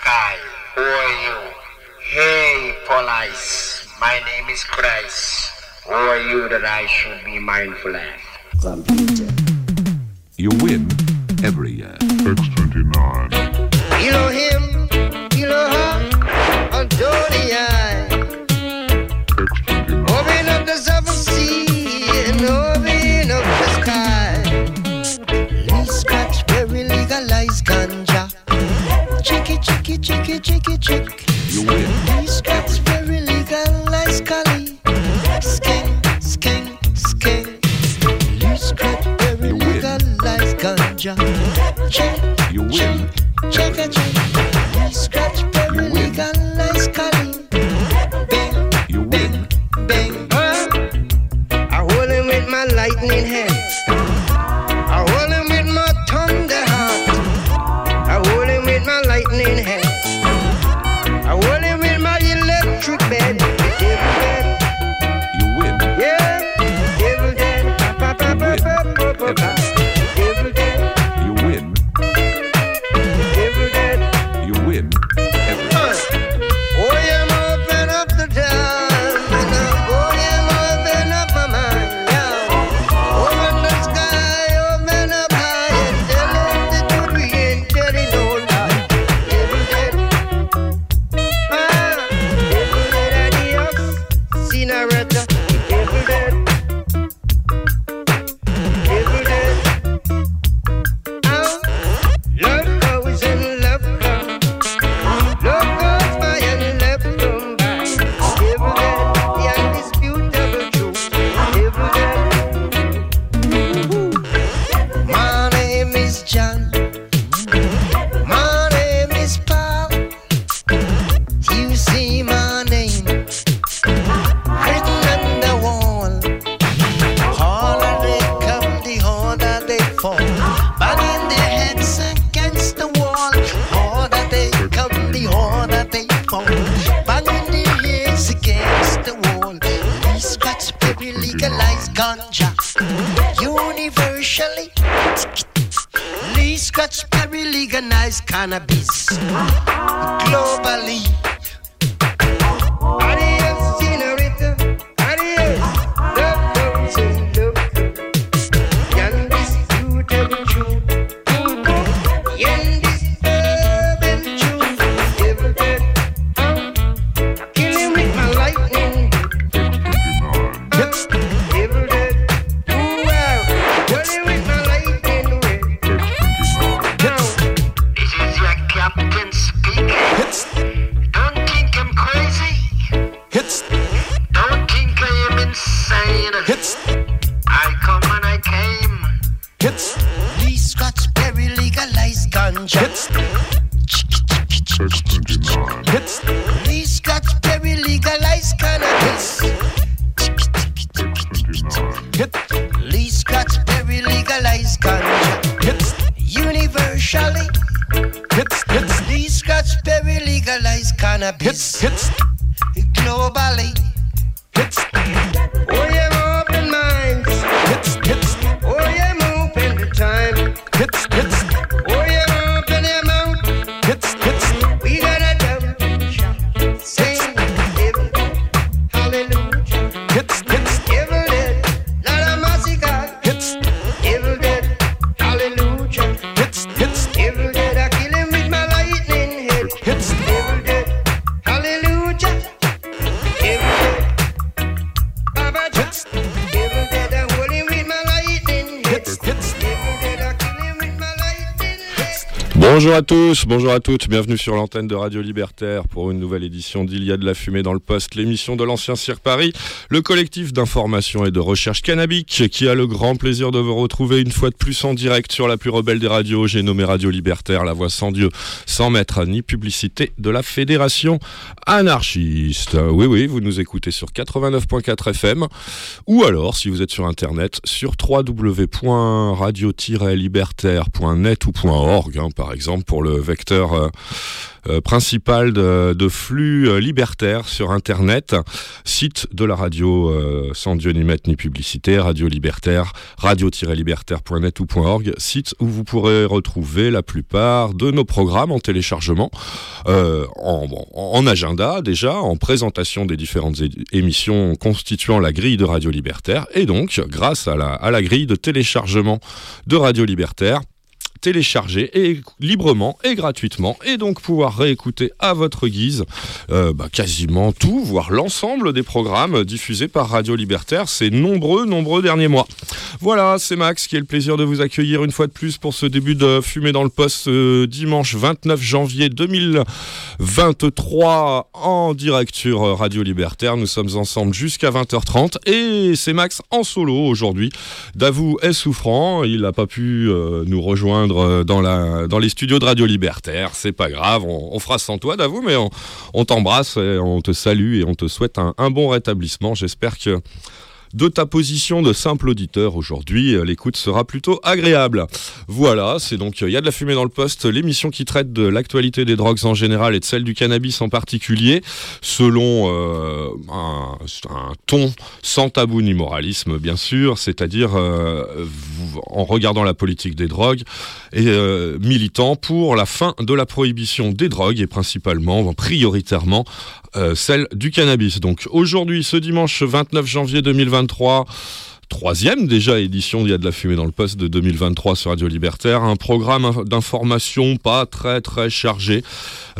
sky. Who are you? Hey, Police, my name is Christ. Who are you that I should be mindful of? Computer. You win every year. X29. You don't hear chicky, chicky, chicky, chicky, chick. You win. These cats very legal, nice collie. Skin, skin, skin. These cats very legal, nice ganja. Check, you win. Check, check, check. Bonjour à tous, bonjour à toutes, bienvenue sur l'antenne de Radio Libertaire pour une nouvelle édition d'Il y a de la fumée dans le poste, l'émission de l'ancien Cirque Paris, le collectif d'information et de recherche cannabique qui a le grand plaisir de vous retrouver une fois de plus en direct sur la plus rebelle des radios, j'ai nommé Radio Libertaire, la voix sans Dieu, sans maître ni publicité de la Fédération anarchiste. Oui, oui, vous nous écoutez sur 89.4 FM ou alors si vous êtes sur internet sur www.radio-libertaire.net ou .org hein, par exemple pour le vecteur euh, euh, principal de, flux euh, libertaire sur Internet, site de la radio sans Dieu ni maître ni publicité, radio libertaire, radio-libertaire.net ou .org, site où vous pourrez retrouver la plupart de nos programmes en téléchargement, en, agenda déjà, en présentation des différentes émissions constituant la grille de Radio Libertaire, et donc grâce à la, à la grille de téléchargement de Radio Libertaire, télécharger et librement et gratuitement et donc pouvoir réécouter à votre guise euh, bah, quasiment tout, voire l'ensemble des programmes diffusés par Radio Libertaire ces nombreux, nombreux derniers mois. Voilà, c'est Max qui a le plaisir de vous accueillir une fois de plus pour ce début de Fumée dans le Poste euh, dimanche 29 janvier 2023 en direct sur euh, Radio Libertaire. Nous sommes ensemble jusqu'à 20h30 et c'est Max en solo aujourd'hui. Davou est souffrant, il n'a pas pu nous rejoindre euh, dans, les studios de Radio Libertaire. C'est pas grave, on, fera sans toi, Davou, mais on, t'embrasse, on te salue et on te souhaite un bon rétablissement. J'espère que de ta position de simple auditeur aujourd'hui, euh, l'écoute sera plutôt agréable. Voilà, c'est donc Il y a de la fumée dans le poste, l'émission qui traite de l'actualité des drogues en général et de celle du cannabis en particulier, selon euh, un, ton sans tabou ni moralisme, bien sûr, c'est-à-dire euh, en regardant la politique des drogues et euh, militant pour la fin de la prohibition des drogues et principalement, prioritairement, euh, celle du cannabis. Donc aujourd'hui, ce dimanche 29 janvier 2023, troisième déjà édition d'Il y a de la fumée dans le poste de 2023 sur Radio Libertaire, un programme inf- d'information pas très très chargé,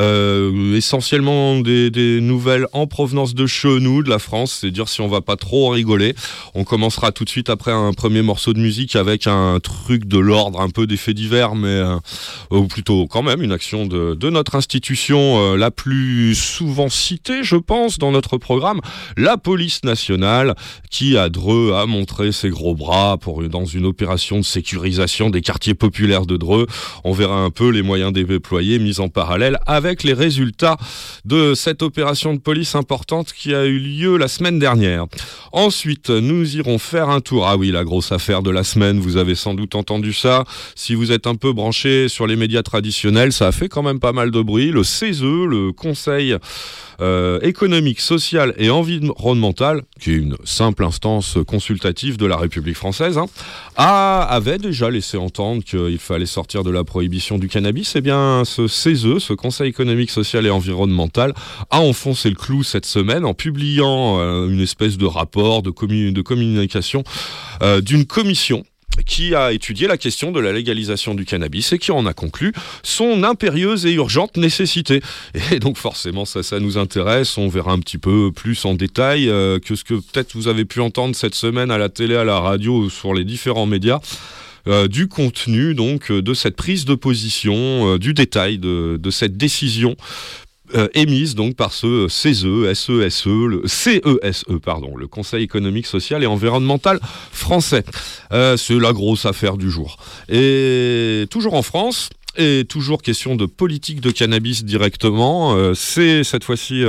euh, essentiellement des, des nouvelles en provenance de chez nous, de la France, c'est dire si on va pas trop rigoler. On commencera tout de suite après un premier morceau de musique avec un truc de l'ordre, un peu d'effet divers, mais euh, ou plutôt quand même une action de, de notre institution euh, la plus souvent citée, je pense, dans notre programme, la police nationale, qui à Dreux a montré ses gros bras dans une opération de sécurisation des quartiers populaires de Dreux. On verra un peu les moyens déployés mis en parallèle avec les résultats de cette opération de police importante qui a eu lieu la semaine dernière. Ensuite, nous irons faire un tour. Ah oui, la grosse affaire de la semaine, vous avez sans doute entendu ça. Si vous êtes un peu branché sur les médias traditionnels, ça a fait quand même pas mal de bruit. Le CESE, le Conseil euh, économique, social et environnemental, qui est une simple instance consultative de la République française, hein, a, avait déjà laissé entendre qu'il fallait sortir de la prohibition du cannabis. Eh bien, ce CESE, ce Conseil économique, social et environnemental, a enfoncé le clou cette semaine en publiant euh, une espèce de rapport de communication euh, d'une commission qui a étudié la question de la légalisation du cannabis et qui en a conclu son impérieuse et urgente nécessité. Et donc forcément ça, ça nous intéresse, on verra un petit peu plus en détail euh, que ce que peut-être vous avez pu entendre cette semaine à la télé, à la radio, sur les différents médias. euh, du contenu donc euh, de cette prise de position, du détail de cette décision euh, émise donc par ce CESE, SESE, le CESE, pardon, le Conseil économique, social et environnemental français. Euh, c'est la grosse affaire du jour. Et toujours en France, et toujours question de politique de cannabis directement, euh, c'est cette fois-ci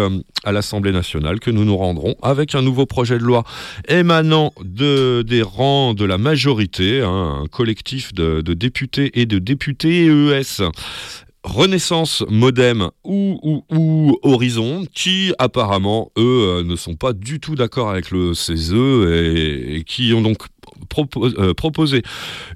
à l'Assemblée nationale que nous nous rendrons avec un nouveau projet de loi émanant de, des rangs de la majorité, hein, un collectif de, de députés et de députés EES. Renaissance, Modem ou, ou, ou Horizon, qui apparemment, eux, euh, ne sont pas du tout d'accord avec le CESE et, qui ont donc propo- euh, proposé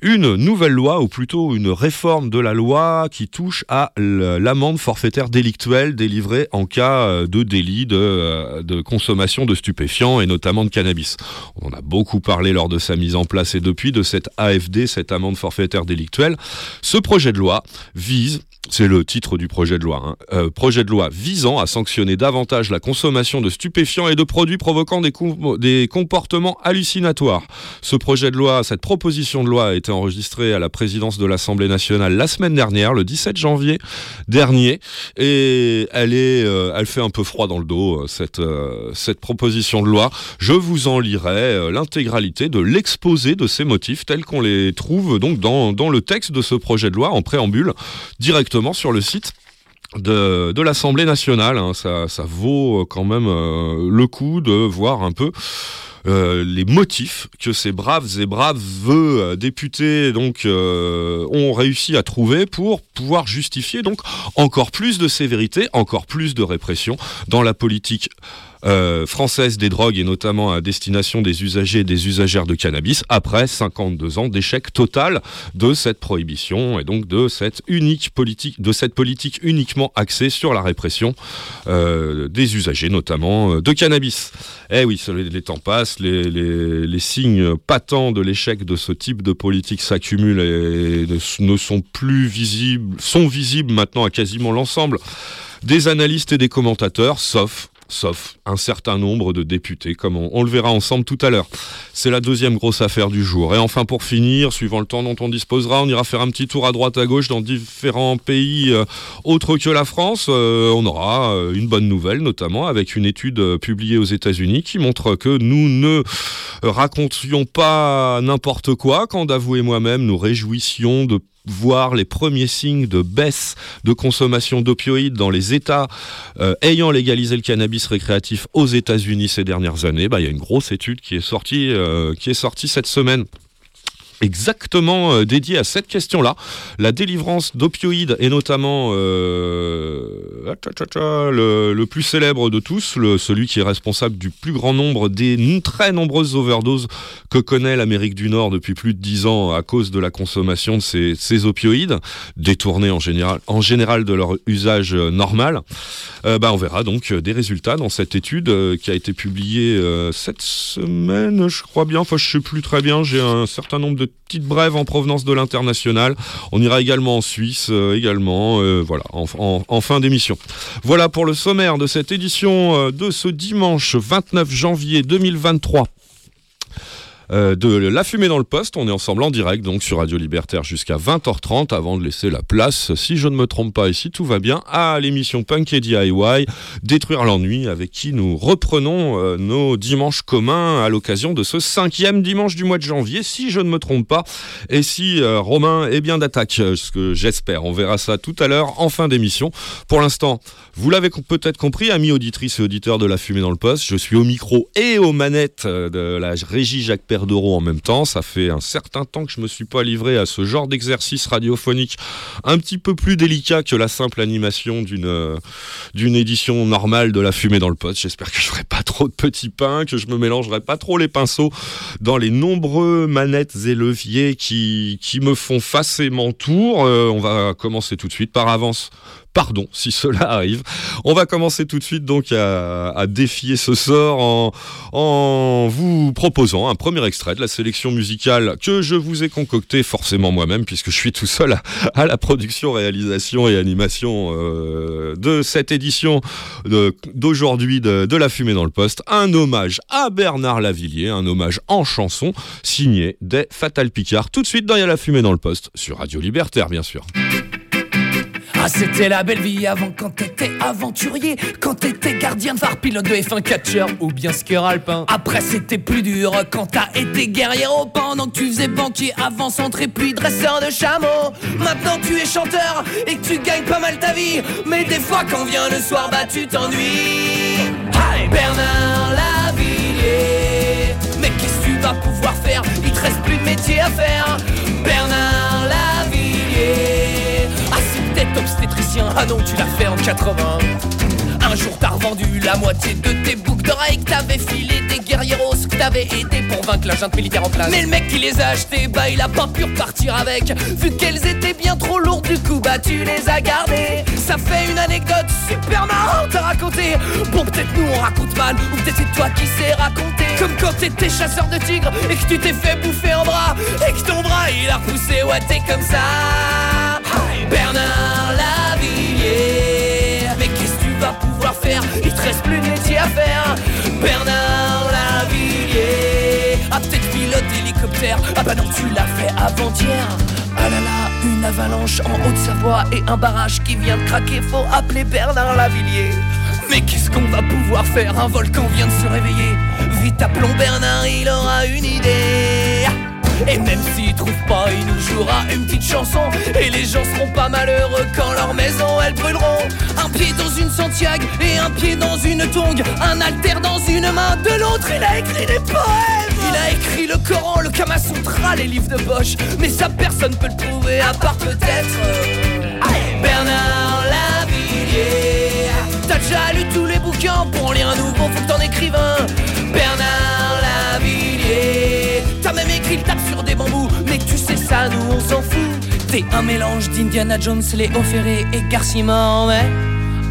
une nouvelle loi, ou plutôt une réforme de la loi qui touche à l'amende forfaitaire délictuelle délivrée en cas euh, de délit de, euh, de consommation de stupéfiants et notamment de cannabis. On en a beaucoup parlé lors de sa mise en place et depuis de cette AFD, cette amende forfaitaire délictuelle. Ce projet de loi vise c'est le titre du projet de loi. hein. Euh, projet de loi visant à sanctionner davantage la consommation de stupéfiants et de produits provoquant des, com- des comportements hallucinatoires. Ce projet de loi, cette proposition de loi a été enregistrée à la présidence de l'Assemblée nationale la semaine dernière, le 17 janvier dernier, et elle est, euh, elle fait un peu froid dans le dos euh, cette cette proposition de loi. Je vous en lirai l'intégralité de l'exposé de ces motifs tels qu'on les trouve donc dans dans le texte de ce projet de loi en préambule sur le site de, l'Assemblée nationale. hein. Ça, vaut quand même euh, le coup de voir un peu euh, les motifs que ces braves et braves euh, députés euh, ont réussi à trouver pour pouvoir justifier donc encore plus de sévérité, encore plus de répression dans la politique euh, française des drogues et notamment à destination des usagers et des usagères de cannabis après 52 ans d'échec total de cette prohibition et donc de cette unique politique de cette politique uniquement axée sur la répression euh, des usagers notamment euh, de cannabis. Eh oui, les, temps passent, les, les- signes patents de l'échec de ce type de politique s'accumulent et ne sont plus visibles, sont visibles maintenant à quasiment l'ensemble des analystes et des commentateurs, sauf sauf un certain nombre de députés, comme on, le verra ensemble tout à l'heure. C'est la deuxième grosse affaire du jour. Et enfin, pour finir, suivant le temps dont on disposera, on ira faire un petit tour à droite à gauche dans différents pays euh, autres que la France. Euh, on aura euh, une bonne nouvelle, notamment avec une étude publiée aux États-Unis qui montre que nous ne racontions pas n'importe quoi quand d'avouer moi-même nous réjouissions de voir les premiers signes de baisse de consommation d'opioïdes dans les États euh, ayant légalisé le cannabis récréatif aux États-Unis ces dernières années. Bah, Il y a une grosse étude qui est sortie, euh, qui est sortie cette semaine exactement euh, dédiée à cette question-là, la délivrance d'opioïdes et notamment euh, ah, le, plus célèbre de tous, celui qui est responsable du plus grand nombre des très nombreuses overdoses que connaît l'Amérique du Nord depuis plus de 10 ans à cause de la consommation de ces, opioïdes, détournés en général, en général de leur usage euh, normal. Euh, bah, on verra donc euh, des résultats dans cette étude qui a été publiée cette semaine, je crois bien. Enfin, je sais plus très bien. J'ai un certain nombre de petites brèves en provenance de l'international. On ira également en Suisse, euh, également, euh, voilà, en fin d'émission. Voilà pour le sommaire de cette édition euh, de ce dimanche 29 janvier 2023. Euh, de La Fumée dans le Poste. On est ensemble en direct donc sur Radio Libertaire jusqu'à 20h30 avant de laisser la place, si je ne me trompe pas ici, tout va bien, à l'émission Punk et DIY, Détruire l'ennui, avec qui nous reprenons euh, nos dimanches communs à l'occasion de ce cinquième dimanche du mois de janvier, si je ne me trompe pas, et si euh, Romain est bien d'attaque, ce que j'espère. On verra ça tout à l'heure en fin d'émission. Pour l'instant, vous l'avez peut-être compris, amis auditrices et auditeurs de La Fumée dans le Poste, je suis au micro et aux manettes de la régie Jacques Perdereau en même temps. Ça fait un certain temps que je me suis pas livré à ce genre d'exercice radiophonique un petit peu plus délicat que la simple animation d'une euh, d'une édition normale de La Fumée dans le Poste. J'espère que je ferai pas trop de petits pains, que je me mélangerai pas trop les pinceaux dans les nombreux manettes et leviers qui, qui me font face et m'entourent. Euh, on va commencer tout de suite par avance. Pardon si cela arrive. On va commencer tout de suite donc à, défier ce sort en, vous proposant un premier extrait de la sélection musicale que je vous ai concocté forcément moi-même puisque je suis tout seul à, la production, réalisation et animation euh, de cette édition d'aujourd'hui de, La Fumée dans le Poste. Un hommage à Bernard Lavillier, un hommage en chanson signé des Fatal Picard. Tout de suite dans y La Fumée dans le Poste sur Radio Libertaire bien sûr. Ah, c'était la belle vie avant quand t'étais aventurier, quand t'étais gardien de phare, pilote de F1 catcher ou bien skieur alpin. Après, c'était plus dur quand t'as été guerriero pendant que tu faisais banquier, avant centré puis dresseur de chameau. Maintenant, tu es chanteur et que tu gagnes pas mal ta vie, mais des fois, quand vient le soir, bah tu t'ennuies. Bernard Lavillier, mais qu'est-ce que tu vas pouvoir faire? Il te reste plus de métier à faire. Obstétricien, ah non tu l'as fait en 80 Un jour t'as revendu la moitié de tes boucles d'oreilles que t'avais filé des guerrieros que t'avais aidé pour vaincre la junte militaire en place. Mais le mec qui les a achetés, bah il a pas pu repartir avec. Vu qu'elles étaient bien trop lourdes du coup bah tu les as gardées. Ça fait une anecdote super marrante à raconter. Bon peut-être nous on raconte mal ou peut-être c'est toi qui sais raconter. Comme quand t'étais chasseur de tigres et que tu t'es fait bouffer en bras Et que ton bras il a repoussé ouais t'es comme ça Bernard Lavillier. Mais qu'est-ce que tu vas pouvoir faire? Il te reste plus de métier à faire. Bernard Lavillier. Ah peut-être pilote d'hélicoptère. Ah bah non tu l'as fait avant-hier. Ah là là, une avalanche en Haute-Savoie Et un barrage qui vient de craquer. Faut appeler Bernard Lavillier. Mais qu'est-ce qu'on va pouvoir faire? Un volcan vient de se réveiller. Vite appelons Bernard, il aura une idée Et même s'il trouve pas, il nous jouera une petite chanson. Et les gens seront pas malheureux quand leur maison elles brûleront. Un pied dans une Santiago et un pied dans une tongue. Un alter dans une main, de l'autre il a écrit des poèmes. Il a écrit le Coran, le Kama Sutra, les livres de Bosch. Mais ça personne peut le prouver à part peut-être euh, Bernard Lavillier. T'as déjà lu tous les bouquins pour lire un nouveau, faut que t'en écrives un. Même écrit le tape sur des bambous, mais tu sais ça, nous on s'en fout. T'es un mélange d'Indiana Jones, Léo Ferré et Garcimore, mais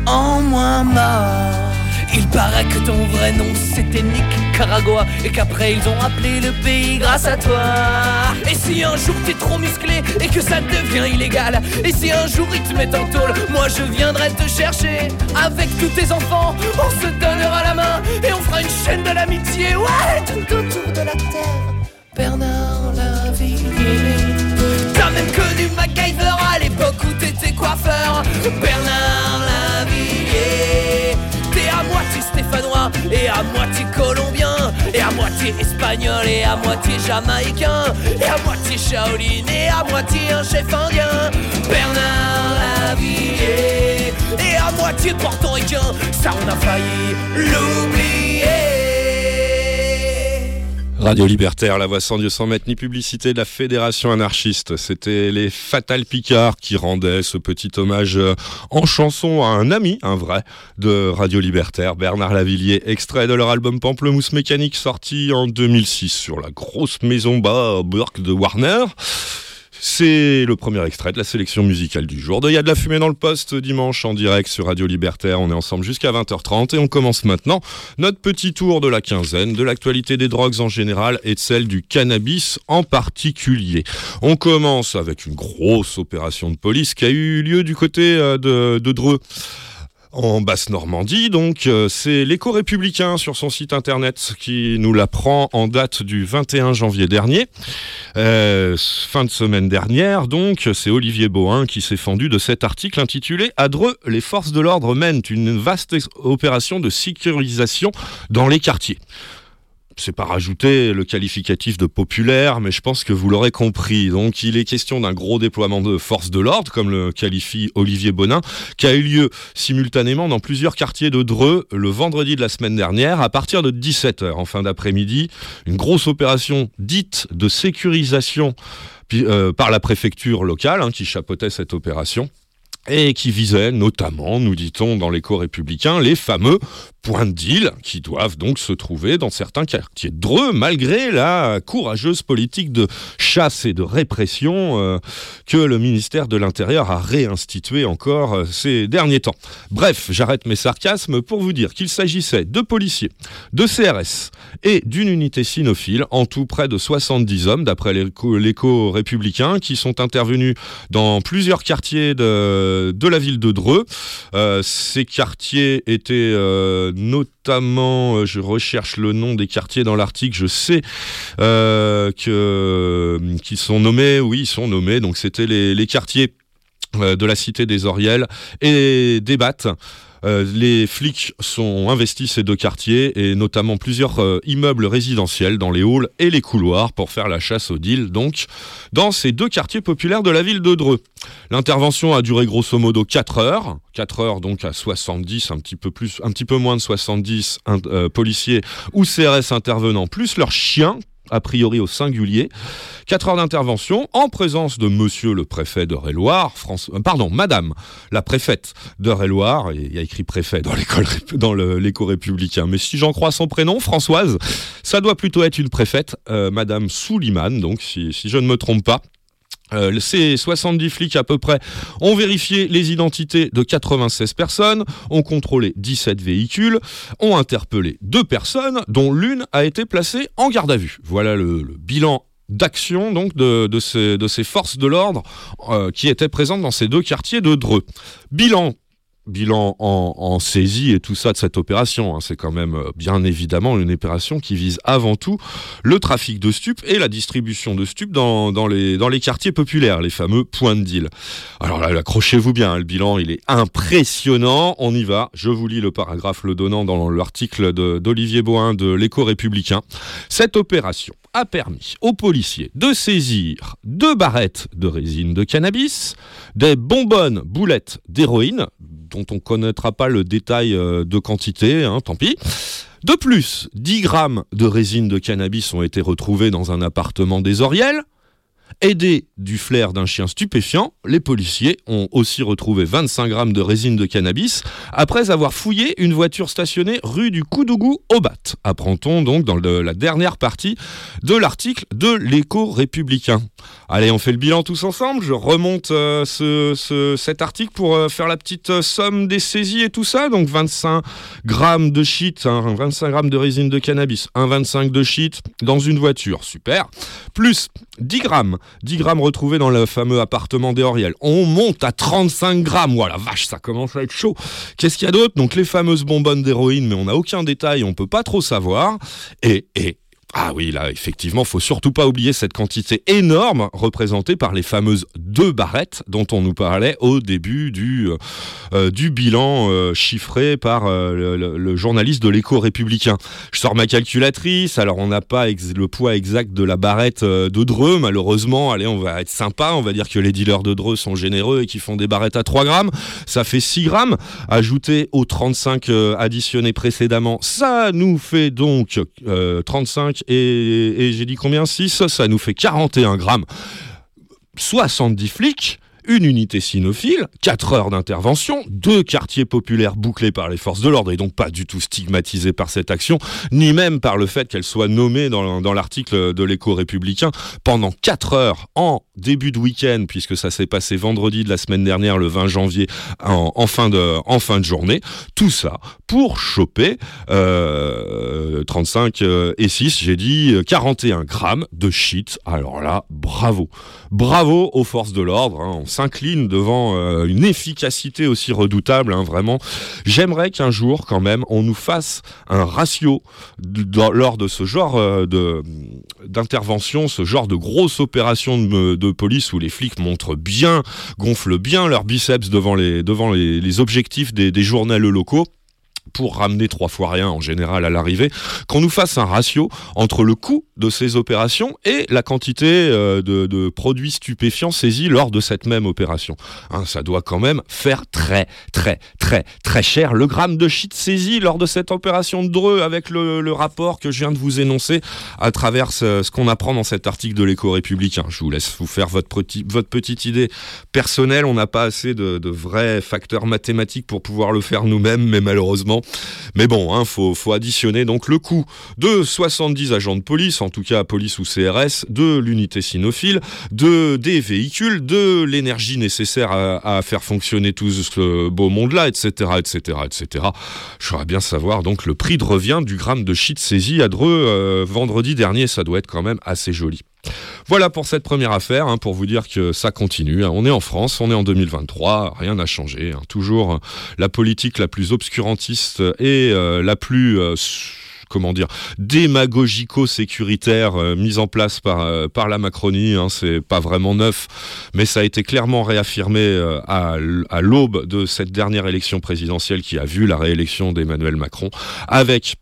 en moins mort. Il paraît que ton vrai nom c'était Nicaragua et qu'après ils ont appelé le pays grâce à toi. Et si un jour t'es trop musclé et que ça devient illégal, et si un jour ils te mettent en tôle, moi je viendrai te chercher. Avec tous tes enfants, on se donnera la main et on fera une chaîne de l'amitié, ouais, tout autour de et à moitié jamaïcain. Et à moitié Shaolin et à moitié un chef indien. Bernard Lavillier. Et à moitié portoricain. Ça on a failli l'oublier. Radio Libertaire, la voix sans Dieu sans maître ni publicité de la Fédération anarchiste. C'était les Fatal Picard qui rendaient ce petit hommage euh, en chanson à un ami, un vrai, de Radio Libertaire, Bernard Lavillier, extrait de leur album Pamplemousse Mécanique sorti en 2006 sur la grosse maison bas Burke de Warner. C'est le premier extrait de la sélection musicale du jour. Il y a de la fumée dans le poste dimanche en direct sur Radio Libertaire. On est ensemble jusqu'à 20h30 et on commence maintenant notre petit tour de la quinzaine, de l'actualité des drogues en général et de celle du cannabis en particulier. On commence avec une grosse opération de police qui a eu lieu du côté euh, de Dreux en Basse-Normandie. Donc, euh, c'est l'éco-républicain sur son site internet qui nous l'apprend en date du 21 janvier dernier. Euh, fin de semaine dernière, donc, c'est Olivier Bohin qui s'est fendu de cet article intitulé À Dreux, les forces de l'ordre mènent une vaste opération de sécurisation dans les quartiers c'est pas rajouter le qualificatif de populaire, mais je pense que vous l'aurez compris. Donc, il est question d'un gros déploiement de forces de l'ordre, comme le qualifie Olivier Bonin, qui a eu lieu simultanément dans plusieurs quartiers de Dreux le vendredi de la semaine dernière, à partir de 17h en fin d'après-midi. Une grosse opération dite de sécurisation euh, par la préfecture locale, hein, qui chapeautait cette opération et qui visait notamment, nous dit-on dans l'écho républicain, les fameux points de deal qui doivent donc se trouver dans certains quartiers de Dreux, malgré la courageuse politique de chasse et de répression euh, que le ministère de l'Intérieur a réinstituée encore euh, ces derniers temps. Bref, j'arrête mes sarcasmes pour vous dire qu'il s'agissait de policiers, de CRS et d'une unité cynophile, en tout près de 70 hommes, d'après l'écho républicain, qui sont intervenus dans plusieurs quartiers de, la ville de Dreux. Euh, ces quartiers étaient notamment, euh, je recherche le nom des quartiers dans l'article, je sais euh, que qui sont nommés, oui, ils sont nommés. Donc c'était les, les quartiers euh, de la cité des Oriels et des Battes. Euh, les flics sont investis ces deux quartiers et notamment plusieurs euh, immeubles résidentiels dans les halls et les couloirs pour faire la chasse aux deals, donc dans ces deux quartiers populaires de la ville de Dreux. L'intervention a duré grosso modo 4 heures, 4 heures donc à 70, un petit peu plus, un petit peu moins de 70 un- euh, policiers ou CRS intervenants, plus leurs chiens a priori au singulier. 4 heures d'intervention en présence de monsieur le préfet d'Eure-et-Loire, euh, pardon, madame la préfète d'Eure-et-Loire, et il y a écrit préfet dans l'école dans l'écho républicain, mais si j'en crois son prénom, Françoise, ça doit plutôt être une préfète, euh, madame Souliman, donc si je ne me trompe pas. Euh, ces 70 flics à peu près ont vérifié les identités de 96 personnes, ont contrôlé 17 véhicules, ont interpellé deux personnes, dont l'une a été placée en garde à vue. Voilà le, bilan d'action donc de, de ces, de ces forces de l'ordre euh, qui étaient présentes dans ces deux quartiers de Dreux. Bilan bilan en, saisie et tout ça de cette opération. hein. C'est quand même euh, bien évidemment une opération qui vise avant tout le trafic de stupes et la distribution de stupes dans, les, quartiers populaires, les fameux points de deal. Alors là, accrochez-vous bien, hein, le bilan il est impressionnant. On y va. Je vous lis le paragraphe le donnant dans l'article d'Olivier Bohin de l'Écho républicain. Cette opération a permis aux policiers de saisir deux barrettes de résine de cannabis, des bonbonnes boulettes d'héroïne, dont on ne connaîtra pas le détail euh, de quantité, hein, tant pis. De plus, 10 grammes de résine de cannabis ont été retrouvés dans un appartement des Orielles. Aidés du flair d'un chien stupéfiant, les policiers ont aussi retrouvé 25 grammes de résine de cannabis après avoir fouillé une voiture stationnée rue du Coudougou au Bat. Apprend-on donc dans la dernière partie de l'article de l'écho républicain. Allez, on fait le bilan tous ensemble. Je remonte euh, ce- ce- cet article pour euh, faire la petite euh, somme des saisies et tout ça. Donc 25 grammes de shit, hein, 25 grammes de résine de cannabis, un 25 de shit dans une voiture, super. Plus 10 grammes, 10 grammes retrouvés dans le fameux appartement des Orielles. On monte à 35 grammes. Voilà, vache, ça commence à être chaud. Qu'est-ce qu'il y a d'autre? Donc les fameuses bonbonnes d'héroïne, mais on n'a aucun détail, on peut pas trop savoir. Et, et, ah oui, là, effectivement, faut surtout pas oublier cette quantité énorme représentée par les fameuses deux barrettes dont on nous parlait au début du, euh, euh, bilan euh, chiffré par le, journaliste de l'écho républicain. Je sors ma calculatrice, alors on n'a pas le poids exact de la barrette de Dreux, malheureusement. Allez, on va être sympa, on va dire que les dealers de Dreux sont généreux et qui font des barrettes à 3 grammes. Ça fait 6 grammes. Ajouté aux 35 additionnés précédemment, ça nous fait donc 35 et, et j'ai dit combien? 6, ça nous fait 41 grammes. 70 flics une unité cynophile, 4 heures d'intervention, deux quartiers populaires bouclés par les forces de l'ordre et donc pas du tout stigmatisés par cette action, ni même par le fait qu'elle soit nommée dans, l'article de l'écho républicain pendant 4 heures en début de week-end, puisque ça s'est passé vendredi de la semaine dernière, le 20 janvier, en, en fin, de, en fin de journée. Tout ça pour choper euh, 35 euh, et 6, j'ai dit euh, 41 grammes de shit. Alors là, bravo. Bravo aux forces de l'ordre. hein. S'incline devant euh, une efficacité aussi redoutable, hein, vraiment. J'aimerais qu'un jour, quand même, on nous fasse un ratio lors de ce genre euh, d'intervention, ce genre de grosse opération de, police où les flics montrent bien, gonflent bien leurs biceps devant les objectifs des, des journaux locaux pour ramener trois fois rien en général à l'arrivée, qu'on nous fasse un ratio entre le coût de ces opérations et la quantité euh, de, produits stupéfiants saisis lors de cette même opération. Hein, ça doit quand même faire très très très très cher. Le gramme de shit saisi lors de cette opération de Dreux avec le, rapport que je viens de vous énoncer à travers ce, qu'on apprend dans cet article de l'écho républicain. Je vous laisse vous faire votre, votre petite idée personnelle. On n'a pas assez de, de vrais facteurs mathématiques pour pouvoir le faire nous-mêmes, mais malheureusement. Mais bon, hein, faut, additionner donc le coût de 70 agents de police, en tout cas police ou CRS, de l'unité cynophile, de des véhicules, de l'énergie nécessaire à, à faire fonctionner tout ce beau monde-là, etc., etc., etc. Je voudrais bien savoir donc le prix de revient du gramme de shit saisi à Dreux euh, vendredi dernier. Ça doit être quand même assez joli. Voilà pour cette première affaire, hein, pour vous dire que ça continue. hein. On est en France, on est en 2023, rien n'a changé. hein. Toujours euh, la politique la plus obscurantiste et euh, la plus... euh, comment dire, démagogico-sécuritaire mise en place par, par la Macronie. Hein, c'est pas vraiment neuf, mais ça a été clairement réaffirmé à, l'aube de cette dernière élection présidentielle qui a vu la réélection d'Emmanuel Macron, avec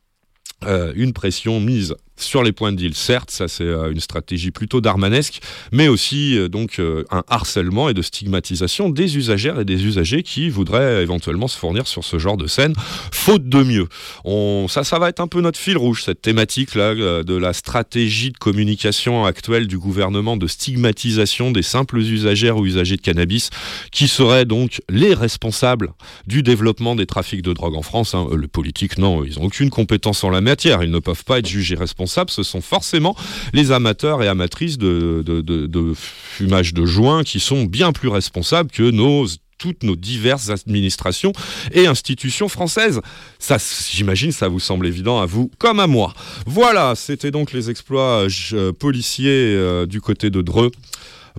une pression mise sur les points de deal, certes, ça c'est euh, une stratégie plutôt darmanesque, mais aussi euh, donc euh, un harcèlement et de stigmatisation des usagères et des usagers qui voudraient éventuellement se fournir sur ce genre de scène, faute de mieux. On, ça, ça va être un peu notre fil rouge, cette thématique là de la stratégie de communication actuelle du gouvernement de stigmatisation des simples usagères ou usagers de cannabis, qui seraient donc les responsables du développement des trafics de drogue en France. hein. Les politiques, non, ils n'ont aucune compétence en la matière, ils ne peuvent pas être jugés responsables. Ce sont forcément les amateurs et amatrices de, fumage de joint qui sont bien plus responsables que toutes nos diverses administrations et institutions françaises. Ça, j'imagine, ça vous semble évident à vous comme à moi. Voilà, c'était donc les exploits euh, policiers euh, du côté de Dreux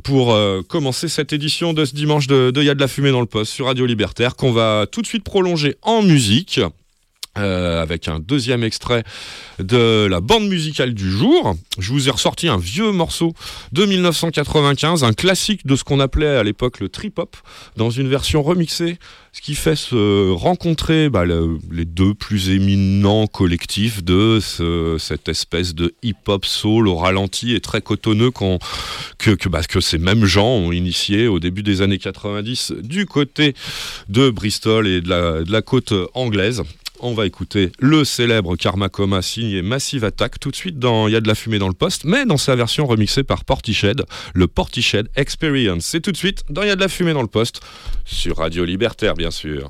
pour euh, commencer cette édition de ce dimanche de, de Y a de la fumée dans le poste sur Radio Libertaire qu'on va tout de suite prolonger en musique euh, avec un deuxième extrait de la bande musicale du jour. Je vous ai ressorti un vieux morceau de 1995, un classique de ce qu'on appelait à l'époque le trip-hop, dans une version remixée, ce qui fait se rencontrer bah, le- les deux plus éminents collectifs de ce- cette espèce de hip-hop soul au ralenti et très cotonneux bah, que ces mêmes gens ont initié au début des années 90 du côté de Bristol et de la côte anglaise. On va écouter le célèbre Karma Coma signé Massive Attack tout de suite dans Il y a de la fumée dans le poste, mais dans sa version remixée par Portiched, le Portiched Experience. C'est tout de suite dans Il y a de la fumée dans le poste, sur Radio Libertaire bien sûr.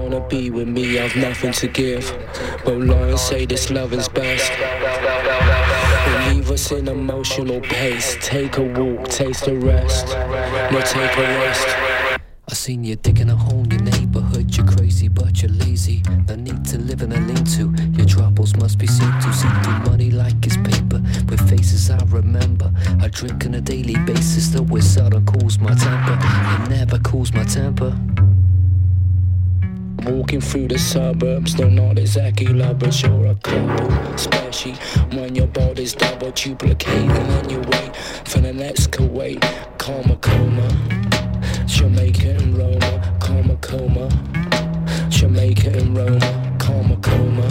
Wanna be with me? I've nothing to give. But Lawrence say this love is best. Leave us in emotional pace. Take a walk, taste a rest. No, take a rest. I seen you digging a hole in your neighborhood. You're crazy, but you're lazy. No need to live in a lean to. Your troubles must be seen to. See through money like it's paper. With faces I remember. I drink on a daily basis, though it seldom cools my temper. It never cools my temper. Walking through the suburbs, they're not exactly lovers, you're a couple. Especially when your body's double duplicating and you wait for the next Kuwait. Karma coma, Jamaica and Roma, karma coma. Jamaica and Roma, karma coma.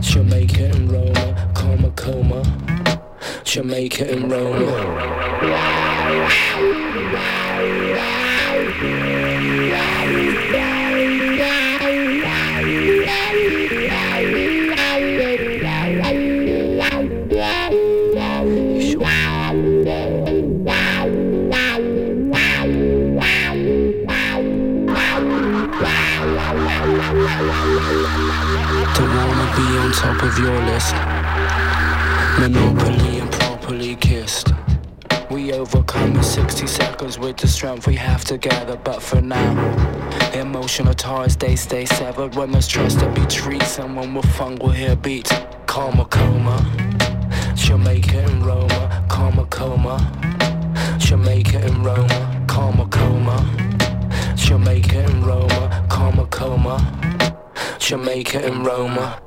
Jamaica and Roma, karma coma. Jamaica and Roma. Don't wanna be on top of your list. Monopoly and properly kissed. We overcome in 60 seconds with the strength we have together, but for now, emotional ties they stay severed. When there's trust to be treated, someone with fun will hear beats. Karma coma, Jamaica and Roma, karma coma, Jamaica and Roma, karma coma, Jamaica and Roma, karma coma, Jamaica and Roma.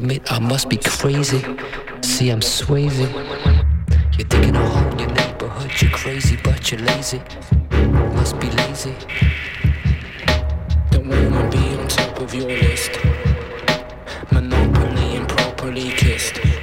My baby. I must be crazy. See, I'm swaying. You're a hole in your neighborhood. You're crazy, but you're lazy. Must be lazy. Don't wanna be on top of your list. Monopoly and properly kissed.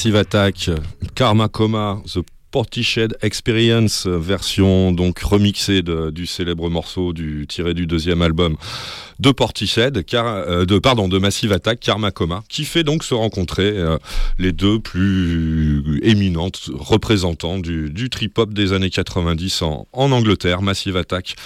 Massive Attack, Karma Coma, The Portiched Experience, version donc remixée du célèbre morceau du, tiré du deuxième album de Portishead, car, euh, Massive Attack, Karma Coma, qui fait donc se rencontrer euh, les deux plus éminentes représentants du, trip-hop des années 90 en, en Angleterre, Massive Attack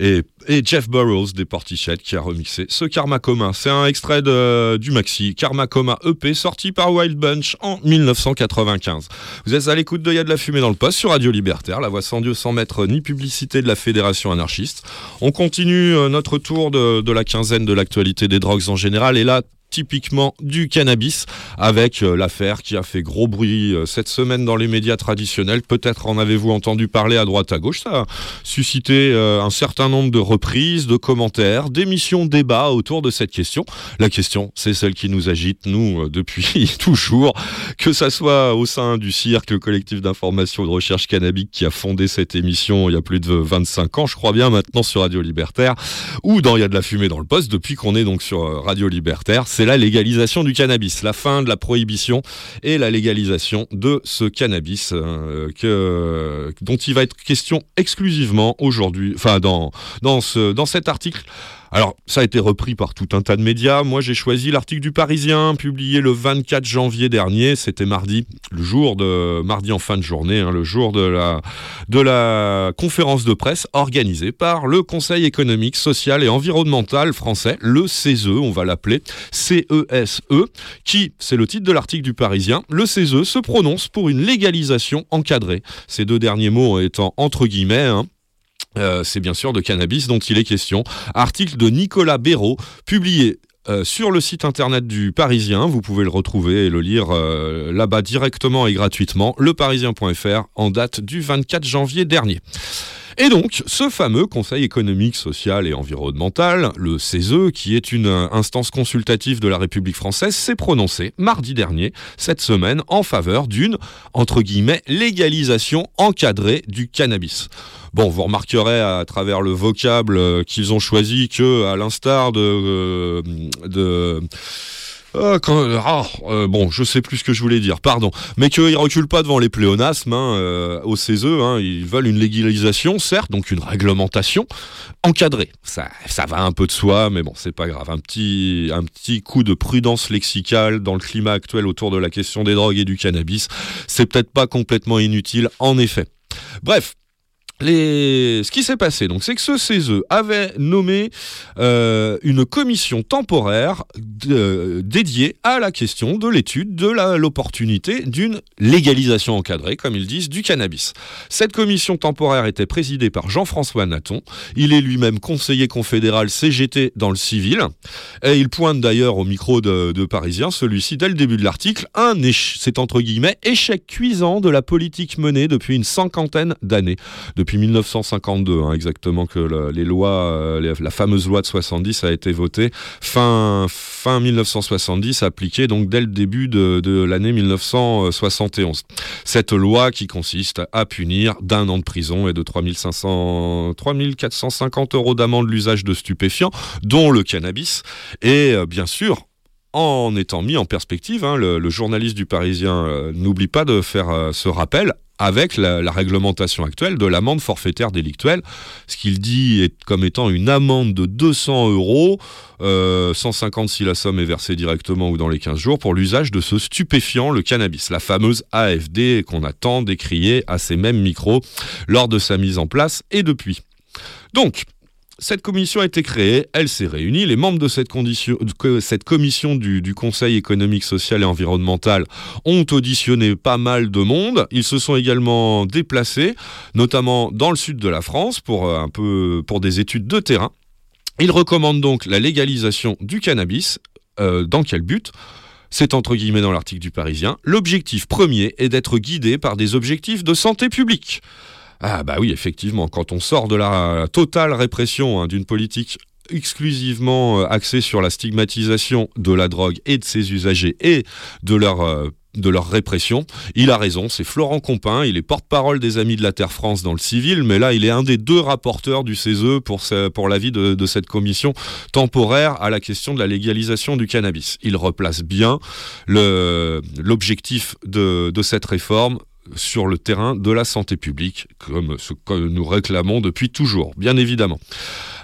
et, et Jeff Burrows des Portishead qui a remixé ce Karma Coma. C'est un extrait du maxi Karma Coma EP sorti par Wild Bunch en 1995. Vous êtes à l'écoute de Y'a de la fumée dans le poste sur Radio Libertaire, la voix sans Dieu sans maître ni publicité de la Fédération anarchiste. On continue euh, notre tour de la quinzaine de l'actualité des drogues en général et là typiquement du cannabis avec euh, l'affaire qui a fait gros bruit euh, cette semaine dans les médias traditionnels. Peut-être en avez-vous entendu parler à droite à gauche. Ça a suscité euh, un certain nombre de reprises, de commentaires, d'émissions, débats autour de cette question. La question, c'est celle qui nous agite, nous, depuis toujours, que ça soit au sein du CIRC, le collectif d'information et de recherche cannabique qui a fondé cette émission il y a plus de 25 ans, je crois bien, maintenant sur Radio Libertaire, ou dans Il y a de la fumée dans le poste, depuis qu'on est donc sur Radio Libertaire, c'est la légalisation du cannabis, la fin de la prohibition et la légalisation de ce cannabis euh, dont il va être question exclusivement aujourd'hui, enfin dans cet article. Alors, ça a été repris par tout un tas de médias. Moi, j'ai choisi l'article du Parisien, publié le 24 janvier dernier. C'était mardi, le jour de mardi en fin de journée, hein, le jour de la de la conférence de presse organisée par le Conseil économique, social et environnemental français, le CESE, on va l'appeler CESE, qui, c'est le titre de l'article du Parisien, le CESE se prononce pour une légalisation encadrée. Ces deux derniers mots étant entre guillemets. hein, euh, c'est bien sûr de cannabis dont il est question. Article de Nicolas Béraud, publié euh, sur le site internet du Parisien. Vous pouvez le retrouver et le lire euh, là-bas directement et gratuitement, leparisien.fr, en date du 24 janvier dernier. Et donc, ce fameux Conseil économique, social et environnemental, le CESE, qui est une euh, instance consultative de la République française, s'est prononcé mardi dernier, cette semaine, en faveur d'une, entre guillemets, légalisation encadrée du cannabis. Bon, vous remarquerez à travers le vocable euh, qu'ils ont choisi que, à l'instar de, euh, de euh, quand- ah, euh, bon, je sais plus ce que je voulais dire, pardon. Mais qu'ils reculent pas devant les pléonasmes hein, euh, au CESE. hein, ils veulent une légalisation, certes, donc une réglementation encadrée. Ça, ça va un peu de soi, mais bon, c'est pas grave. Un petit, un petit coup de prudence lexicale dans le climat actuel autour de la question des drogues et du cannabis, c'est peut-être pas complètement inutile, en effet. Bref. Ce qui s'est passé, donc, c'est que ce CESE avait nommé euh, une commission temporaire de- dédiée à la question de l'étude de l'opportunité d'une légalisation encadrée, comme ils disent, du cannabis. Cette commission temporaire était présidée par Jean-François Naton. Il est lui-même conseiller confédéral CGT dans le civil. Et il pointe d'ailleurs au micro de, Parisien, celui-ci, dès le début de l'article, un c'est entre guillemets échec cuisant de la politique menée depuis une cinquantaine d'années 1952 hein, exactement que le- les lois, euh, la fameuse loi de 70 a été votée fin, fin 1970, appliquée donc dès le début de, de l'année 1971. Cette loi qui consiste à punir d'un an de prison et de 3500, 3450 euros d'amende l'usage de stupéfiants, dont le cannabis, et euh, bien sûr en étant mis en perspective, hein, le, journaliste du Parisien euh, n'oublie pas de faire ce rappel avec la, réglementation actuelle de l'amende forfaitaire délictuelle, ce qu'il dit est comme étant une amende de 200 euros, euh, 150 si la somme est versée directement ou dans les 15 jours, pour l'usage de ce stupéfiant, le cannabis, la fameuse AFD qu'on a tant décriée à ces mêmes micros lors de sa mise en place et depuis. Donc, cette commission a été créée, elle s'est réunie, les membres de cette, commission du, Conseil économique, social et environnemental ont auditionné pas mal de monde. Ils se sont également déplacés, notamment dans le sud de la France, pour, euh, des études de terrain. Ils recommandent donc la légalisation du cannabis. Euh, dans quel but? C'est entre guillemets dans l'article du Parisien. L'objectif premier est d'être guidé par des objectifs de santé publique. Ah bah oui, effectivement, quand on sort de la totale répression hein, d'une politique exclusivement euh, axée sur la stigmatisation de la drogue et de ses usagers et de leur euh, de leur répression. Il a raison, c'est Florent Compin, il est porte-parole des Amis de la Terre France dans le civil, mais là il est un des deux rapporteurs du CESE pour, pour l'avis de, de cette commission temporaire à la question de la légalisation du cannabis. Il replace bien l'objectif de, de cette réforme sur le terrain de la santé publique, comme ce que nous réclamons depuis toujours, bien évidemment.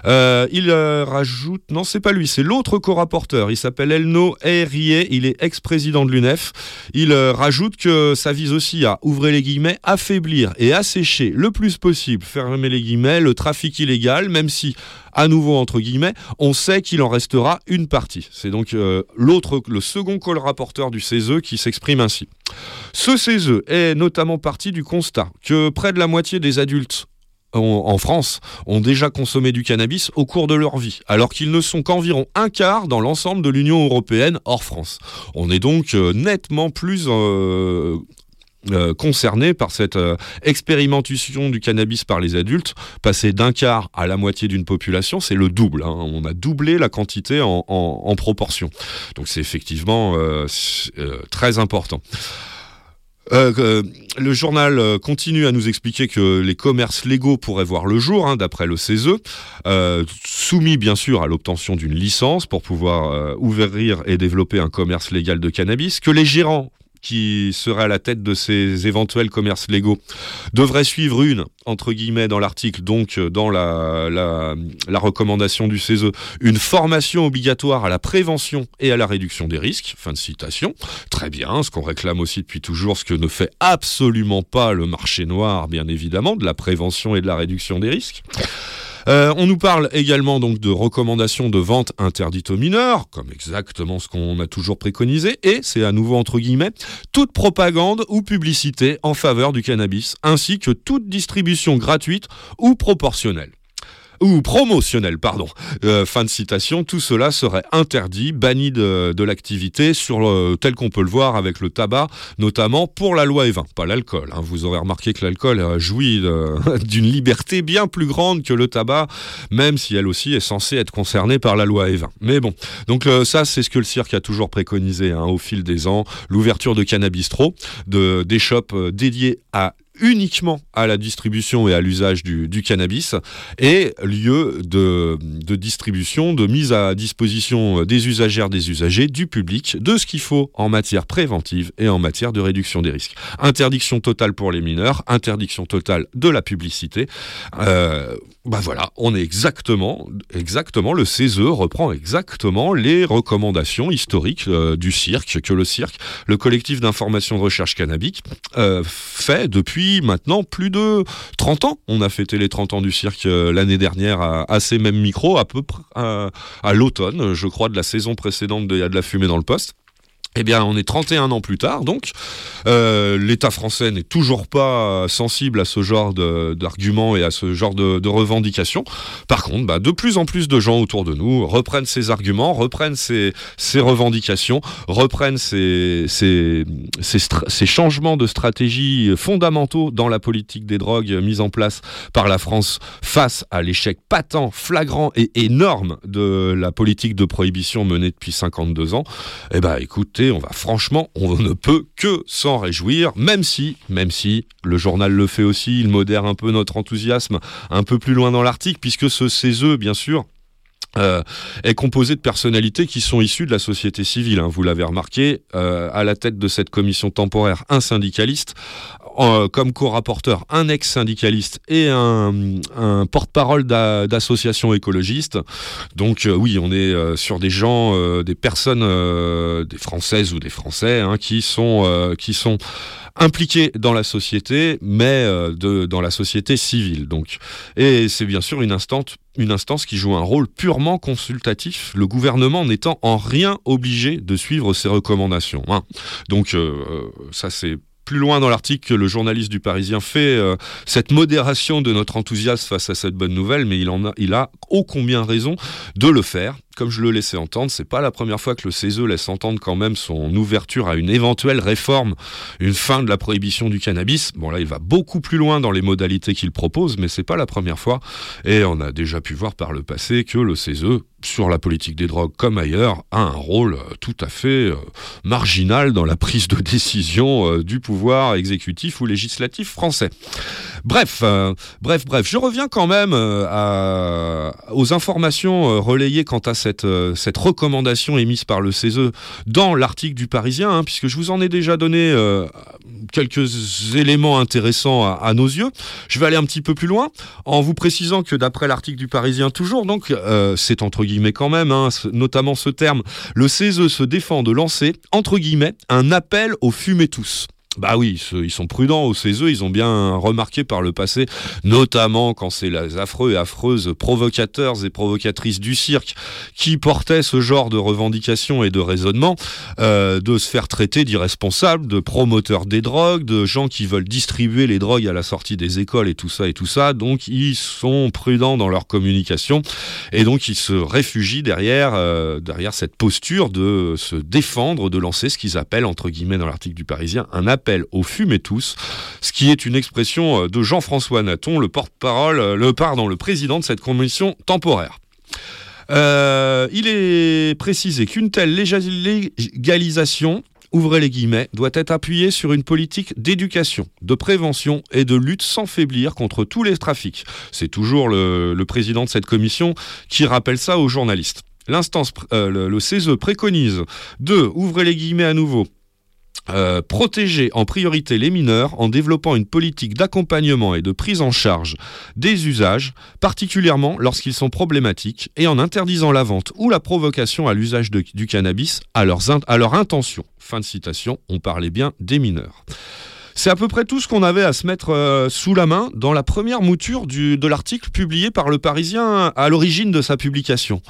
Euh, il euh, rajoute, non c'est pas lui, c'est l'autre co-rapporteur, il s'appelle Elno Herrier, il est ex-président de l'UNEF. Il euh, rajoute que ça vise aussi à, ouvrir les guillemets, affaiblir et assécher le plus possible, fermer les guillemets, le trafic illégal, même si à nouveau entre guillemets, on sait qu'il en restera une partie. C'est donc l'autre, le second co-rapporteur du CESE qui s'exprime ainsi. Ce CESE est notamment parti du constat que près de la moitié des adultes en, France ont déjà consommé du cannabis au cours de leur vie, alors qu'ils ne sont qu'environ un quart dans l'ensemble de l'Union européenne hors France. On est donc euh, nettement plus euh, euh, concernés par cette euh, expérimentation du cannabis par les adultes, passer d'un quart à la moitié d'une population, c'est le double. hein. On a doublé la quantité en, proportion. Donc c'est effectivement très important. Euh, euh, le journal euh, continue à nous expliquer que les commerces légaux pourraient voir le jour, hein, d'après le CESE, soumis bien sûr à l'obtention d'une licence pour pouvoir ouvrir et développer un commerce légal de cannabis, que les gérants qui seraient à la tête de ces éventuels commerces légaux devraient suivre une, entre guillemets, dans l'article, donc euh, dans la, la, la recommandation du CESE, une formation obligatoire à la prévention et à la réduction des risques. Fin de citation. Très bien, ce qu'on réclame aussi depuis toujours, ce que ne fait absolument pas le marché noir, bien évidemment, de la prévention et de la réduction des risques. Euh, on nous parle également donc de recommandations de vente interdite aux mineurs, comme exactement ce qu'on a toujours préconisé, et c'est à nouveau entre guillemets, toute propagande ou publicité en faveur du cannabis, ainsi que toute distribution gratuite ou proportionnelle ou promotionnel, pardon. Euh, fin de citation, tout cela serait interdit, banni de, l'activité, tel qu'on peut le voir avec le tabac, notamment pour la loi E20, pas l'alcool. hein. Vous aurez remarqué que l'alcool euh, jouit d'une liberté bien plus grande que le tabac, même si elle aussi est censée être concernée par la loi E20. Mais bon, donc euh, ça, c'est ce que le cirque a toujours préconisé hein, au fil des ans, l'ouverture de cannabistro, de, des shops dédiés à uniquement à la distribution et à l'usage du, cannabis et lieu de, distribution, de mise à disposition des usagères, des usagers, du public, de ce qu'il faut en matière préventive et en matière de réduction des risques. Interdiction totale pour les mineurs, interdiction totale de la publicité. Euh, bah voilà, on est exactement, exactement, le CESE reprend exactement les recommandations historiques euh, du cirque, que le cirque, le collectif d'information de recherche cannabique, euh, fait depuis maintenant plus de 30 ans. On a fêté les 30 ans du cirque euh, l'année dernière à, ces mêmes micros, à peu près à, à l'automne, je crois, de la saison précédente de Il y a de la fumée dans le poste. Eh bien, on est 31 ans plus tard, donc euh, l'État français n'est toujours pas sensible à ce genre d'arguments et à ce genre de, revendications. Par contre, bah, de plus en plus de gens autour de nous reprennent ces arguments, reprennent ces, revendications, reprennent ces, ces, changements de stratégie fondamentaux dans la politique des drogues mise en place par la France face à l'échec patent, flagrant et énorme de la politique de prohibition menée depuis 52 ans. Eh ben, écoutez, on va franchement, on ne peut que s'en réjouir, même si, même si le journal le fait aussi, il modère un peu notre enthousiasme un peu plus loin dans l'article, puisque ce CESE, bien sûr, euh, est composé de personnalités qui sont issues de la société civile. hein. vous l'avez remarqué, euh, à la tête de cette commission temporaire, un syndicaliste, comme co-rapporteur, un ex-syndicaliste et un, porte-parole d'a- d'associations écologistes. Donc euh, oui, on est euh, sur des gens, euh, des personnes, des Françaises ou des Français, hein, qui sont impliqués dans la société, mais dans la société civile. Donc, et c'est bien sûr une instance, qui joue un rôle purement consultatif, le gouvernement n'étant en rien obligé de suivre ses recommandations. hein. Donc, ça c'est plus loin dans l'article que le journaliste du Parisien fait euh, cette modération de notre enthousiasme face à cette bonne nouvelle, mais il en a, il a ô combien raison de le faire. Comme je le laissais entendre, c'est pas la première fois que le CESE laisse entendre quand même son ouverture à une éventuelle réforme, une fin de la prohibition du cannabis. Bon là, il va beaucoup plus loin dans les modalités qu'il propose, mais c'est pas la première fois. Et on a déjà pu voir par le passé que le CESE, sur la politique des drogues comme ailleurs, a un rôle euh, tout à fait euh, marginal dans la prise de décision euh, du pouvoir exécutif ou législatif français. Bref, bref, bref, je reviens quand même aux informations relayées quant à cette, euh, cette recommandation émise par le CESE dans l'article du Parisien, hein, puisque je vous en ai déjà donné euh, quelques éléments intéressants à, nos yeux. Je vais aller un petit peu plus loin en vous précisant que d'après l'article du Parisien toujours, donc euh, c'est entre guillemets quand même, hein, notamment ce terme, le CESE se défend de lancer entre guillemets un appel aux fumez tous. Bah oui, ils sont prudents au CESE, ils ont bien remarqué par le passé, notamment quand c'est les affreux et affreuses provocateurs et provocatrices du cirque qui portaient ce genre de revendications et de raisonnements, euh, de se faire traiter d'irresponsables, de promoteurs des drogues, de gens qui veulent distribuer les drogues à la sortie des écoles et tout ça et tout ça. Donc ils sont prudents dans leur communication et donc ils se réfugient derrière, euh, derrière cette posture de se défendre, de lancer ce qu'ils appellent, entre guillemets dans l'article du Parisien, un appel au fumez tous, ce qui est une expression euh, de Jean-François Naton, le porte-parole, euh, le pardon, le président de cette commission temporaire. Euh, il est précisé qu'une telle léga- légalisation, ouvrez les guillemets, doit être appuyée sur une politique d'éducation, de prévention et de lutte sans faiblir contre tous les trafics. C'est toujours le, président de cette commission qui rappelle ça aux journalistes. L'instance, le, le CESE préconise de, ouvrez les guillemets à nouveau, euh, protéger en priorité les mineurs en développant une politique d'accompagnement et de prise en charge des usages, particulièrement lorsqu'ils sont problématiques, et en interdisant la vente ou la provocation à l'usage du cannabis à, leurs à leur intention. Fin de citation, on parlait bien des mineurs. C'est à peu près tout ce qu'on avait à se mettre euh, sous la main dans la première mouture de l'article publié par le Parisien à l'origine de sa publication.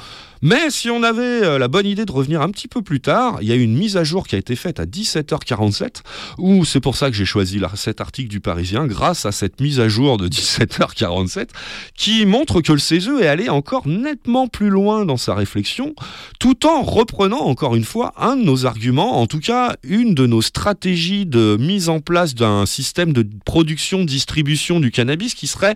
Mais si on avait euh, la bonne idée de revenir un petit peu plus tard, il y a eu une mise à jour qui a été faite à 17h47, où c'est pour ça que j'ai choisi cet article du Parisien, grâce à cette mise à jour de 17h47, qui montre que le CESE est allé encore nettement plus loin dans sa réflexion, tout en reprenant encore une fois un de nos arguments, en tout cas une de nos stratégies de mise en place d'un système de production, distribution du cannabis qui serait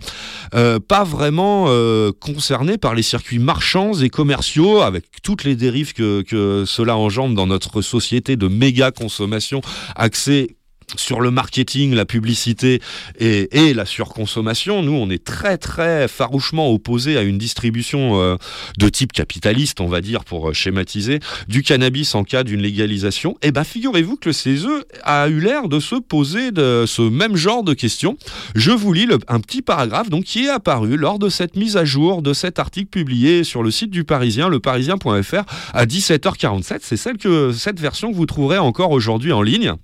euh, pas vraiment euh, concerné par les circuits marchands et commerciaux, avec toutes les dérives que, que cela engendre dans notre société de méga consommation axée sur le marketing, la publicité et, la surconsommation, nous, on est très, très farouchement opposés à une distribution euh, de type capitaliste, on va dire, pour euh, schématiser, du cannabis en cas d'une légalisation. Et bien, figurez-vous que le CESE a eu l'air de se poser de ce même genre de questions. Je vous lis un petit paragraphe donc, qui est apparu lors de cette mise à jour de cet article publié sur le site du Parisien, leparisien.fr, à 17h47. C'est celle que, cette version que vous trouverez encore aujourd'hui en ligne.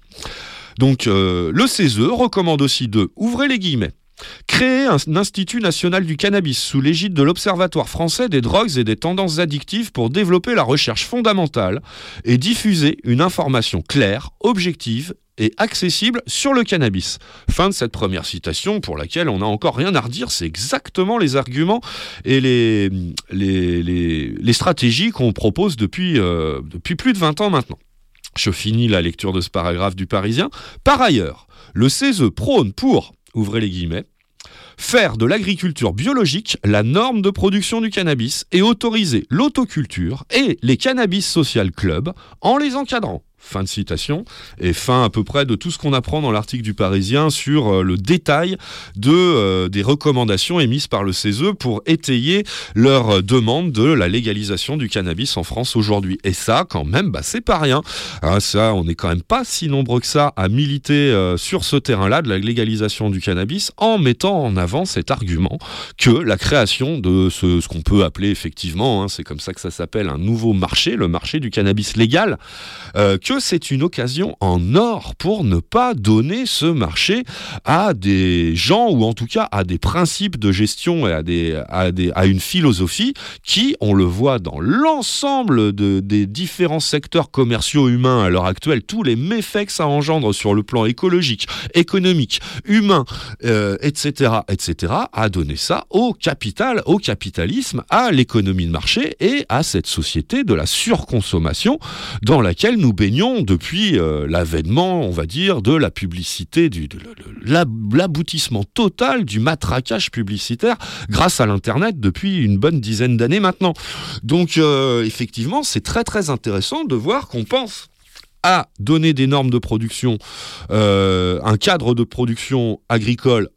Donc euh, le CESE recommande aussi de, ouvrez les guillemets, créer un, institut national du cannabis sous l'égide de l'Observatoire français des drogues et des tendances addictives pour développer la recherche fondamentale et diffuser une information claire, objective et accessible sur le cannabis. Fin de cette première citation pour laquelle on n'a encore rien à redire, c'est exactement les arguments et les, les, les- stratégies qu'on propose depuis, euh, depuis plus de 20 ans maintenant. Je finis la lecture de ce paragraphe du Parisien. Par ailleurs, le CESE prône pour, ouvrez les guillemets, faire de l'agriculture biologique la norme de production du cannabis et autoriser l'autoculture et les cannabis social clubs en les encadrant. Fin de citation et fin à peu près de tout ce qu'on apprend dans l'article du Parisien sur euh, le détail de, euh, des recommandations émises par le CESE pour étayer leur euh, demande de la légalisation du cannabis en France aujourd'hui. Et ça, quand même, bah, c'est pas rien. Hein, ça, on n'est quand même pas si nombreux que ça à militer sur ce terrain-là de la légalisation du cannabis en mettant en avant cet argument que la création de ce, ce qu'on peut appeler effectivement, hein, c'est comme ça que ça s'appelle, un nouveau marché, le marché du cannabis légal, que c'est une occasion en or pour ne pas donner ce marché à des gens ou en tout cas à des principes de gestion et à, des, à, une philosophie qui, on le voit dans l'ensemble de, des différents secteurs commerciaux humains à l'heure actuelle, tous les méfaits que ça engendre sur le plan écologique, économique, humain, euh, etc., etc., a donné ça au capital, au capitalisme, à l'économie de marché et à cette société de la surconsommation dans laquelle nous baignons depuis euh, l'avènement, on va dire, de la publicité, de la- l'aboutissement total du matraquage publicitaire grâce à l'Internet depuis une bonne dizaine d'années maintenant. Donc, euh, effectivement, c'est très très intéressant de voir qu'on pense à donner des normes de production, euh, un cadre de production agricole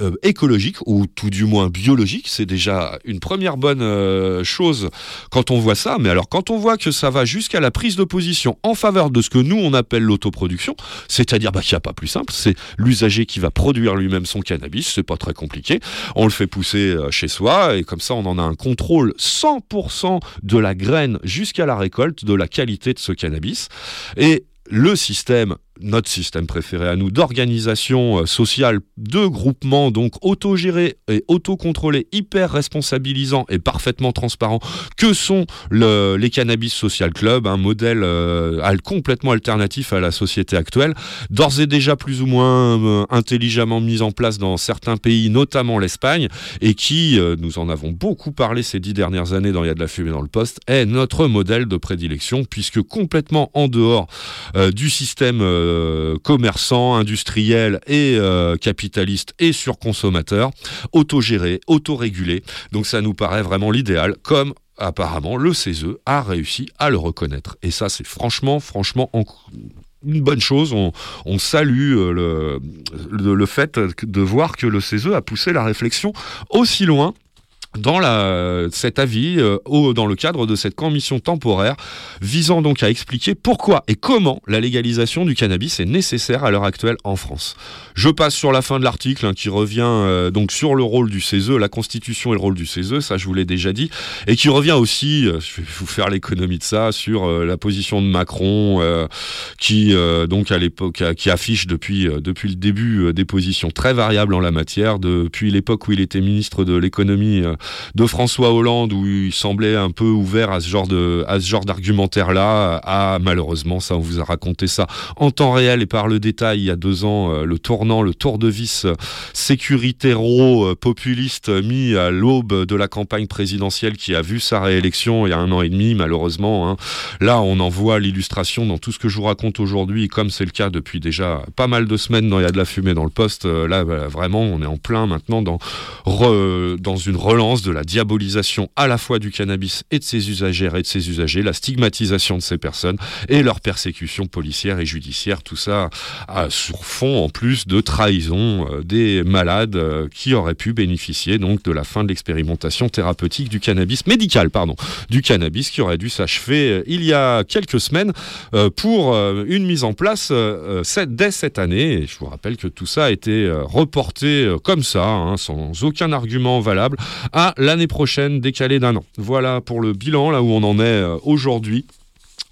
euh, écologique ou tout du moins biologique. C'est déjà une première bonne euh, chose quand on voit ça. Mais alors quand on voit que ça va jusqu'à la prise de position en faveur de ce que nous on appelle l'autoproduction, c'est-à-dire bah, qu'il n'y a pas plus simple, c'est l'usager qui va produire lui-même son cannabis, c'est pas très compliqué. On le fait pousser euh, chez soi et comme ça on en a un contrôle 100% de la graine jusqu'à la récolte, de la qualité de ce cannabis. Et le système notre système préféré à nous d'organisation euh, sociale, de groupement, donc autogéré et autocontrôlé, hyper responsabilisant et parfaitement transparent, que sont le- les cannabis social club, un modèle euh, complètement alternatif à la société actuelle, d'ores et déjà plus ou moins euh, intelligemment mis en place dans certains pays, notamment l'Espagne, et qui, nous en avons beaucoup parlé ces dix dernières années dans Il y a de la fumée dans le poste, est notre modèle de prédilection, puisque complètement en dehors du système euh, commerçant, industriel et euh, capitaliste et surconsommateur, autogéré, autorégulé. Donc ça nous paraît vraiment l'idéal, comme apparemment le CESE a réussi à le reconnaître. Et ça, c'est franchement, franchement en- une bonne chose. On, salue euh, le, le, le fait de voir que le CESE a poussé la réflexion aussi loin dans la, cet avis, euh, au- dans le cadre de cette commission temporaire, visant donc à expliquer pourquoi et comment la légalisation du cannabis est nécessaire à l'heure actuelle en France. Je passe sur la fin de l'article hein, qui revient euh, donc sur le rôle du CESE, la Constitution et le rôle du CESE, ça je vous l'ai déjà dit, et qui revient aussi, euh, je vais vous faire l'économie de ça, sur euh, la position de Macron, euh, qui donc à l'époque qui affiche depuis depuis le début des positions très variables en la matière, depuis l'époque où il était ministre de l'économie de François Hollande où il semblait un peu ouvert à ce genre d'argumentaire là à malheureusement ça on vous a raconté ça en temps réel et par le détail il y a deux ans euh, le tournant le tour de vis euh, sécuritéro euh, populiste mis à l'aube de la campagne présidentielle qui a vu sa réélection il y a un an et demi malheureusement hein. là on en voit l'illustration dans tout ce que je vous raconte aujourd'hui comme c'est le cas depuis déjà pas mal de semaines dans il y a de la fumée dans le poste. Là vraiment on est en plein maintenant dans une relance de la diabolisation à la fois du cannabis et de ses usagères et de ses usagers, la stigmatisation de ces personnes et leur persécution policière et judiciaire, tout ça sur fond en plus de trahison euh, des malades euh, qui auraient pu bénéficier donc de la fin de l'expérimentation thérapeutique du cannabis médical, pardon, du cannabis qui aurait dû s'achever euh, il y a quelques semaines pour une mise en place dès cette année. Et je vous rappelle que tout ça a été reporté comme ça, hein, sans aucun argument valable, l'année prochaine, décalé d'un an. Voilà pour le bilan, là où on en est euh, aujourd'hui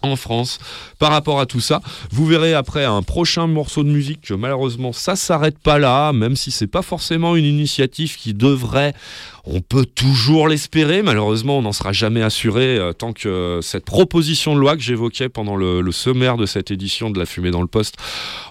en France par rapport à tout ça. Vous verrez après un prochain morceau de musique que malheureusement ça s'arrête pas là, même si c'est pas forcément une initiative qui devrait, on peut toujours l'espérer, malheureusement on n'en sera jamais assuré euh, tant que cette proposition de loi que j'évoquais pendant le, sommaire de cette édition de La Fumée dans le Poste,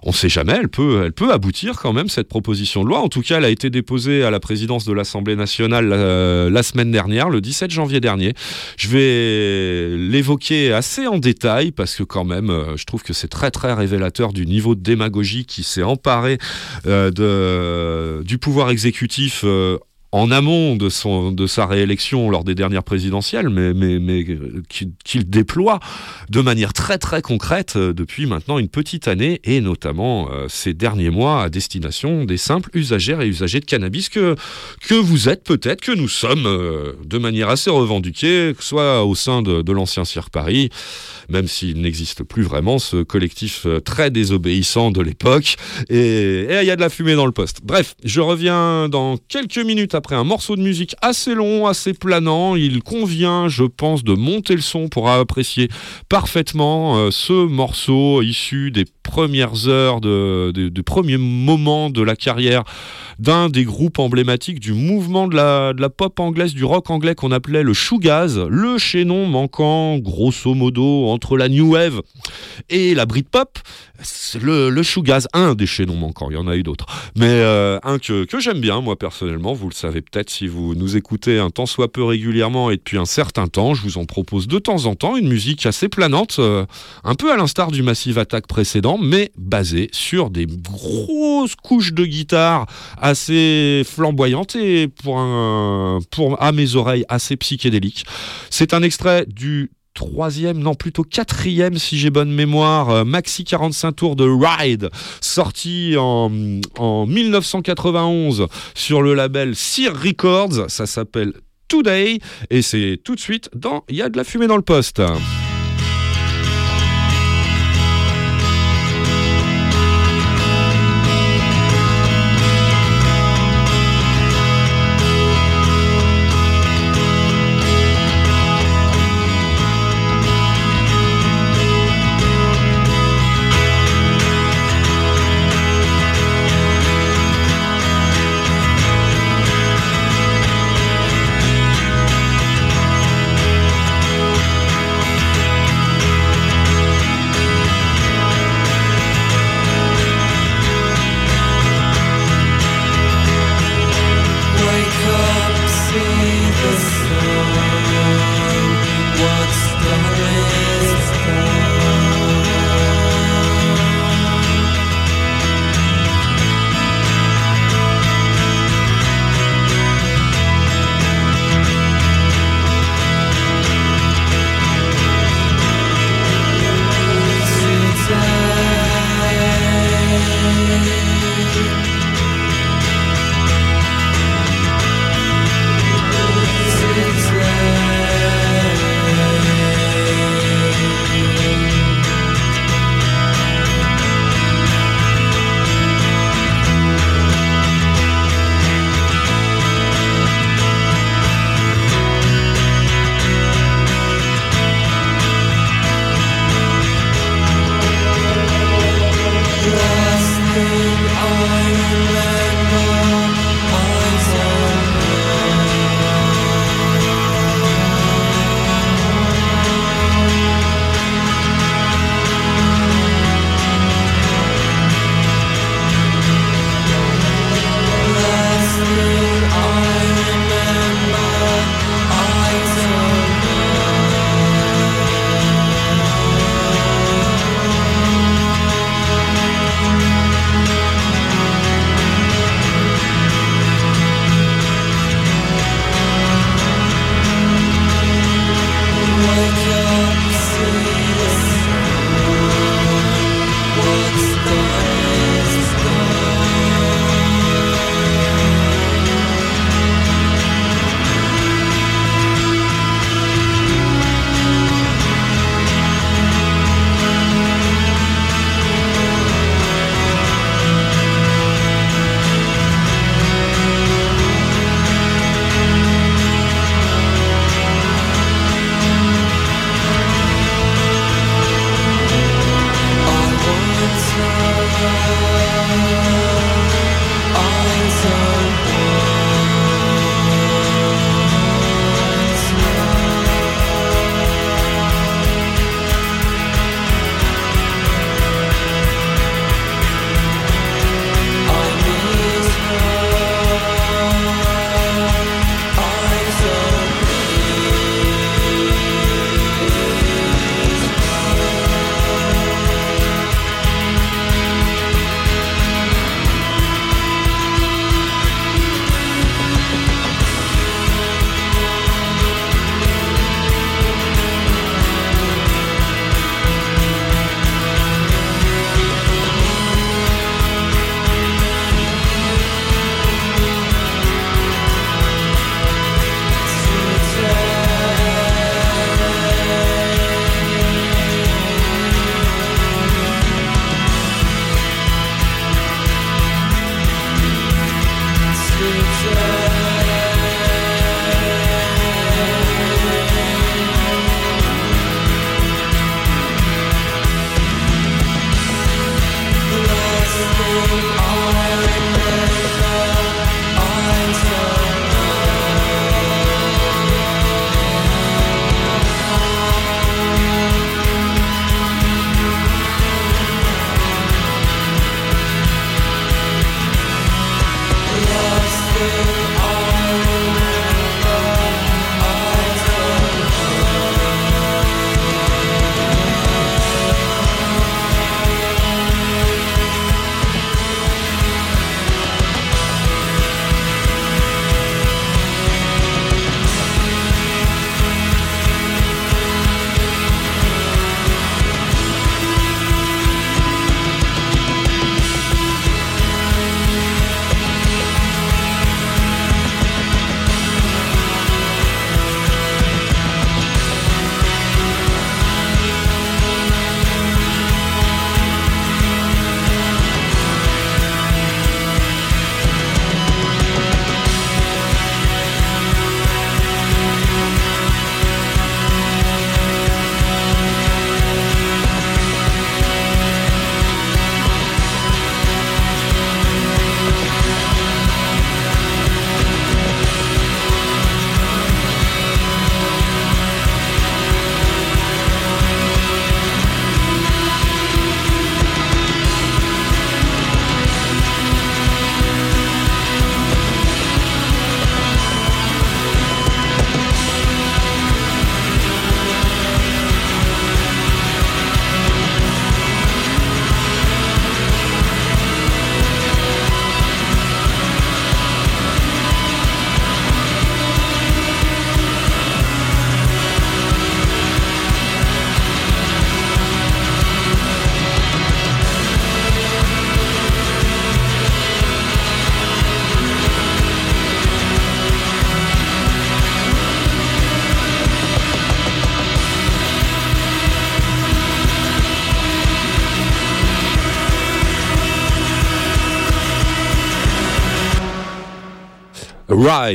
on sait jamais, elle peut, aboutir quand même cette proposition de loi. En tout cas, elle a été déposée à la présidence de l'Assemblée nationale euh, la semaine dernière, le 17 janvier dernier. Je vais l'évoquer assez en détail parce que quand même, euh, je trouve que c'est très très révélateur du niveau de démagogie qui s'est emparé du pouvoir exécutif. En amont de, sa réélection lors des dernières présidentielles, mais, euh, qu'il déploie de manière très très concrète euh, depuis maintenant une petite année et notamment euh, ces derniers mois à destination des simples usagères et usagers de cannabis que, vous êtes peut-être, que nous sommes de manière assez revendiquée, soit au sein de, de l'ancien Cirque Paris, même s'il n'existe plus vraiment ce collectif très désobéissant de l'époque, et il y a de la fumée dans le poste. Bref, je reviens dans quelques minutes après un morceau de musique assez long, assez planant. Il convient, je pense, de monter le son pour apprécier parfaitement euh, ce morceau issu des premières heures, de, de- des premiers moments de la carrière d'un des groupes emblématiques du mouvement de la, pop anglaise, du rock anglais qu'on appelait le shoegaze, le chaînon manquant grosso modo entre la new wave et la Britpop. Le, le shoegaze, un des chaînons manquants, il y en a eu d'autres, mais euh, un que j'aime bien moi personnellement, vous le savez peut-être si vous nous écoutez un tant soit peu régulièrement et depuis un certain temps, je vous en propose de temps en temps une musique assez planante, euh, un peu à l'instar du Massive Attack précédent, mais basée sur des grosses couches de guitare assez flamboyantes et pour à mes oreilles assez psychédéliques. C'est un extrait du troisième, non plutôt quatrième si j'ai bonne mémoire, euh, maxi 45 tours de Ride, sorti en, en 1991 sur le label Sear Records, ça s'appelle Today, et c'est tout de suite dans Il y a de la fumée dans le poste.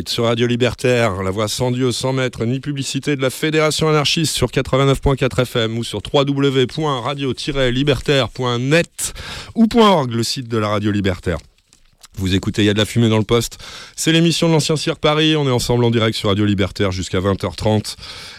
Sur Radio Libertaire, la voix sans Dieu, sans maître, ni publicité de la Fédération anarchiste sur 89.4 FM ou sur www.radio-libertaire.net ou .org, le site de la Radio Libertaire. Vous écoutez Il y a de la fumée dans le poste. C'est l'émission de l'Ancien Cirque Paris. On est ensemble en direct sur Radio Libertaire jusqu'à 20h30.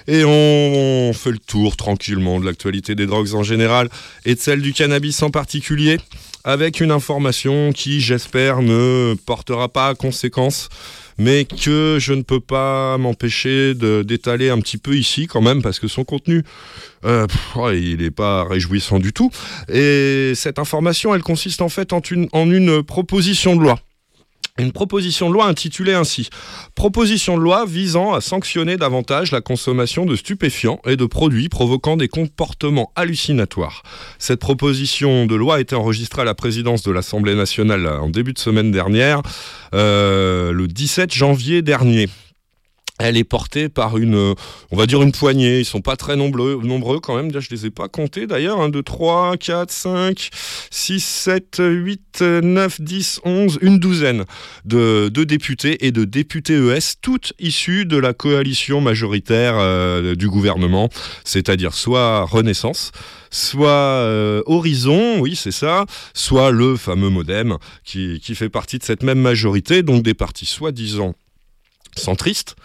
Et on fait le tour tranquillement de l'actualité des drogues en général et de celle du cannabis en particulier. Avec une information qui, j'espère, ne portera pas à conséquence mais que je ne peux pas m'empêcher d'étaler un petit peu ici quand même, parce que son contenu, euh, ouais, il n'est pas réjouissant du tout. Et cette information, elle consiste en fait en une proposition de loi. Une proposition de loi intitulée ainsi Proposition de loi visant à sanctionner davantage la consommation de stupéfiants et de produits provoquant des comportements hallucinatoires. Cette proposition de loi a été enregistrée à la présidence de l'Assemblée nationale en début de semaine dernière, euh, le 17 janvier dernier. Elle est portée par une, euh, on va dire une poignée. Ils sont pas très nombreux, quand même. Là, je les ai pas comptés d'ailleurs. 1, 2, 3, 4, 5, 6, 7, 8, 9, 10, 11, une douzaine de, députés et de députés ES, toutes issues de la coalition majoritaire euh, du gouvernement, c'est-à-dire soit Renaissance, soit euh, Horizon, oui c'est ça, soit le fameux Modem qui fait partie de cette même majorité, donc des partis soi-disant centristes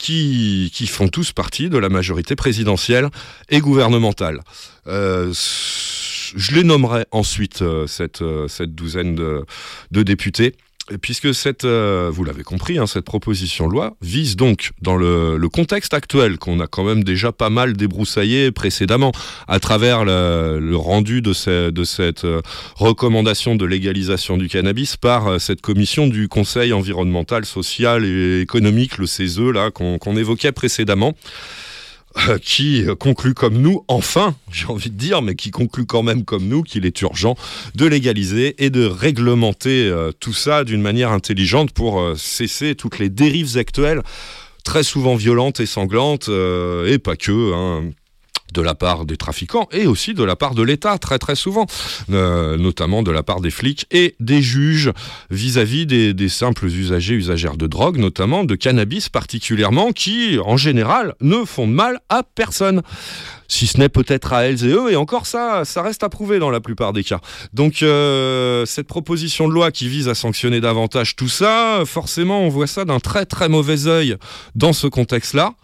qui, qui font tous partie de la majorité présidentielle et gouvernementale. Euh, je les nommerai ensuite, euh, cette, euh, cette douzaine de, de députés. Puisque cette, euh, vous l'avez compris, hein, cette proposition loi vise donc, dans le, le contexte actuel qu'on a quand même déjà pas mal débroussaillé précédemment, à travers le, le rendu de, de cette euh, recommandation de légalisation du cannabis par euh, cette commission du Conseil environnemental, social et économique, le CESE, là, qu'on qu'on évoquait précédemment. Euh, qui euh, conclut comme nous, enfin, j'ai envie de dire, mais qui conclut quand même comme nous qu'il est urgent de légaliser et de réglementer euh, tout ça d'une manière intelligente pour cesser toutes les dérives actuelles, très souvent violentes et sanglantes, et pas que. hein, de la part des trafiquants et aussi de la part de l'État, très très souvent, euh, notamment de la part des flics et des juges vis-à-vis des, des simples usagers, usagères de drogue, notamment de cannabis particulièrement, qui en général ne font de mal à personne. Si ce n'est peut-être à elles et eux, et encore ça, ça reste à prouver dans la plupart des cas. Donc euh, cette proposition de loi qui vise à sanctionner davantage tout ça, forcément on voit ça d'un très très mauvais œil dans ce contexte-là.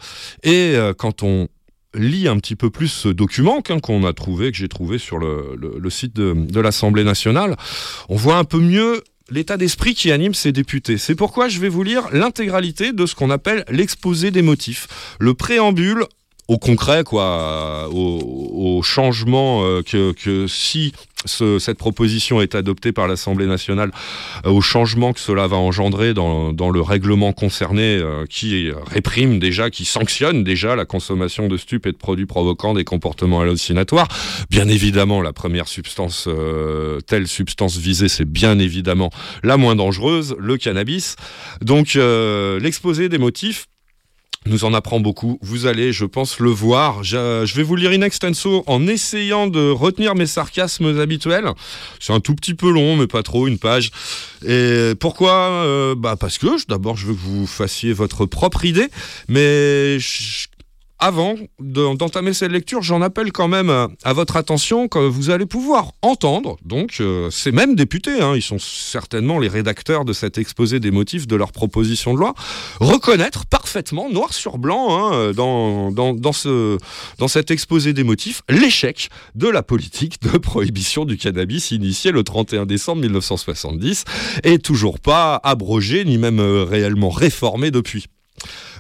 Et euh, quand on lit un petit peu plus ce document qu'on a trouvé, que j'ai trouvé sur le, site de, l'Assemblée nationale, on voit un peu mieux l'état d'esprit qui anime ces députés. C'est pourquoi je vais vous lire l'intégralité de ce qu'on appelle l'exposé des motifs, le préambule au concret, quoi, au, changement euh, que si ce- cette proposition est adoptée par l'Assemblée nationale, euh, au changement que cela va engendrer dans, dans le règlement concerné euh, qui réprime déjà, qui sanctionne déjà la consommation de stupes et de produits provoquant des comportements hallucinatoires. Bien évidemment, la première substance, euh, telle substance visée, c'est bien évidemment la moins dangereuse, le cannabis. Donc, euh, l'exposé des motifs nous en apprend beaucoup. Vous allez, je pense, le voir. Je, vais vous lire in extenso en essayant de retenir mes sarcasmes habituels. C'est un tout petit peu long, mais pas trop, une page. Et pourquoi? Euh, Bah parce que d'abord, je veux que vous fassiez votre propre idée, mais je- avant de- d'entamer cette lecture, j'en appelle quand même à, à votre attention que vous allez pouvoir entendre, donc euh, ces mêmes députés, hein, ils sont certainement les rédacteurs de cet exposé des motifs de leur proposition de loi, reconnaître parfaitement, noir sur blanc, hein, dans, dans, dans, ce, dans cet exposé des motifs, l'échec de la politique de prohibition du cannabis initiée le 31 décembre 1970 et toujours pas abrogée ni même euh, réellement réformée depuis.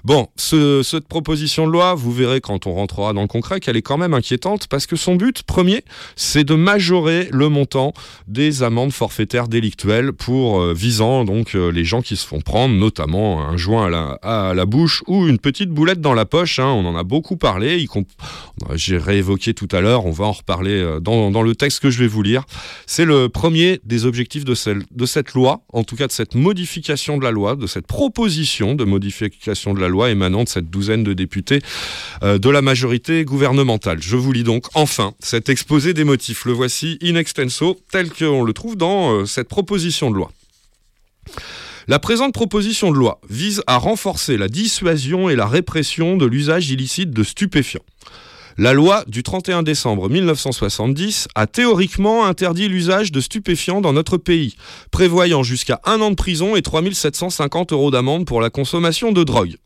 Bon, ce- cette proposition de loi, vous verrez quand on rentrera dans le concret qu'elle est quand même inquiétante parce que son but premier, c'est de majorer le montant des amendes forfaitaires délictuelles pour euh, visant donc euh, les gens qui se font prendre, notamment un joint à la, bouche ou une petite boulette dans la poche. hein. on en a beaucoup parlé. J'ai réévoqué tout à l'heure. On va en reparler euh, dans, le texte que je vais vous lire. C'est le premier des objectifs de cette loi, en tout cas de cette modification de la loi, de cette proposition de modification de la loi émanant de cette douzaine de députés euh, de la majorité gouvernementale. Je vous lis donc enfin cet exposé des motifs. Le voici in extenso, tel qu'on le trouve dans euh, cette proposition de loi. La présente proposition de loi vise à renforcer la dissuasion et la répression de l'usage illicite de stupéfiants. La loi du 31 décembre 1970 a théoriquement interdit l'usage de stupéfiants dans notre pays, prévoyant jusqu'à un an de prison et 3750 euros d'amende pour la consommation de drogue.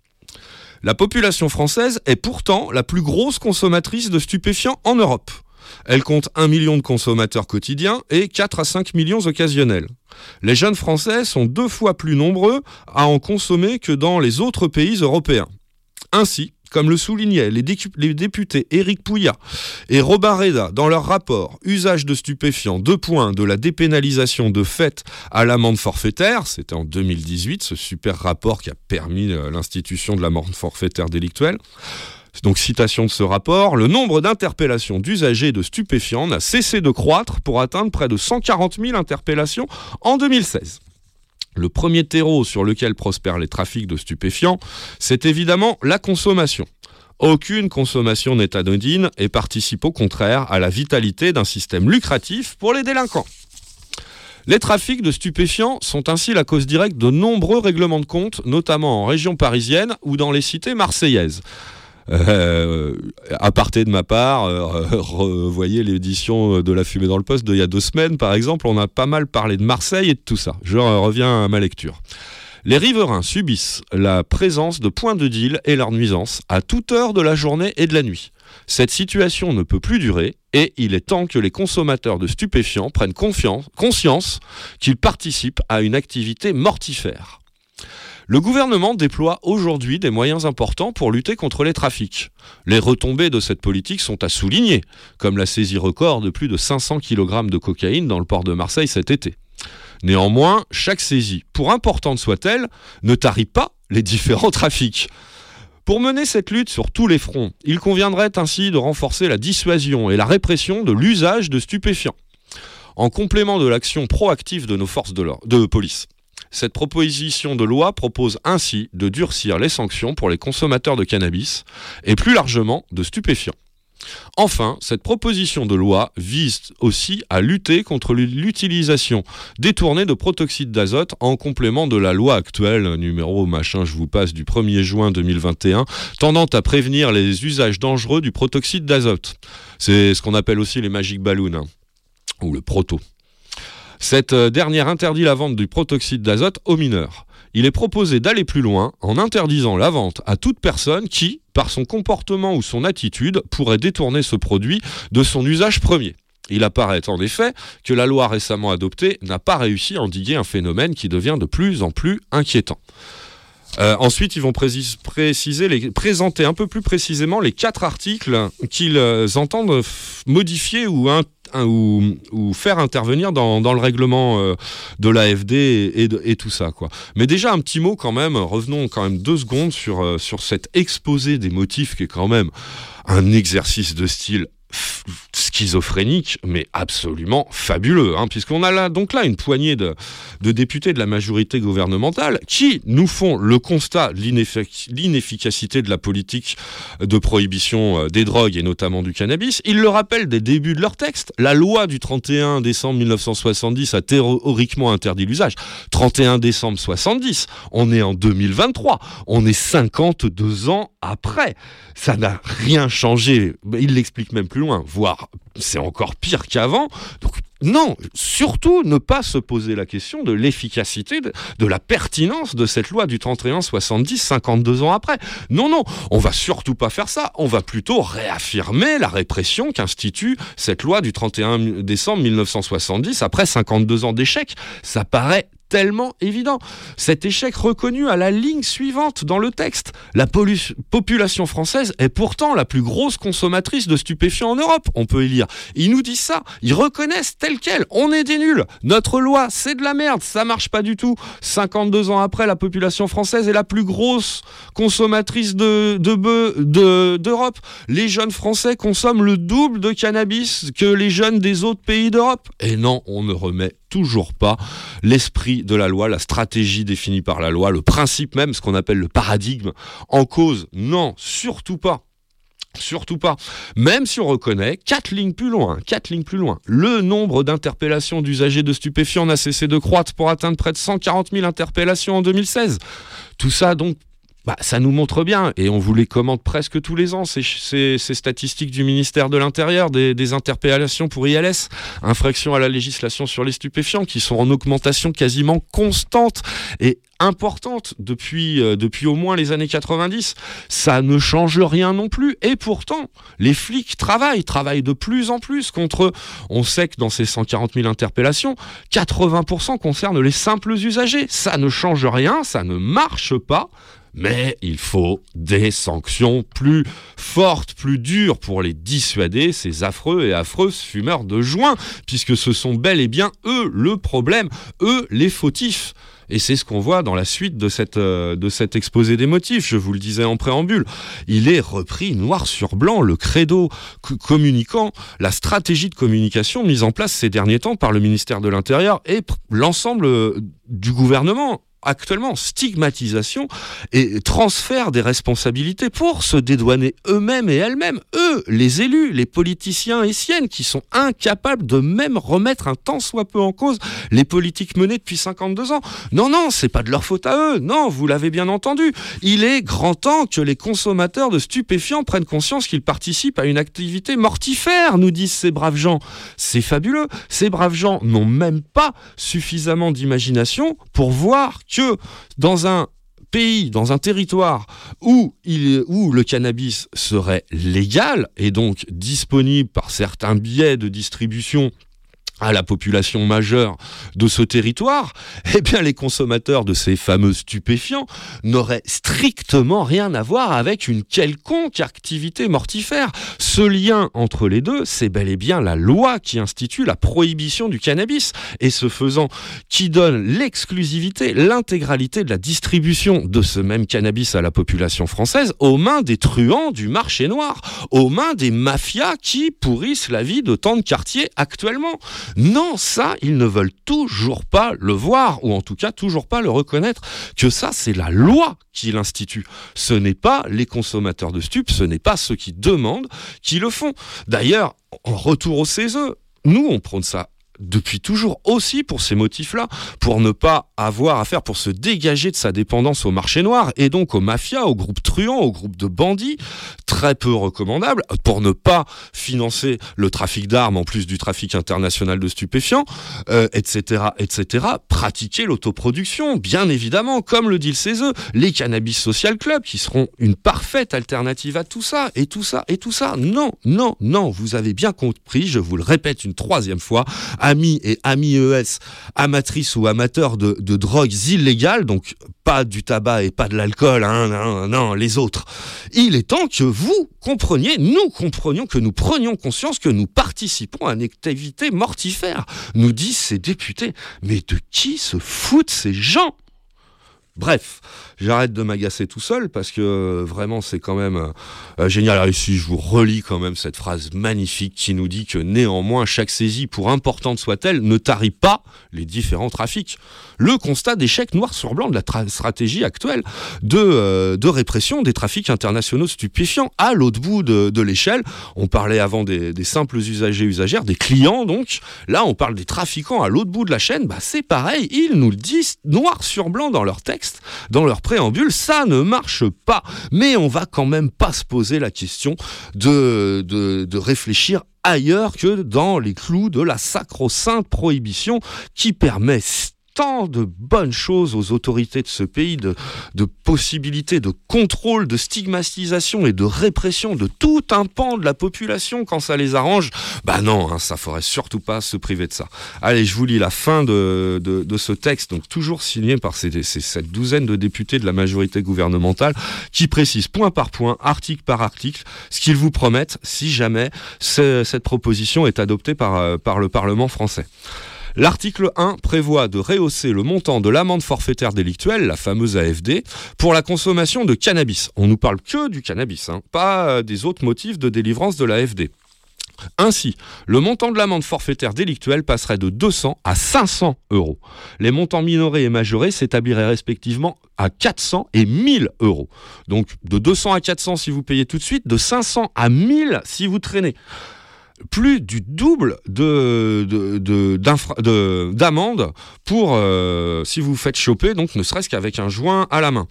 La population française est pourtant la plus grosse consommatrice de stupéfiants en Europe. Elle compte 1 million de consommateurs quotidiens et 4 à 5 millions occasionnels. Les jeunes Français sont deux fois plus nombreux à en consommer que dans les autres pays européens. Ainsi, comme le soulignaient les, députés Éric Pouillat et Robin Reda dans leur rapport Usage de stupéfiants, deux points de la dépénalisation de fait à l'amende forfaitaire, c'était en 2018 ce super rapport qui a permis euh, l'institution de l'amende forfaitaire délictuelle. Donc citation de ce rapport, le nombre d'interpellations d'usagers de stupéfiants n'a cessé de croître pour atteindre près de 140 000 interpellations en 2016. Le premier terreau sur lequel prospèrent les trafics de stupéfiants, c'est évidemment la consommation. Aucune consommation n'est anodine et participe au contraire à la vitalité d'un système lucratif pour les délinquants. Les trafics de stupéfiants sont ainsi la cause directe de nombreux règlements de compte, notamment en région parisienne ou dans les cités marseillaises. Euh, à parté de ma part, euh, revoyez l'édition de La Fumée dans le Poste d'il y a deux semaines, par exemple. On a pas mal parlé de Marseille et de tout ça. Je reviens à ma lecture. Les riverains subissent la présence de points de deal et leur nuisance à toute heure de la journée et de la nuit. Cette situation ne peut plus durer et il est temps que les consommateurs de stupéfiants prennent conscience qu'ils participent à une activité mortifère. Le gouvernement déploie aujourd'hui des moyens importants pour lutter contre les trafics. Les retombées de cette politique sont à souligner, comme la saisie record de plus de 500 kg de cocaïne dans le port de Marseille cet été. Néanmoins, chaque saisie, pour importante soit-elle, ne tarit pas les différents trafics. Pour mener cette lutte sur tous les fronts, il conviendrait ainsi de renforcer la dissuasion et la répression de l'usage de stupéfiants, en complément de l'action proactive de nos forces de, police. Cette proposition de loi propose ainsi de durcir les sanctions pour les consommateurs de cannabis et plus largement de stupéfiants. Enfin, cette proposition de loi vise aussi à lutter contre l'utilisation détournée de protoxyde d'azote en complément de la loi actuelle, numéro machin, je vous passe, du 1er juin 2021, tendant à prévenir les usages dangereux du protoxyde d'azote. C'est ce qu'on appelle aussi les magic balloons, hein, ou le proto. Cette euh, dernière interdit la vente du protoxyde d'azote aux mineurs. Il est proposé d'aller plus loin en interdisant la vente à toute personne qui, par son comportement ou son attitude, pourrait détourner ce produit de son usage premier. Il apparaît en effet que la loi récemment adoptée n'a pas réussi à endiguer un phénomène qui devient de plus en plus inquiétant. Euh, ensuite, ils vont précis- préciser présenter un peu plus précisément les quatre articles qu'ils euh, entendent modifier ou, faire intervenir dans, le règlement euh, de l'AFD et, tout ça. Mais déjà, un petit mot quand même, revenons quand même deux secondes sur, sur cet exposé des motifs qui est quand même un exercice de style schizophrénique, mais absolument fabuleux, hein, puisqu'on a là donc là une poignée de, députés de la majorité gouvernementale qui nous font le constat de l'ineffic- l'inefficacité de la politique de prohibition euh, des drogues et notamment du cannabis. Ils le rappellent des débuts de leur texte. La loi du 31 décembre 1970 a théoriquement interdit l'usage. 31 décembre 70, on est en 2023, on est 52 ans après. Ça n'a rien changé. Il l'explique même plus voire c'est encore pire qu'avant. Donc non, surtout ne pas se poser la question de l'efficacité, de, de la pertinence de cette loi du 31-70, 52 ans après. Non, non, on va surtout pas faire ça. On va plutôt réaffirmer la répression qu'institue cette loi du 31 décembre 1970 après 52 ans d'échec. Ça paraît tellement évident. Cet échec reconnu à la ligne suivante dans le texte. La population française est pourtant la plus grosse consommatrice de stupéfiants en Europe. On peut y lire. Ils nous disent ça. Ils reconnaissent tel quel. On est des nuls. Notre loi, c'est de la merde. Ça marche pas du tout. 52 ans après, la population française est la plus grosse consommatrice de, de bœufs de- d'Europe. Les jeunes Français consomment le double de cannabis que les jeunes des autres pays d'Europe. Et non, on ne remet toujours pas l'esprit de la loi, la stratégie définie par la loi, le principe même, ce qu'on appelle le paradigme, en cause. Non, surtout pas. Surtout pas. Même si on reconnaît, quatre lignes plus loin, quatre lignes plus loin, le nombre d'interpellations d'usagers de stupéfiants n'a cessé de croître pour atteindre près de 140 000 interpellations en 2016. Tout ça donc bah, ça nous montre bien, et on vous les commente presque tous les ans, ces, ces- statistiques du ministère de l'Intérieur, des, des interpellations pour ILS, infractions à la législation sur les stupéfiants, qui sont en augmentation quasiment constante et importante depuis, euh, depuis au moins les années 90. Ça ne change rien non plus, et pourtant, les flics travaillent, travaillent de plus en plus contre eux. On sait que dans ces 140 000 interpellations, 80% concernent les simples usagers. Ça ne change rien, ça ne marche pas. Mais il faut des sanctions plus fortes, plus dures pour les dissuader, ces affreux et affreuses fumeurs de joint, puisque ce sont bel et bien eux le problème, eux les fautifs. Et c'est ce qu'on voit dans la suite de, cette, euh, de cet exposé des motifs, je vous le disais en préambule. Il est repris noir sur blanc, le credo co- communicant, la stratégie de communication mise en place ces derniers temps par le ministère de l'Intérieur et l'ensemble euh, du gouvernement actuellement stigmatisation et transfert des responsabilités pour se dédouaner eux-mêmes et elles-mêmes, eux, les élus, les politiciens et siennes, qui sont incapables de même remettre un tant soit peu en cause les politiques menées depuis 52 ans. Non, non, c'est pas de leur faute à eux. Non, vous l'avez bien entendu. Il est grand temps que les consommateurs de stupéfiants prennent conscience qu'ils participent à une activité mortifère, nous disent ces braves gens. C'est fabuleux. Ces braves gens n'ont même pas suffisamment d'imagination pour voir que dans un pays, dans un territoire où, où le cannabis serait légal et donc disponible par certains biais de distribution à la population majeure de ce territoire, eh bien les consommateurs de ces fameux stupéfiants n'auraient strictement rien à voir avec une quelconque activité mortifère. Ce lien entre les deux, c'est bel et bien la loi qui institue la prohibition du cannabis et ce faisant qui donne l'exclusivité, l'intégralité de la distribution de ce même cannabis à la population française aux mains des truands du marché noir, aux mains des mafias qui pourrissent la vie de tant de quartiers actuellement. Non, ça, ils ne veulent toujours pas le voir, ou en tout cas toujours pas le reconnaître, que ça, c'est la loi qui l'institue. Ce n'est pas les consommateurs de stupes, ce n'est pas ceux qui demandent qui le font. D'ailleurs, en retour au CESE, nous, on prône ça depuis toujours aussi pour ces motifs-là, pour ne pas avoir à faire, pour se dégager de sa dépendance au marché noir et donc aux mafias, aux groupes truands, aux groupes de bandits, très peu recommandables, pour ne pas financer le trafic d'armes en plus du trafic international de stupéfiants, euh, etc., etc. Pratiquer l'autoproduction, bien évidemment, comme le dit le CESE, les cannabis social club qui seront une parfaite alternative à tout ça, et tout ça, et tout ça. Non, non, non, vous avez bien compris, je vous le répète une troisième fois, amis et amis ES, amatrices ou amateurs de, drogues illégales, donc pas du tabac et pas de l'alcool, hein, non, non, les autres. Il est temps que vous compreniez, nous comprenions, que nous prenions conscience que nous participons à une activité mortifère, nous disent ces députés. Mais de qui se foutent ces gens? Bref, j'arrête de m'agacer tout seul parce que vraiment c'est quand même euh, génial. Alors ici, je vous relis quand même cette phrase magnifique qui nous dit que néanmoins chaque saisie, pour importante soit-elle, ne tarit pas les différents trafics. Le constat d'échec noir sur blanc de la tra- stratégie actuelle de, euh, de répression des trafics internationaux stupéfiants à l'autre bout de, de l'échelle. On parlait avant des, des simples usagers usagères, des clients donc. Là, on parle des trafiquants à l'autre bout de la chaîne. Bah, c'est pareil, ils nous le disent noir sur blanc dans leur texte, dans leur Ça ne marche pas. Mais on va quand même pas se poser la question de, de, de réfléchir ailleurs que dans les clous de la sacro-sainte prohibition qui permet de bonnes choses aux autorités de ce pays, de, possibilités de contrôle, de stigmatisation et de répression de tout un pan de la population quand ça les arrange. Bah non, hein, ça faudrait surtout pas se priver de ça. Allez, je vous lis la fin de, de, ce texte, donc toujours signé par cette douzaine de députés de la majorité gouvernementale, qui précise point par point, article par article, ce qu'ils vous promettent si jamais ce- cette proposition est adoptée par, euh, par le Parlement français. L'article 1 prévoit de rehausser le montant de l'amende forfaitaire délictuelle, la fameuse AFD, pour la consommation de cannabis. On nous parle que du cannabis, hein, pas euh, des autres motifs de délivrance de l'AFD. Ainsi, le montant de l'amende forfaitaire délictuelle passerait de 200 à 500 euros. Les montants minorés et majorés s'établiraient respectivement à 400 et 1000 euros. Donc de 200 à 400 si vous payez tout de suite, de 500 à 1000 si vous traînez plus du double de, de, de- d'amende pour euh, si vous faites choper, donc ne serait-ce qu'avec un joint à la main.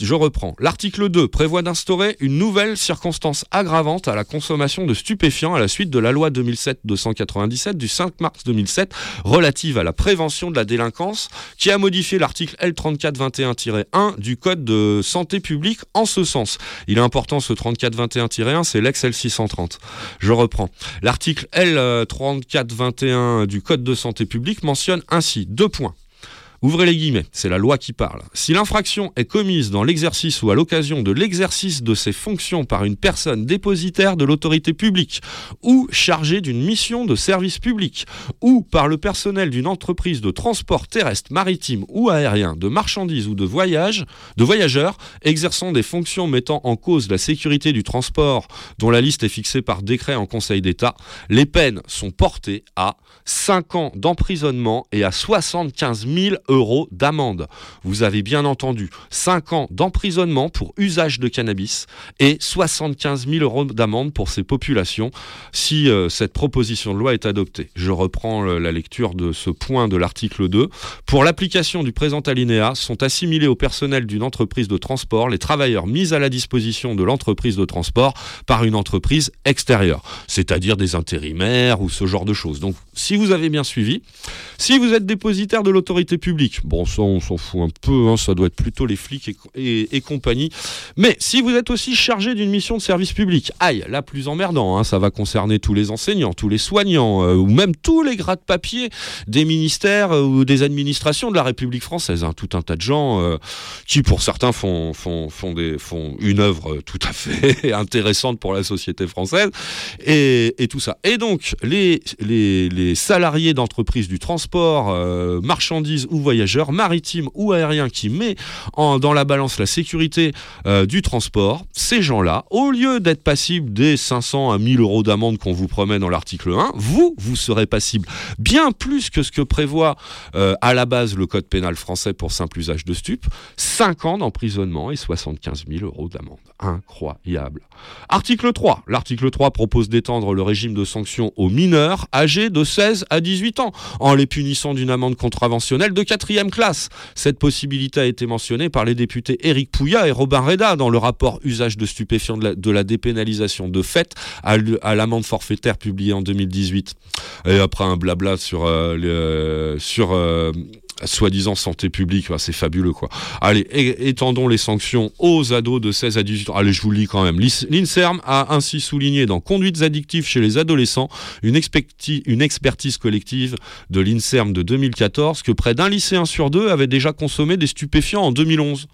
Je reprends. L'article 2 prévoit d'instaurer une nouvelle circonstance aggravante à la consommation de stupéfiants à la suite de la loi 2007-297 du 5 mars 2007 relative à la prévention de la délinquance qui a modifié l'article L3421-1 du Code de santé publique en ce sens. Il est important ce 3421-1, c'est l'ex L630. Je reprends. L'article L3421 du Code de santé publique mentionne ainsi deux points. Ouvrez les guillemets, c'est la loi qui parle. Si l'infraction est commise dans l'exercice ou à l'occasion de l'exercice de ses fonctions par une personne dépositaire de l'autorité publique ou chargée d'une mission de service public ou par le personnel d'une entreprise de transport terrestre, maritime ou aérien de marchandises ou de voyage, de voyageurs exerçant des fonctions mettant en cause la sécurité du transport dont la liste est fixée par décret en Conseil d'État, les peines sont portées à 5 ans d'emprisonnement et à 75 000 d'amende. Vous avez bien entendu, 5 ans d'emprisonnement pour usage de cannabis et 75 000 euros d'amende pour ces populations si euh, cette proposition de loi est adoptée. Je reprends euh, la lecture de ce point de l'article 2. Pour l'application du présent alinéa, sont assimilés au personnel d'une entreprise de transport les travailleurs mis à la disposition de l'entreprise de transport par une entreprise extérieure, c'est-à-dire des intérimaires ou ce genre de choses. Donc, si vous avez bien suivi, si vous êtes dépositaire de l'autorité publique, bon, ça on s'en fout un peu, hein, ça doit être plutôt les flics et, compagnie. Mais si vous êtes aussi chargé d'une mission de service public, aïe, la plus emmerdant, hein, ça va concerner tous les enseignants, tous les soignants, euh, ou même tous les grades papier des ministères euh, ou des administrations de la République française. hein. tout un tas de gens euh, qui, pour certains, font, une œuvre tout à fait intéressante pour la société française et, tout ça. Et donc, les, les, salariés d'entreprises du transport, marchandises ou voyageurs, maritimes ou aériens, qui met dans la balance la sécurité euh, du transport, ces gens-là, au lieu d'être passibles des 500 à 1000 euros d'amende qu'on vous promet dans l'article 1, vous, vous serez passible bien plus que ce que prévoit euh, à la base le code pénal français pour simple usage de stupes, 5 ans d'emprisonnement et 75 000 euros d'amende. Incroyable. Article 3. L'article 3 propose d'étendre le régime de sanctions aux mineurs âgés de 16 à 18 ans, en les punissant d'une amende contraventionnelle de quatrième classe. Cette possibilité a été mentionnée par les députés Éric Pouillat et Robin Reda dans le rapport Usage de stupéfiants de la, dépénalisation de fait à l'amende forfaitaire publiée en 2018. Et après un blabla sur, euh, sur euh, soi-disant santé publique, bah, c'est fabuleux quoi. Allez, étendons les sanctions aux ados de 16 à 18 ans. Allez, je vous le lis quand même. L'INSERM a ainsi souligné dans Conduites addictives chez les adolescents une, une expertise collective de l'INSERM de 2014 que près d'un lycéen sur deux avait déjà consommé des stupéfiants en 2011.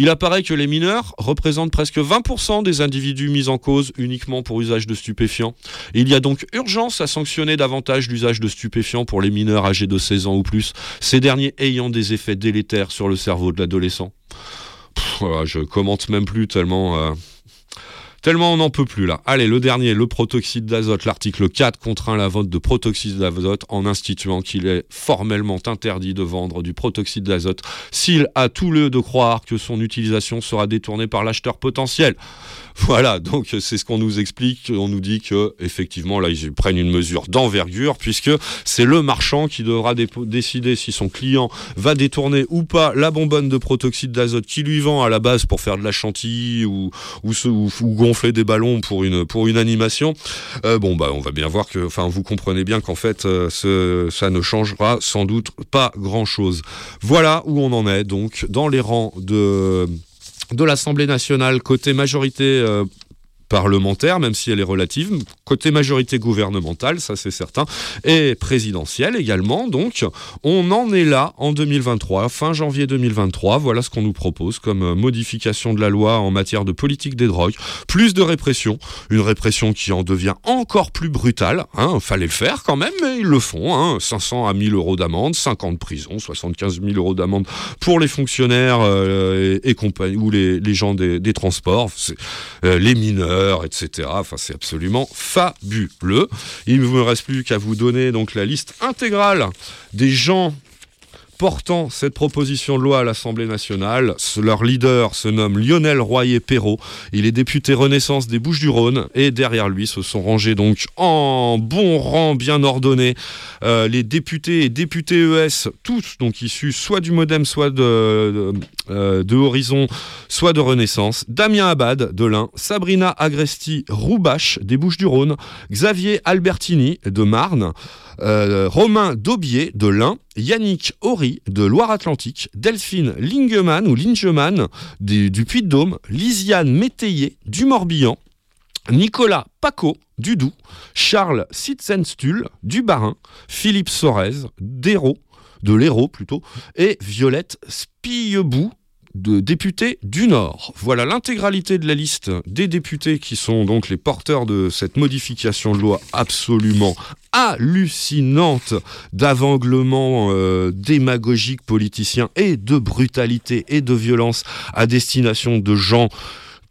Il apparaît que les mineurs représentent presque 20% des individus mis en cause uniquement pour usage de stupéfiants. Il y a donc urgence à sanctionner davantage l'usage de stupéfiants pour les mineurs âgés de 16 ans ou plus, ces derniers ayant des effets délétères sur le cerveau de l'adolescent. Voilà, je commente même plus tellement... euh, Tellement on n'en peut plus là. Allez, le dernier, le protoxyde d'azote. L'article 4 contraint la vente de protoxyde d'azote en instituant qu'il est formellement interdit de vendre du protoxyde d'azote s'il a tout lieu de croire que son utilisation sera détournée par l'acheteur potentiel. Voilà, donc c'est ce qu'on nous explique. On nous dit que effectivement là ils prennent une mesure d'envergure puisque c'est le marchand qui devra décider si son client va détourner ou pas la bonbonne de protoxyde d'azote qui lui vend à la base pour faire de la chantilly ou ou, gonfler des ballons pour une pour une animation. Euh, bon bah on va bien voir que, enfin vous comprenez bien qu'en fait euh, ça ne changera sans doute pas grand chose. Voilà où on en est donc dans les rangs de de l'Assemblée nationale côté majorité euh, parlementaire, même si elle est relative, côté majorité gouvernementale, ça c'est certain, et présidentielle également. Donc, on en est là en 2023, fin janvier 2023. Voilà ce qu'on nous propose comme euh, modification de la loi en matière de politique des drogues. Plus de répression, une répression qui en devient encore plus brutale. Hein, fallait le faire quand même, mais ils le font. Hein, 500 à 1000 euros d'amende, 5 ans de prison, 75 000 euros d'amende pour les fonctionnaires euh, et, et ou les, gens des, transports, euh, les mineurs, etc. Enfin, c'est absolument fabuleux. Il ne me reste plus qu'à vous donner donc la liste intégrale des gens portant cette proposition de loi à l'Assemblée nationale. Leur leader se nomme Lionel Royer-Perrault. Il est député Renaissance des Bouches-du-Rhône et derrière lui se sont rangés donc en bon rang bien ordonné euh, les députés et députés ES, tous donc issus soit du Modem, soit de, de, euh, de Horizon, soit de Renaissance. Damien Abad de l'Ain, Sabrina Agresti Roubache des Bouches-du-Rhône, Xavier Albertini de Marne, euh, Romain Daubier de l'Ain, Yannick Horry de Loire-Atlantique, Delphine Lingeman ou Lingeman du, Puy-de-Dôme, Lisiane Métayer du Morbihan, Nicolas Paco du Doubs, Charles Sitzenstuhl du Bas-Rhin, Philippe Sorez de l'Hérault plutôt, et Violette Spillebou de députés du Nord. Voilà l'intégralité de la liste des députés qui sont donc les porteurs de cette modification de loi absolument hallucinante d'avanglement euh, démagogique politicien et de brutalité et de violence à destination de gens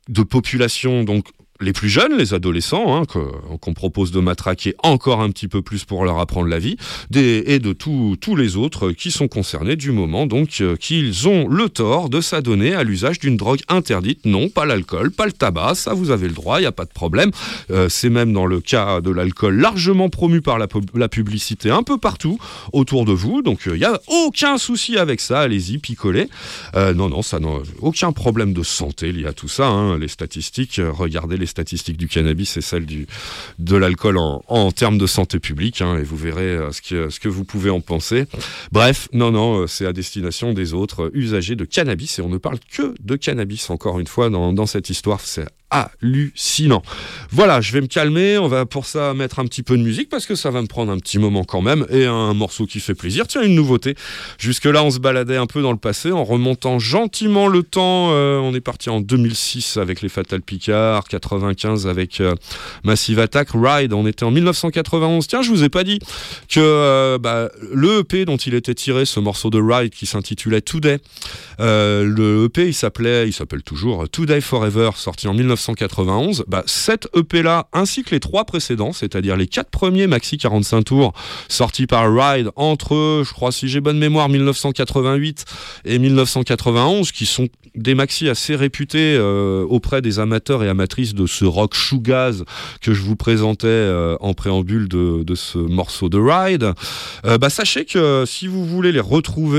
de population donc les plus jeunes, les adolescents, hein, qu'on propose de matraquer encore un petit peu plus pour leur apprendre la vie, et de tous les autres qui sont concernés du moment donc euh, qu'ils ont le tort de s'adonner à l'usage d'une drogue interdite. Non, pas l'alcool, pas le tabac, ça vous avez le droit, il n'y a pas de problème. Euh, C'est même dans le cas de l'alcool largement promu par la, pub- la publicité un peu partout autour de vous, donc il n'y a aucun souci avec ça, allez-y, picolez. Euh, non, non, ça n'a aucun problème de santé lié à tout ça. hein. Les statistiques, euh, regardez les statistiques du cannabis et celles du, de l'alcool en, en termes de santé publique, hein, et vous verrez euh, ce, que, ce que vous pouvez en penser. Bref, non, non, euh, c'est à destination des autres usagers de cannabis, et on ne parle que de cannabis, encore une fois, dans, dans cette histoire. C'est hallucinant. Voilà, je vais me calmer, on va pour ça mettre un petit peu de musique, parce que ça va me prendre un petit moment quand même, et un morceau qui fait plaisir. Tiens, une nouveauté. Jusque-là, on se baladait un peu dans le passé, en remontant gentiment le temps. euh, on est parti en 2006 avec les Fatal Picard, 95 avec euh, Massive Attack, Ride, on était en 1991. Tiens, je vous ai pas dit que euh, bah, le EP dont il était tiré, ce morceau de Ride qui s'intitulait Today, euh, le EP il s'appelait, il s'appelle toujours Today Forever, sorti en 1991. Bah, cet EP là, ainsi que les trois précédents, c'est-à-dire les quatre premiers maxi 45 tours sortis par Ride entre, je crois si j'ai bonne mémoire, 1988 et 1991, qui sont des maxi assez réputés euh, auprès des amateurs et amatrices de ce rock shoegaze que je vous présentais euh, en préambule de, de ce morceau de Ride. Euh, bah, sachez que si vous voulez les retrouver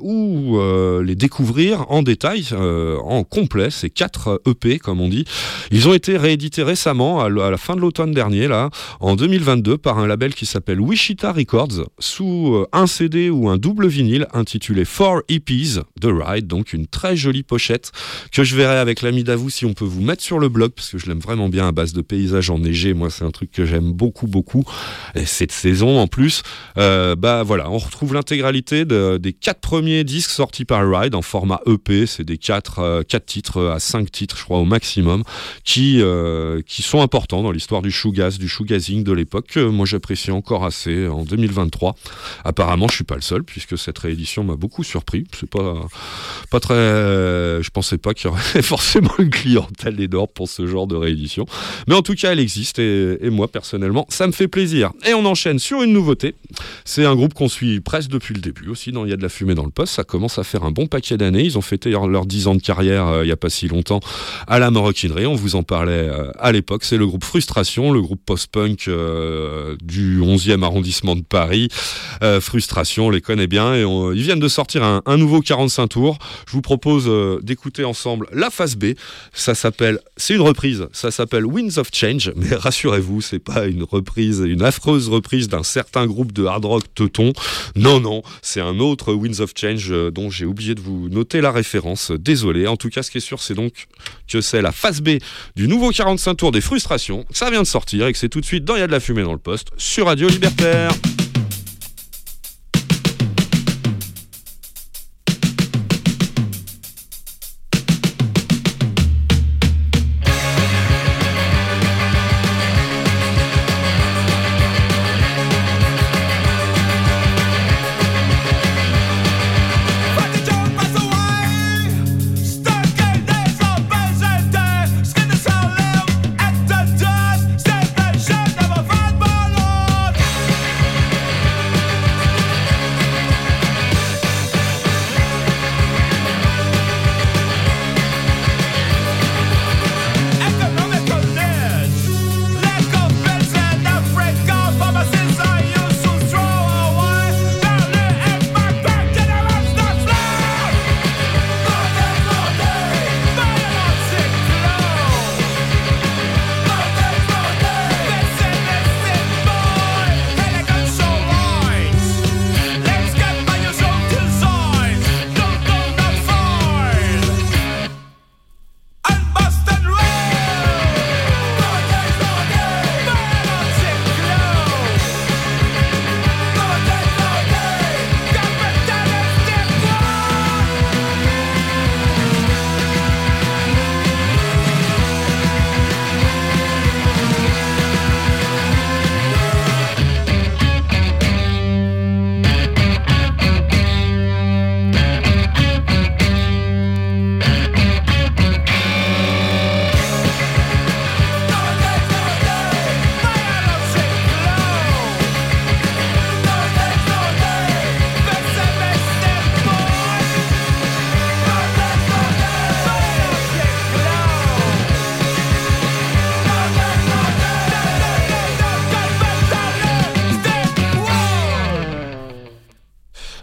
ou les découvrir en détail, en complet, ces quatre EP comme on dit, ils ont été réédités récemment à, la fin de l'automne dernier, là, en 2022, par un label qui s'appelle Wichita Records, sous un CD ou un double vinyle intitulé Four EPs de Ride, donc une très jolie pochette que je verrai avec l'ami Davou si on peut vous mettre sur le blog, parce que je l'aime vraiment bien à base de paysages enneigés. Moi, c'est un truc que j'aime beaucoup, beaucoup. Et cette saison en plus, euh, bah voilà, on retrouve l'intégralité de- des quatre premiers disques sortis par Ride en format EP. C'est des quatre, euh, quatre titres à cinq titres, je crois, au maximum, qui, euh, qui sont importants dans l'histoire du shoegaze, du shoegazing de l'époque, que moi j'apprécie encore assez en 2023. Apparemment, je suis pas le seul, puisque cette réédition m'a beaucoup surpris. C'est pas, pas très. Euh, je pensais pas qu'il y aurait forcément une clientèle énorme pour ce genre de réédition. Mais en tout cas, elle existe et, moi, personnellement, ça me fait plaisir. Et on enchaîne sur une nouveauté. C'est un groupe qu'on suit presque depuis le début aussi. Il y a de la fumée dans le poste. Ça commence à faire un bon paquet d'années. Ils ont fêté leurs leurs 10 ans de carrière euh, il n'y a pas si longtemps à la Maroquinerie. On vous en parlait euh, à l'époque. C'est le groupe Frustration, le groupe post-punk euh, du 11e arrondissement de Paris. Frustration, on les connaît bien. Et ils viennent de sortir un nouveau 45 tours. Je vous propose euh, d'écouter ensemble la phase B. Ça s'appelle, c'est une reprise. Ça s'appelle Winds of Change. Mais rassurez-vous, c'est pas une reprise, une affreuse reprise d'un certain groupe de hard rock teuton. Non, non, c'est un autre Winds of Change euh, dont j'ai oublié de vous noter la référence. Désolé. En tout cas, ce qui est sûr, c'est donc que c'est la phase B du nouveau 45 tours des frustrations. Ça vient de sortir et que c'est tout de suite dans Il y a de la fumée dans le poste sur Radio Libertaire.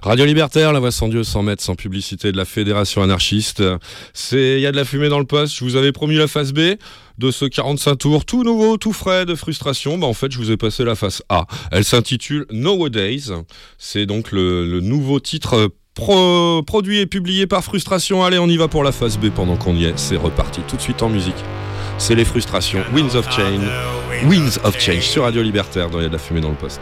Radio Libertaire, la voix sans Dieu, sans mètres, sans publicité de la Fédération anarchiste. C'est, il y a de la fumée dans le poste. Je vous avais promis la face B de ce 45 tours, tout nouveau, tout frais de frustration. Bah, en fait, je vous ai passé la face A. Elle s'intitule Nowadays. C'est donc le, nouveau titre pro- produit et publié par Frustration. Allez, on y va pour la face B pendant qu'on y est. C'est reparti tout de suite en musique. C'est les frustrations. Winds of Change. Winds of Change sur Radio Libertaire dans Il y a de la fumée dans le poste.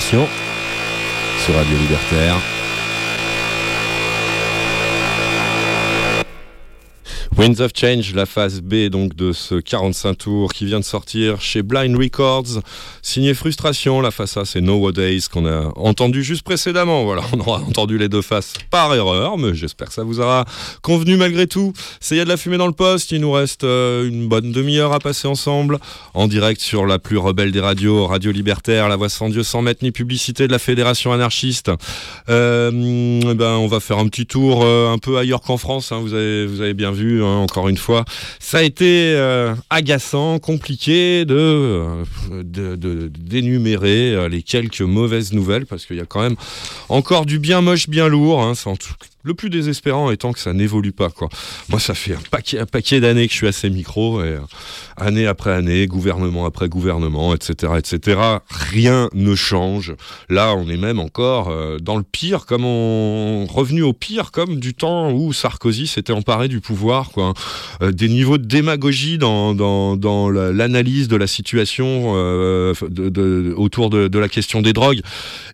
Sur Radio Libertaire. Winds of Change, la phase B donc de ce 45 tours qui vient de sortir chez Blind Records, signé Frustration. La face A, c'est Nowadays qu'on a entendu juste précédemment. Voilà, on aura entendu les deux faces par erreur, mais j'espère que ça vous aura convenu malgré tout. C'est y a de la fumée dans le poste. Il nous reste euh, une bonne demi-heure à passer ensemble en direct sur la plus rebelle des radios, Radio Libertaire, la voix sans Dieu, sans mètres ni publicité de la Fédération anarchiste. Euh, ben, on va faire un petit tour euh, un peu ailleurs qu'en France. hein. vous, avez, vous avez bien vu. Hein, encore une fois. Ça a été euh, agaçant, compliqué de, euh, d'énumérer euh, les quelques mauvaises nouvelles, parce qu'il y a quand même encore du bien moche, bien lourd. hein, tout- le plus désespérant étant que ça n'évolue pas. Quoi. Moi, ça fait un paquet, d'années que je suis à ces micros, euh, année après année, gouvernement après gouvernement, etc., etc. Rien ne change. Là, on est même encore euh, dans le pire, comme revenu au pire, comme du temps où Sarkozy s'était emparé du pouvoir, quoi. Euh, des niveaux de démagogie dans, dans, dans la- l'analyse de la situation autour de, la question des drogues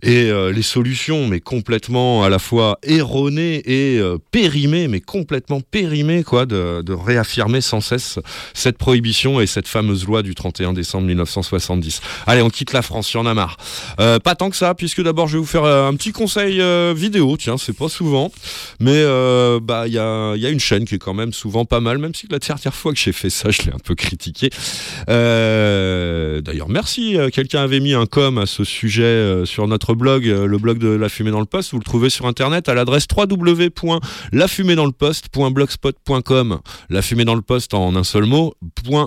et les solutions, mais complètement à la fois erronées et euh, périmées, mais complètement périmées, quoi, de, réaffirmer sans cesse cette prohibition et cette fameuse loi du 31 décembre 1970. Allez, on quitte la France, y en a marre. Euh, pas tant que ça, puisque d'abord je vais vous faire euh, un petit conseil vidéo, tiens, c'est pas souvent, mais bah il y a, y a une chaîne qui est quand même souvent pas mal, même si la dernière fois que j'ai fait ça, je l'ai un peu critiqué. D'ailleurs, merci, quelqu'un avait mis un com à ce sujet sur notre blog, le blog de La Fumée dans le Poste, vous le trouvez sur internet à l'adresse www.lafumédansleposte.blogspot.com. La fumée dans le poste en un seul mot,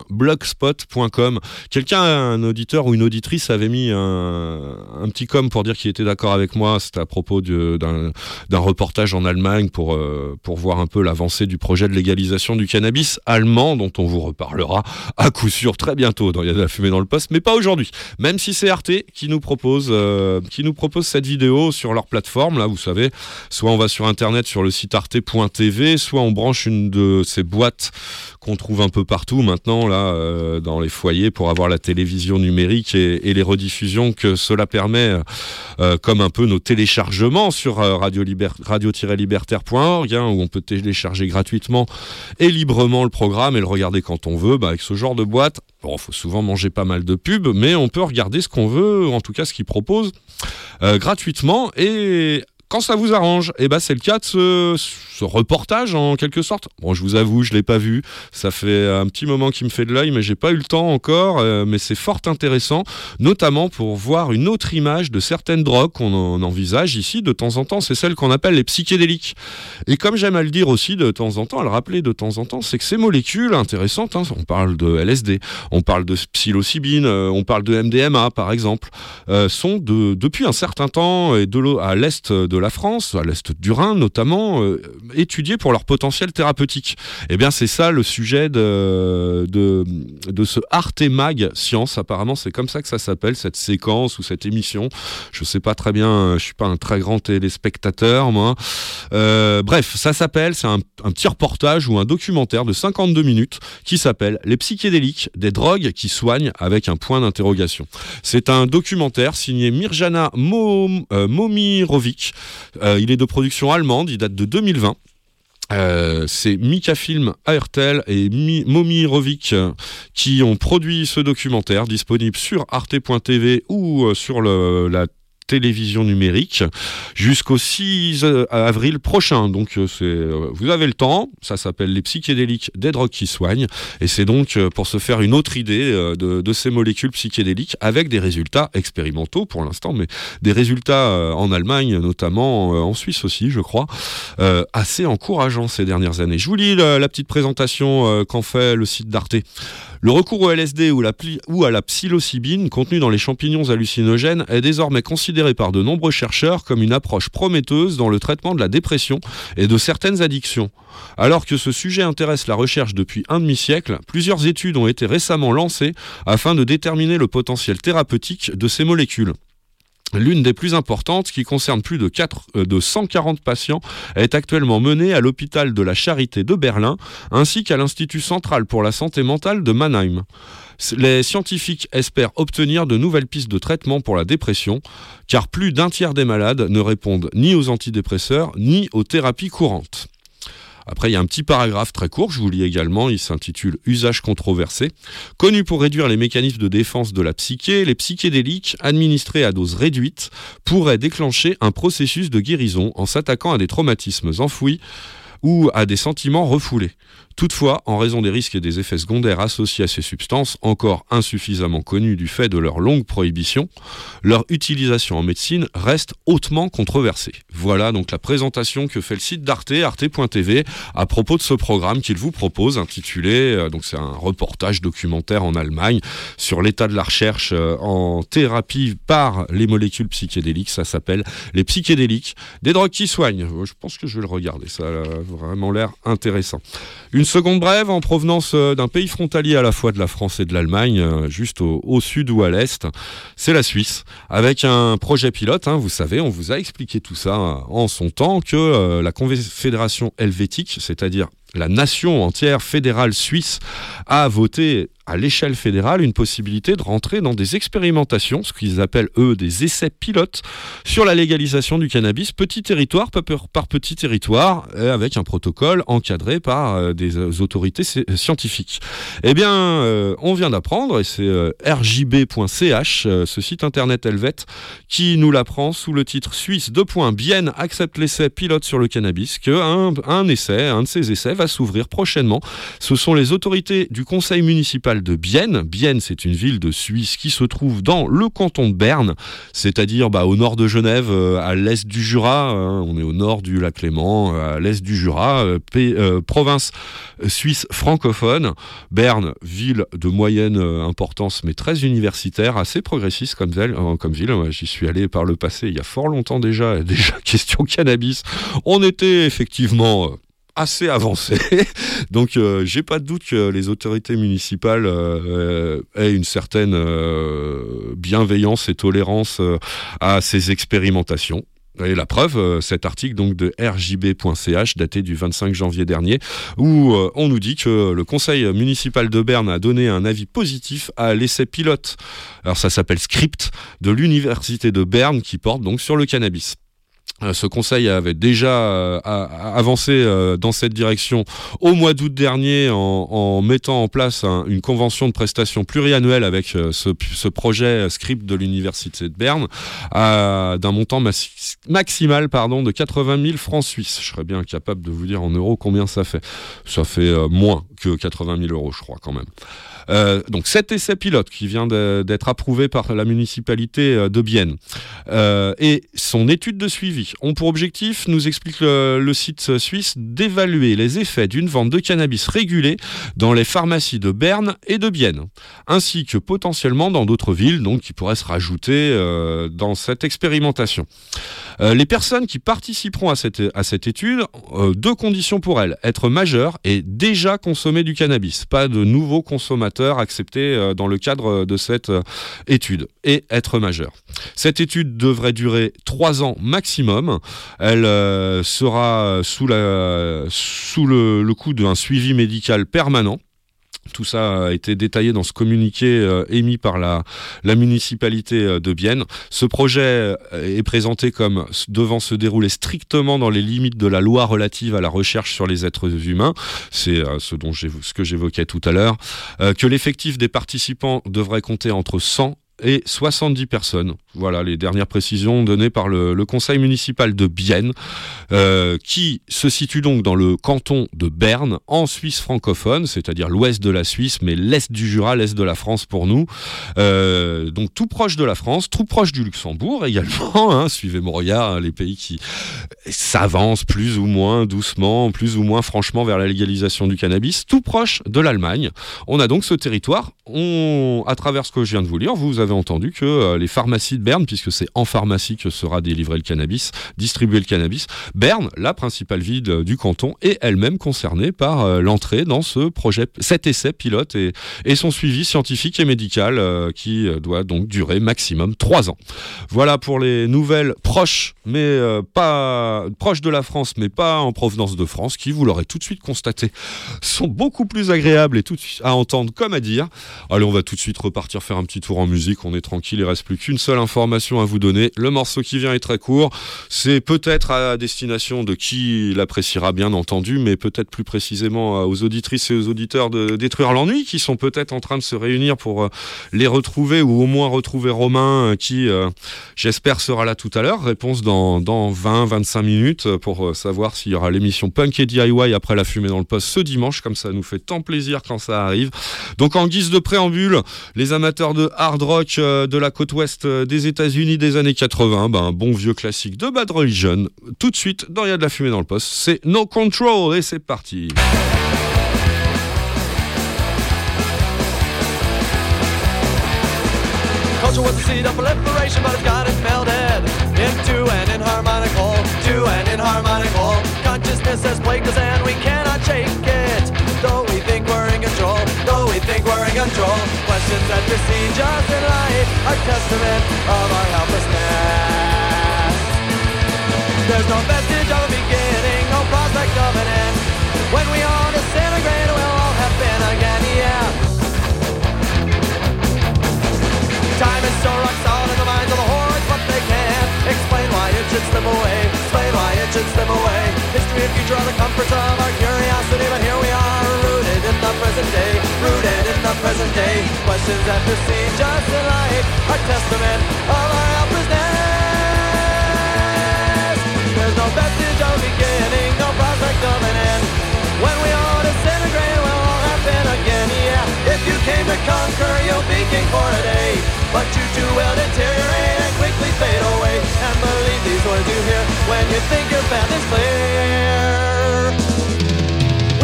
.blogspot.com. Quelqu'un, un auditeur ou une auditrice avait mis un, un petit com pour dire qu'il était d'accord avec moi. C'était à propos d'un reportage en Allemagne pour, euh, pour voir un peu l'avancée du projet de légalisation du cannabis allemand, dont on vous reparlera à coup sûr très bientôt dans Il y a de la fumée dans le poste, mais pas aujourd'hui. Même si c'est Arte qui nous propose, euh, qui nous propose cette vidéo sur leur plateforme, là, vous savez, soit on va sur internet sur le site arte.tv, soit on branche une de ces boîtes qu'on trouve un peu partout maintenant là euh, dans les foyers pour avoir la télévision numérique et, les rediffusions que cela permet, euh, comme un peu nos téléchargements sur euh, radio liber- radio-libertaire.org hein, où on peut télécharger gratuitement et librement le programme et le regarder quand on veut. Bah, avec ce genre de boîte, bon, faut souvent manger pas mal de pubs, mais on peut regarder ce qu'on veut, en tout cas ce qu'ils proposent gratuitement et quand ça vous arrange. Et bah c'est le cas de ce, reportage en quelque sorte. Bon, je vous avoue, je l'ai pas vu. Ça fait un petit moment qu'il me fait de l'œil, mais j'ai pas eu le temps encore. euh, mais c'est fort intéressant, notamment pour voir une autre image de certaines drogues qu'on en envisage ici de temps en temps. C'est celle qu'on appelle les psychédéliques. Et comme j'aime à le dire aussi de temps en temps, à le rappeler de temps en temps, c'est que ces molécules intéressantes, hein, on parle de LSD, on parle de psilocybine, euh, on parle de MDMA par exemple, euh, sont de, depuis un certain temps et de à l'est de la France, à l'est du Rhin notamment, euh, étudiées pour leur potentiel thérapeutique. Eh bien, c'est ça le sujet de, de, ce Arte Mag Science. Apparemment, c'est comme ça que ça s'appelle, cette séquence ou cette émission. Je sais pas très bien, je suis pas un très grand téléspectateur, moi. Euh, bref, ça s'appelle, c'est un, petit reportage ou un documentaire de 52 minutes qui s'appelle Les psychédéliques, des drogues qui soignent avec un point d'interrogation. C'est un documentaire signé Mirjana euh, Momirovic. Euh, il est de production allemande, il date de 2020. Euh, c'est Mika Film Airtel et Mi- Momirovic euh, qui ont produit ce documentaire disponible sur arte.tv ou sur la télévision numérique jusqu'au 6 avril prochain. Donc euh, euh, vous avez le temps, ça s'appelle les psychédéliques des drogues qui soignent et c'est donc euh, pour se faire une autre idée euh, de, ces molécules psychédéliques avec des résultats expérimentaux pour l'instant, mais des résultats euh, en Allemagne notamment, euh, en Suisse aussi je crois, euh, assez encourageants ces dernières années. Je vous lis la, petite présentation euh, qu'en fait le site d'Arte. Le recours au LSD ou, à la psilocybine contenu dans les champignons hallucinogènes est désormais considéré par de nombreux chercheurs comme une approche prometteuse dans le traitement de la dépression et de certaines addictions. Alors que ce sujet intéresse la recherche depuis un demi-siècle, plusieurs études ont été récemment lancées afin de déterminer le potentiel thérapeutique de ces molécules. L'une des plus importantes, qui concerne plus de, 4, euh, 140 patients, est actuellement menée à l'hôpital de la Charité de Berlin, ainsi qu'à l'Institut central pour la santé mentale de Mannheim. Les scientifiques espèrent obtenir de nouvelles pistes de traitement pour la dépression, car plus d'un tiers des malades ne répondent ni aux antidépresseurs ni aux thérapies courantes. Après, il y a un petit paragraphe très court, je vous lis également, il s'intitule Usage controversé. Connu pour réduire les mécanismes de défense de la psyché, les psychédéliques, administrés à dose réduite, pourraient déclencher un processus de guérison en s'attaquant à des traumatismes enfouis ou à des sentiments refoulés. Toutefois, en raison des risques et des effets secondaires associés à ces substances, encore insuffisamment connus du fait de leur longue prohibition, leur utilisation en médecine reste hautement controversée. Voilà donc la présentation que fait le site d'Arte, arte.tv, à propos de ce programme qu'il vous propose, intitulé, euh, donc c'est un reportage documentaire en Allemagne sur l'état de la recherche euh, en thérapie par les molécules psychédéliques. Ça s'appelle Les psychédéliques, des drogues qui soignent. Euh, Je pense que je vais le regarder, ça a vraiment l'air intéressant. Seconde brève en provenance euh, d'un pays frontalier à la fois de la France et de l'Allemagne, euh, juste au, sud ou à l'est, c'est la Suisse, avec un projet pilote. hein, vous savez, on vous a expliqué tout ça euh, en son temps que la Confédération helvétique, c'est-à-dire la nation entière fédérale suisse, a voté à l'échelle fédérale une possibilité de rentrer dans des expérimentations, ce qu'ils appellent eux des essais pilotes, sur la légalisation du cannabis, petit territoire par, petit territoire, euh, avec un protocole encadré par euh, des euh, autorités sci- scientifiques. Eh bien, on vient d'apprendre, et c'est rjb.ch, ce site internet helvète, qui nous l'apprend sous le titre Suisse 2. Bienne accepte l'essai pilote sur le cannabis, qu'un un essai, un de ces essais s'ouvrir prochainement. Ce sont les autorités du conseil municipal de Bienne. Bienne, c'est une ville de Suisse qui se trouve dans le canton de Berne, c'est-à-dire bah, au nord de Genève, euh, à l'est du Jura. hein. on est au nord du lac Léman, euh, à l'est du Jura, euh, province suisse francophone. Berne, ville de moyenne importance, mais très universitaire, assez progressiste comme euh, comme ville. J'y suis allé par le passé il y a fort longtemps déjà. Déjà, question cannabis. On était effectivement. Assez avancé. Donc euh, j'ai pas de doute que les autorités municipales euh, aient une certaine euh, bienveillance et tolérance à ces expérimentations. Et la preuve, cet article donc de rjb.ch daté du 25 janvier dernier, où on nous dit que le conseil municipal de Berne a donné un avis positif à l'essai pilote. Alors ça s'appelle Script de l'université de Berne qui porte donc sur le cannabis. Euh, Ce conseil avait déjà euh, avancé euh, dans cette direction au mois d'août dernier en, en mettant en place un- une convention de prestation pluriannuelle avec ce, ce projet script de l'université de Berne d'un montant massi- maximal pardon, de 80 000 francs suisses. Je serais bien capable de vous dire en euros combien ça fait. Ça fait moins que 80 000 euros, je crois quand même. Euh, donc cet essai pilote qui vient d'être approuvé par la municipalité euh, de Bienne euh, et son étude de suivi ont pour objectif, nous explique le, site suisse, d'évaluer les effets d'une vente de cannabis régulée dans les pharmacies de Berne et de Bienne, ainsi que potentiellement dans d'autres villes donc, qui pourraient se rajouter dans cette expérimentation. Les personnes qui participeront à cette, à cette étude, deux conditions pour elles. Être majeur et déjà consommer du cannabis. Pas de nouveaux consommateurs acceptés euh, dans le cadre de cette euh, étude. Et être majeur. Cette étude devrait durer trois ans maximum. Elle euh, sera sous le, le coup d'un suivi médical permanent. Tout ça a été détaillé dans ce communiqué euh, émis par la, municipalité euh, de Bienne. Ce projet euh, est présenté comme devant se dérouler strictement dans les limites de la loi relative à la recherche sur les êtres humains. C'est ce, dont ce que j'évoquais tout à l'heure. Que l'effectif des participants devrait compter entre 100 et 70 personnes. Voilà les dernières précisions données par le, conseil municipal de Bienne, euh, qui se situe donc dans le canton de Berne, en Suisse francophone, c'est-à-dire l'ouest de la Suisse, mais l'est du Jura, l'est de la France pour nous. Euh, donc tout proche de la France, tout proche du Luxembourg également. hein. suivez mon regard, hein, les pays qui s'avancent plus ou moins doucement, plus ou moins franchement vers la légalisation du cannabis, tout proche de l'Allemagne. On a donc ce territoire. À travers ce que je viens de vous lire, vous avez entendu que euh, les pharmacies de Berne, puisque c'est en pharmacie que sera délivré le cannabis, distribué le cannabis, Berne, la principale ville de- du canton, est elle-même concernée par euh, l'entrée dans ce projet, cet essai pilote et, son suivi scientifique et médical euh, qui euh, doit donc durer maximum trois ans. Voilà pour les nouvelles proches, mais euh, pas proches de la France, mais pas en provenance de France, qui, vous l'aurez tout de suite constaté, sont beaucoup plus agréables et tout de suite à entendre comme à dire. Allez, on va tout de suite repartir faire un petit tour en musique. On est tranquille, il reste plus qu'une seule information à vous donner. Le morceau qui vient est très court. C'est peut-être à destination de qui l'appréciera bien entendu, mais peut-être plus précisément aux auditrices et aux auditeurs de Détruire l'ennui qui sont peut-être en train de se réunir pour euh, les retrouver ou au moins retrouver Romain euh, qui, euh, j'espère, sera là tout à l'heure. Réponse dans, dans 20-25 minutes pour savoir s'il y aura l'émission Punk et DIY après la fumée dans le poste ce dimanche, comme ça nous fait tant plaisir quand ça arrive. Donc en guise de préambule, les amateurs de hard rock euh, de la côte ouest euh, des États-Unis des années 80, ben, un bon vieux classique de Bad Religion. Tout de suite, dans Il y a de la fumée dans le poste, c'est No Control et c'est parti. Culture was the seed of proliferation, but it's got it melded into an inharmonic whole, to an inharmonic whole. Consciousness has plagued us and we cannot shake That besiege us in life are testament of our helplessness. There's no vestige of a beginning, no prospect of an end. When we all disintegrate, we'll all happen again, yeah. Time is so rock solid in the minds of the hordes, but they can't explain why it should slip away. Explain why it should slip away. History and future are the comforts of our curiosity, but here we are, rooted in the present day. Rooted in the present day. Questions that besiege us in life are testament of our helplessness. There's no vestige of beginning, no prospect of an end. When we all If you came to conquer, you'll be king for a day. But you too will deteriorate and quickly fade away. And believe these words you hear when you think your path is clear.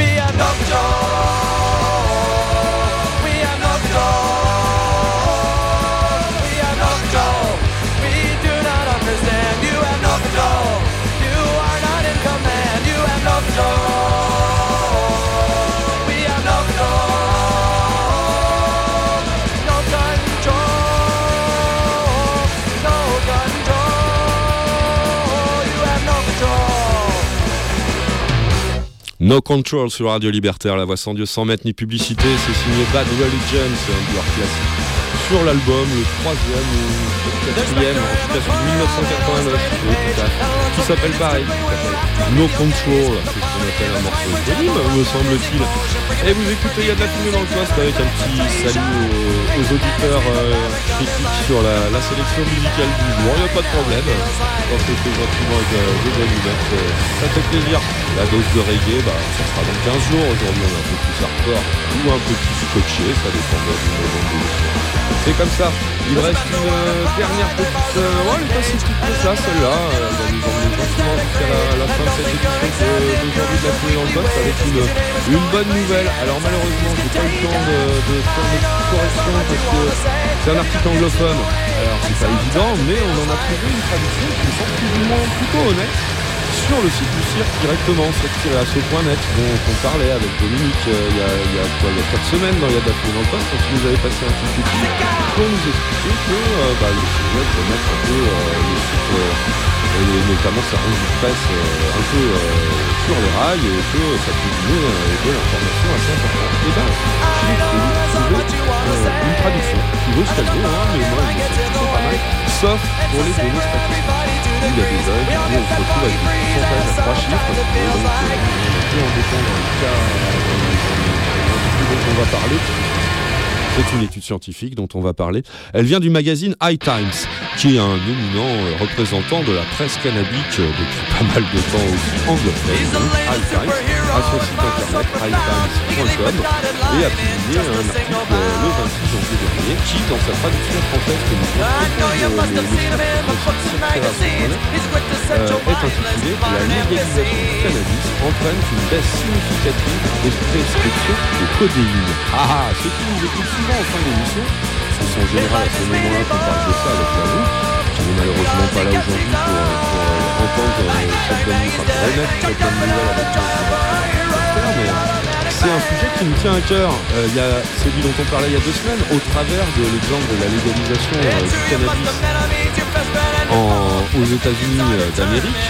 We have no control. We have no control. We have no control. We do not understand. You have no control. You are not in command. You have no control. No Control sur Radio Libertaire, la voix sans Dieu, sans mettre ni publicité. C'est signé Bad Religion, c'est un joueur classique. Sur l'album, le troisième ou le quatrième, en tout cas de 1989, oui, tout à fait, qui s'appelle pareil, No Control, c'est ce qu'on appelle un morceau éponyme, me semble-t-il. Et vous écoutez, il y a de la fumée dans le poste avec un petit salut aux, aux auditeurs euh, critiques sur la, la sélection musicale du jour. Il n'y a pas de problème, quand c'est fait gentiment avec euh, des allumettes, euh, ça fait plaisir. La dose de reggae, bah, ça sera dans 15 jours. Aujourd'hui, on est un peu plus hardcore ou un peu plus scotché, ça moment de. C'est comme ça. Il reste une euh, dernière petite. Euh, ouais, elle est pas si petite que ça, celle-là. Euh, elle va nous emmener gentiment jusqu'à la, fin de cette édition d'aujourd'hui de la fouille en poste avec une, une bonne nouvelle. Alors, malheureusement, j'ai pas eu le temps de, de faire des petites corrections parce que c'est un article anglophone. Alors, c'est pas évident, mais on en a trouvé une traduction qui semble plus ou moins plutôt honnête le site du cirque directement sur tirerasso.net dont on parlait avec Dominique euh, il y a, il y a il y a 4 semaines dans Yad dans le poste quand il nous avait passé un petit coup pour nous expliquer que euh, bah, le sujet de mettre un peu euh, le site euh, et notamment sa de presse euh, un peu euh, sur les rails et que ça peut donner euh, de l'information assez importante. Et ben, euh, une traduction qui vaut ce qu'elle vaut, hein, mais moi, plutôt pas mal, sauf pour les données statistiques il y a des bugs, où on se des pourcentages à trois chiffres, euh, euh, on va parler. C'est une étude scientifique dont on va parler. Elle vient du magazine High Times, qui est un éminent euh, représentant de la presse cannabique euh, depuis pas mal de temps aussi anglophone. High Times, à son site internet hightimes.com, et a publié un article euh, le 26 janvier dernier qui, dans sa traduction française que nous est intitulé La légalisation du cannabis entraîne une baisse significative des prescriptions de codéine. Ah ah, ceux qui nous écoutent souvent en fin d'émission, parce que c'est en général à ce moment-là qu'on parle de ça avec la vous, qui n'est malheureusement pas là aujourd'hui pour, entendre cette bonne nouvelle, enfin, remettre cette bonne nouvelle avec nous. Mais c'est un sujet qui me tient à cœur. Euh, Il y a celui dont on parlait il y a deux semaines, au travers de l'exemple de la légalisation euh, du cannabis aux États-Unis euh, d'Amérique,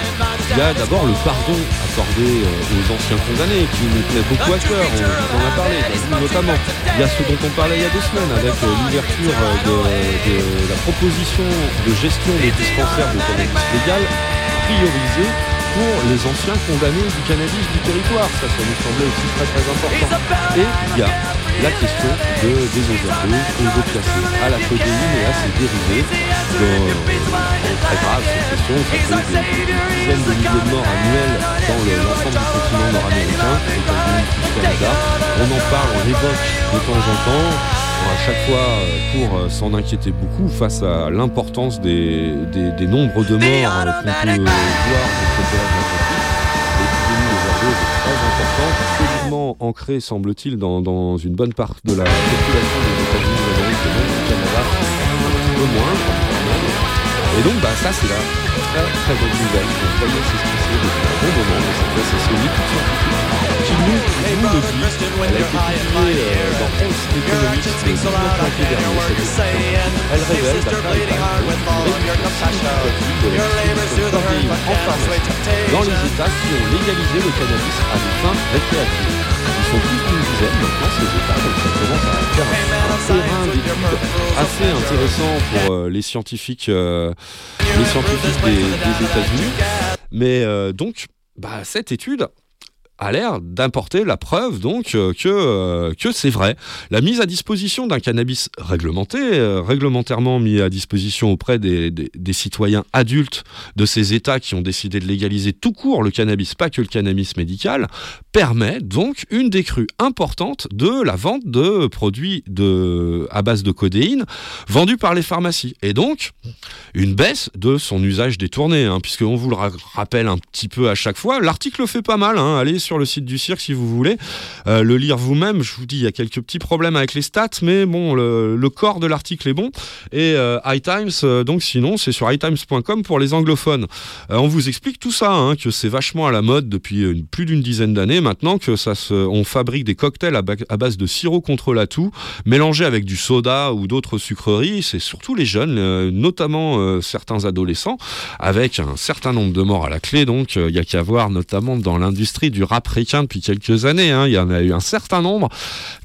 il y a d'abord le pardon accordé euh, aux anciens condamnés qui nous tenait beaucoup à cœur, on, on en a parlé, notamment. Il y a ce dont on parlait il y a deux semaines avec l'ouverture de, de la proposition de gestion des dispensaires de cannabis légal priorisée pour les anciens condamnés du cannabis du territoire. Ça, ça nous semblait aussi très très important. Et il y a la question de, des overdoses, aux opiacés, à la codéine et à ses dérivés. Euh, très grave cette question, ça fait des, des dizaines de milliers de morts annuels dans le- l'ensemble du continent nord-américain, Canada. On en parle, on l'évoque de temps en temps. À chaque fois euh, pour euh, s'en inquiéter beaucoup face à l'importance des, nombres de morts euh, qu'on peut voir dans ce est très importante, ancrée, semble-t-il, dans, une bonne part de la population des États-Unis d'Amérique même du Canada, un moins. Et donc, bah, ça, c'est la très très bonne nouvelle. On voyait s'expliquer depuis un bon moment, mais cette fois, c'est scientifique qui nous, nous le dit. Elle a été publiée euh, dans Health le 19 janvier. Elle révèle, d'après les codéine en pharmacie dans les États qui ont légalisé le cannabis à des fins récréatives. Ils sont plus d'une dizaine maintenant ces États, donc ça commence à faire un, terrain d'études assez intéressant pour euh, les scientifiques, euh, les scientifiques des, des États-Unis. Mais euh, donc, bah, cette étude a l'air d'importer la preuve donc que, que c'est vrai. La mise à disposition d'un cannabis réglementé, réglementairement mis à disposition auprès des citoyens adultes de ces États qui ont décidé de légaliser tout court le cannabis, pas que le cannabis médical, permet donc une décrue importante de la vente de produits à base de codéine vendus par les pharmacies. Et donc, une baisse de son usage détourné, hein, puisqu'on vous le ra- rappelle un petit peu à chaque fois. L'article fait pas mal, hein, allez sur le site du cirque si vous voulez euh, le lire vous-même. Je vous dis, il y a quelques petits problèmes avec les stats, mais bon, le, corps de l'article est bon. Et euh, iTimes, euh, donc sinon, c'est sur itimes.com pour les anglophones. Euh, on vous explique tout ça, hein, que c'est vachement à la mode depuis plus d'une dizaine d'années maintenant, que ça se, on fabrique des cocktails à, ba- à base de sirop contre la toux, mélangés avec du soda ou d'autres sucreries. C'est surtout les jeunes, euh, notamment euh, certains adolescents, avec un certain nombre de morts à la clé. Donc, euh, il y a qu'à voir, notamment dans l'industrie du rap ricain depuis quelques années. hein. Il y en a eu un certain nombre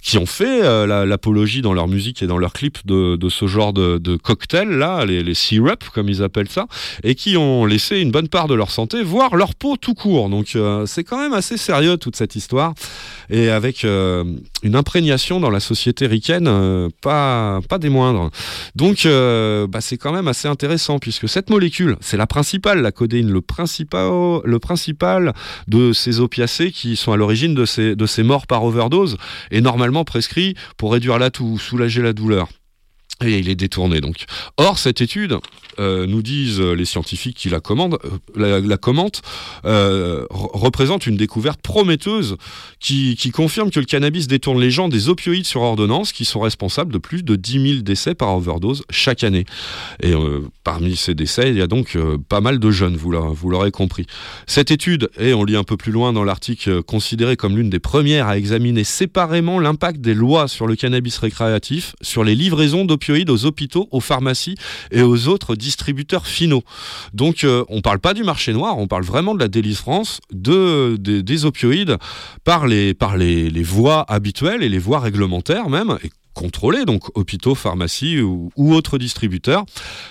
qui ont fait la- l'apologie dans leur musique et dans leurs clips de, ce genre de, de cocktails là, les, les syrup comme ils appellent ça, et qui ont laissé une bonne part de leur santé, voire leur peau tout court. Donc c'est quand même assez sérieux cette histoire, et avec euh, une imprégnation dans la société ricaine, euh, pas des moindres. Donc euh, bah, c'est quand même assez intéressant puisque cette molécule, c'est la principale, la codéine, le principal, de ces opiacés qui sont à l'origine de ces, de ces morts par overdose est normalement prescrit pour réduire la toux, soulager la douleur. Et il est détourné donc. Or, cette étude, euh, nous disent les scientifiques qui la, euh, la, commentent, euh, re- représente une découverte prometteuse qui, qui confirme que le cannabis détourne les gens des opioïdes sur ordonnance qui sont responsables de plus de 10 000 décès par overdose chaque année. Et parmi ces décès, il y a donc pas mal de jeunes, vous l'a- vous l'aurez compris. Cette étude est, on lit un peu plus loin dans l'article, considérée comme l'une des premières à examiner séparément l'impact des lois sur le cannabis récréatif, sur les livraisons d'opioïdes aux hôpitaux, aux pharmacies et aux autres distributeurs finaux. Donc euh, on parle pas du marché noir, on parle vraiment de la délivrance de, des- des opioïdes par les, voies habituelles et les voies réglementaires même, contrôlées, donc hôpitaux, pharmacies ou, autres distributeurs.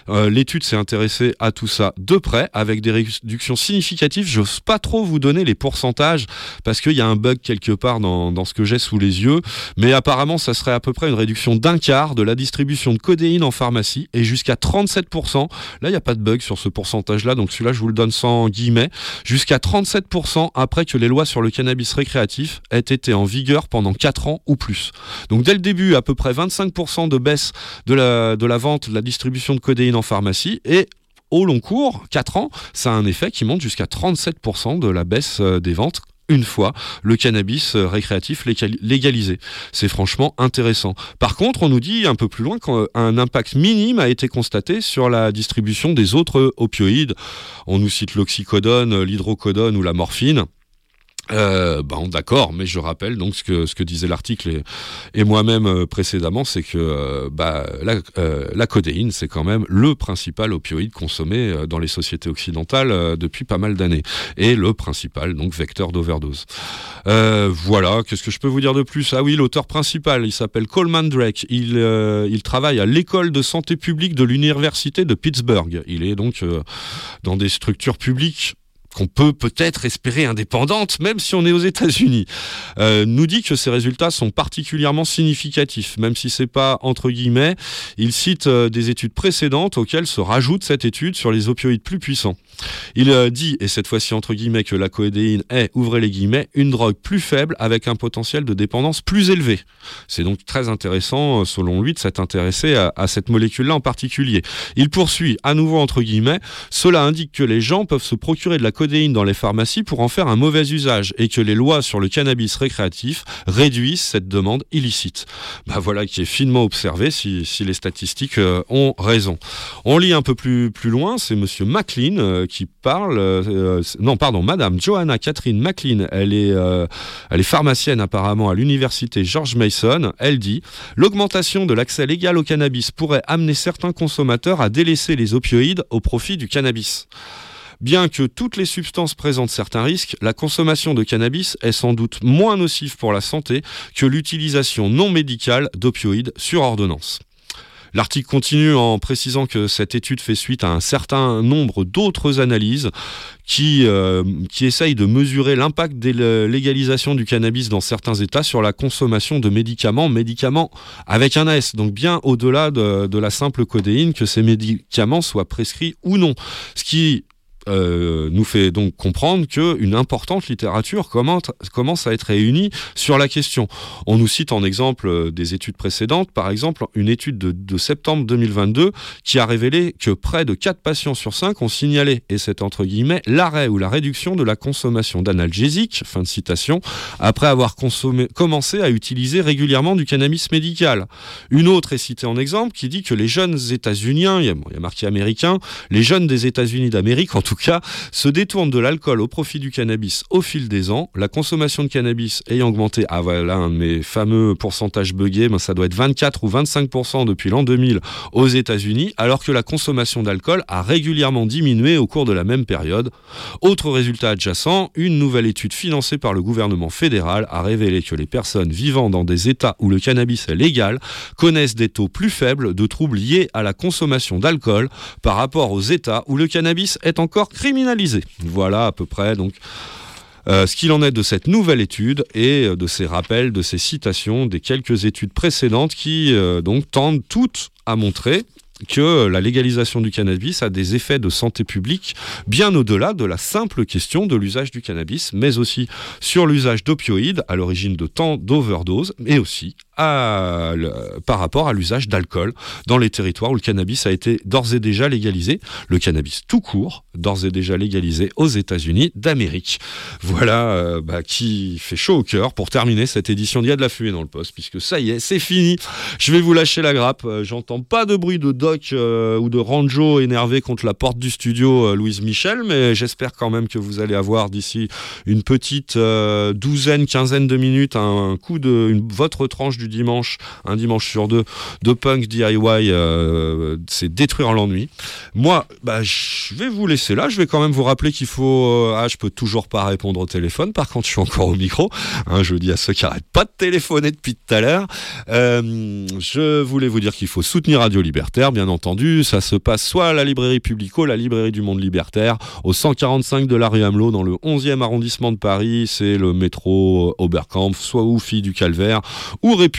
Euh, L'étude s'est intéressée à tout ça de près, avec des réductions significatives. J'ose pas trop vous donner les pourcentages, parce qu'il y a un bug quelque part dans, dans ce que j'ai sous les yeux, mais apparemment ça serait à peu près une réduction d'un quart de la distribution de codéine en pharmacie, et jusqu'à 37%. Là, il n'y a pas de bug sur ce pourcentage-là, donc celui-là, je vous le donne sans guillemets. Jusqu'à 37% après que les lois sur le cannabis récréatif aient été en vigueur pendant 4 ans ou plus. Donc dès le début, à peu près 25% de baisse de la, de la vente, de la distribution de codéine en pharmacie, et au long cours, 4 ans, ça a un effet qui monte jusqu'à 37% de la baisse euh, des ventes une fois le cannabis euh, récréatif légal- légalisé. C'est franchement intéressant. Par contre, on nous dit un peu plus loin qu'un impact minime a été constaté sur la distribution des autres opioïdes. On nous cite l'oxycodone, l'hydrocodone ou la morphine. Euh, bon, d'accord, mais je rappelle donc ce que, ce que disait l'article et, et moi-même euh, précédemment, c'est que euh, bah, la, euh, la codéine, c'est quand même le principal opioïde consommé dans les sociétés occidentales depuis pas mal d'années et le principal donc vecteur d'overdose. Voilà, qu'est-ce que je peux vous dire de plus? Ah oui, l'auteur principal, il s'appelle Coleman Drake. Il, il travaille à l'école de santé publique de l'université de Pittsburgh. Il est donc dans des structures publiques qu'on peut peut-être espérer indépendantes, même si on est aux États-Unis, euh, nous dit que ces résultats sont particulièrement significatifs, même si c'est pas entre guillemets. Il cite euh, des études précédentes auxquelles se rajoute cette étude sur les opioïdes plus puissants. Il euh, dit, et cette fois-ci entre guillemets, que la coédéine est, ouvrez les guillemets, une drogue plus faible avec un potentiel de dépendance plus élevé. C'est donc très intéressant, selon lui, de s'être intéressé à, à cette molécule-là en particulier. Il poursuit, à nouveau entre guillemets, cela indique que les gens peuvent se procurer de la dans les pharmacies pour en faire un mauvais usage et que les lois sur le cannabis récréatif réduisent cette demande illicite. Bah voilà qui est finement observé si, si les statistiques euh, ont raison. On lit un peu plus, plus loin, c'est monsieur McLean euh, qui parle, euh, non pardon, madame Johanna Catherine McLean, elle est, elle est pharmacienne apparemment à l'université George Mason, elle dit L'augmentation de l'accès légal au cannabis pourrait amener certains consommateurs à délaisser les opioïdes au profit du cannabis. Bien que toutes les substances présentent certains risques, la consommation de cannabis est sans doute moins nocive pour la santé que l'utilisation non médicale d'opioïdes sur ordonnance. L'article continue en précisant que cette étude fait suite à un certain nombre d'autres analyses qui, euh, essayent de mesurer l'impact des le- légalisations du cannabis dans certains États sur la consommation de médicaments, médicaments avec un S, donc bien au-delà de, de la simple codéine, que ces médicaments soient prescrits ou non. Ce qui euh, nous fait donc comprendre qu'une importante littérature commence, à être réunie sur la question. On nous cite en exemple euh, des études précédentes, par exemple une étude de, septembre 2022 qui a révélé que près de 4 patients sur 5 ont signalé, et c'est entre guillemets, l'arrêt ou la réduction de la consommation d'analgésiques, fin de citation, après avoir consommé, commencé à utiliser régulièrement du cannabis médical. Une autre est citée en exemple qui dit que les jeunes États-Uniens, il y a, marqué américains, les jeunes des États-Unis d'Amérique, en cas, se détournent de l'alcool au profit du cannabis au fil des ans. La consommation de cannabis ayant augmenté, ah voilà, un de mes fameux pourcentages buggés, ben ça doit être 24 ou 25% depuis l'an 2000 aux États-Unis, alors que la consommation d'alcool a régulièrement diminué au cours de la même période. Autre résultat adjacent, une nouvelle étude financée par le gouvernement fédéral a révélé que les personnes vivant dans des États où le cannabis est légal connaissent des taux plus faibles de troubles liés à la consommation d'alcool par rapport aux États où le cannabis est encore criminalisé. Voilà à peu près donc euh, ce qu'il en est de cette nouvelle étude et euh, de ces rappels, de ces citations des quelques études précédentes qui euh, donc tendent toutes à montrer que la légalisation du cannabis a des effets de santé publique bien au-delà de la simple question de l'usage du cannabis, mais aussi sur l'usage d'opioïdes à l'origine de tant d'overdoses, mais aussi par rapport à l'usage d'alcool dans les territoires où le cannabis a été d'ores et déjà légalisé. Le cannabis tout court, d'ores et déjà légalisé aux États-Unis d'Amérique. Voilà euh, bah, qui fait chaud au cœur pour terminer cette édition d'Il y a de la fumée dans le poste, puisque ça y est, c'est fini. Je vais vous lâcher la grappe. Euh, J'entends pas de bruit de Doc euh, ou de Ranjo énervé contre la porte du studio Louise Michel, mais j'espère quand même que vous allez avoir d'ici une petite douzaine, quinzaine de minutes coup de votre tranche du dimanche, un dimanche sur deux, de punk DIY. euh, c'est détruire l'ennui. Moi, bah, je vais vous laisser là. Je vais quand même vous rappeler qu'il faut. euh, ah, je peux toujours pas répondre au téléphone. Par contre, je suis encore au micro. Hein, je dis à ceux qui arrêtent pas de téléphoner depuis tout à l'heure. Euh, je voulais vous dire qu'il faut soutenir Radio Libertaire, bien entendu. Ça se passe soit à la librairie Publico, la librairie du monde libertaire, au 145 de la rue Hamelot, dans le 11e arrondissement de Paris. C'est le métro Oberkampf, soit ou du Calvaire, ou République.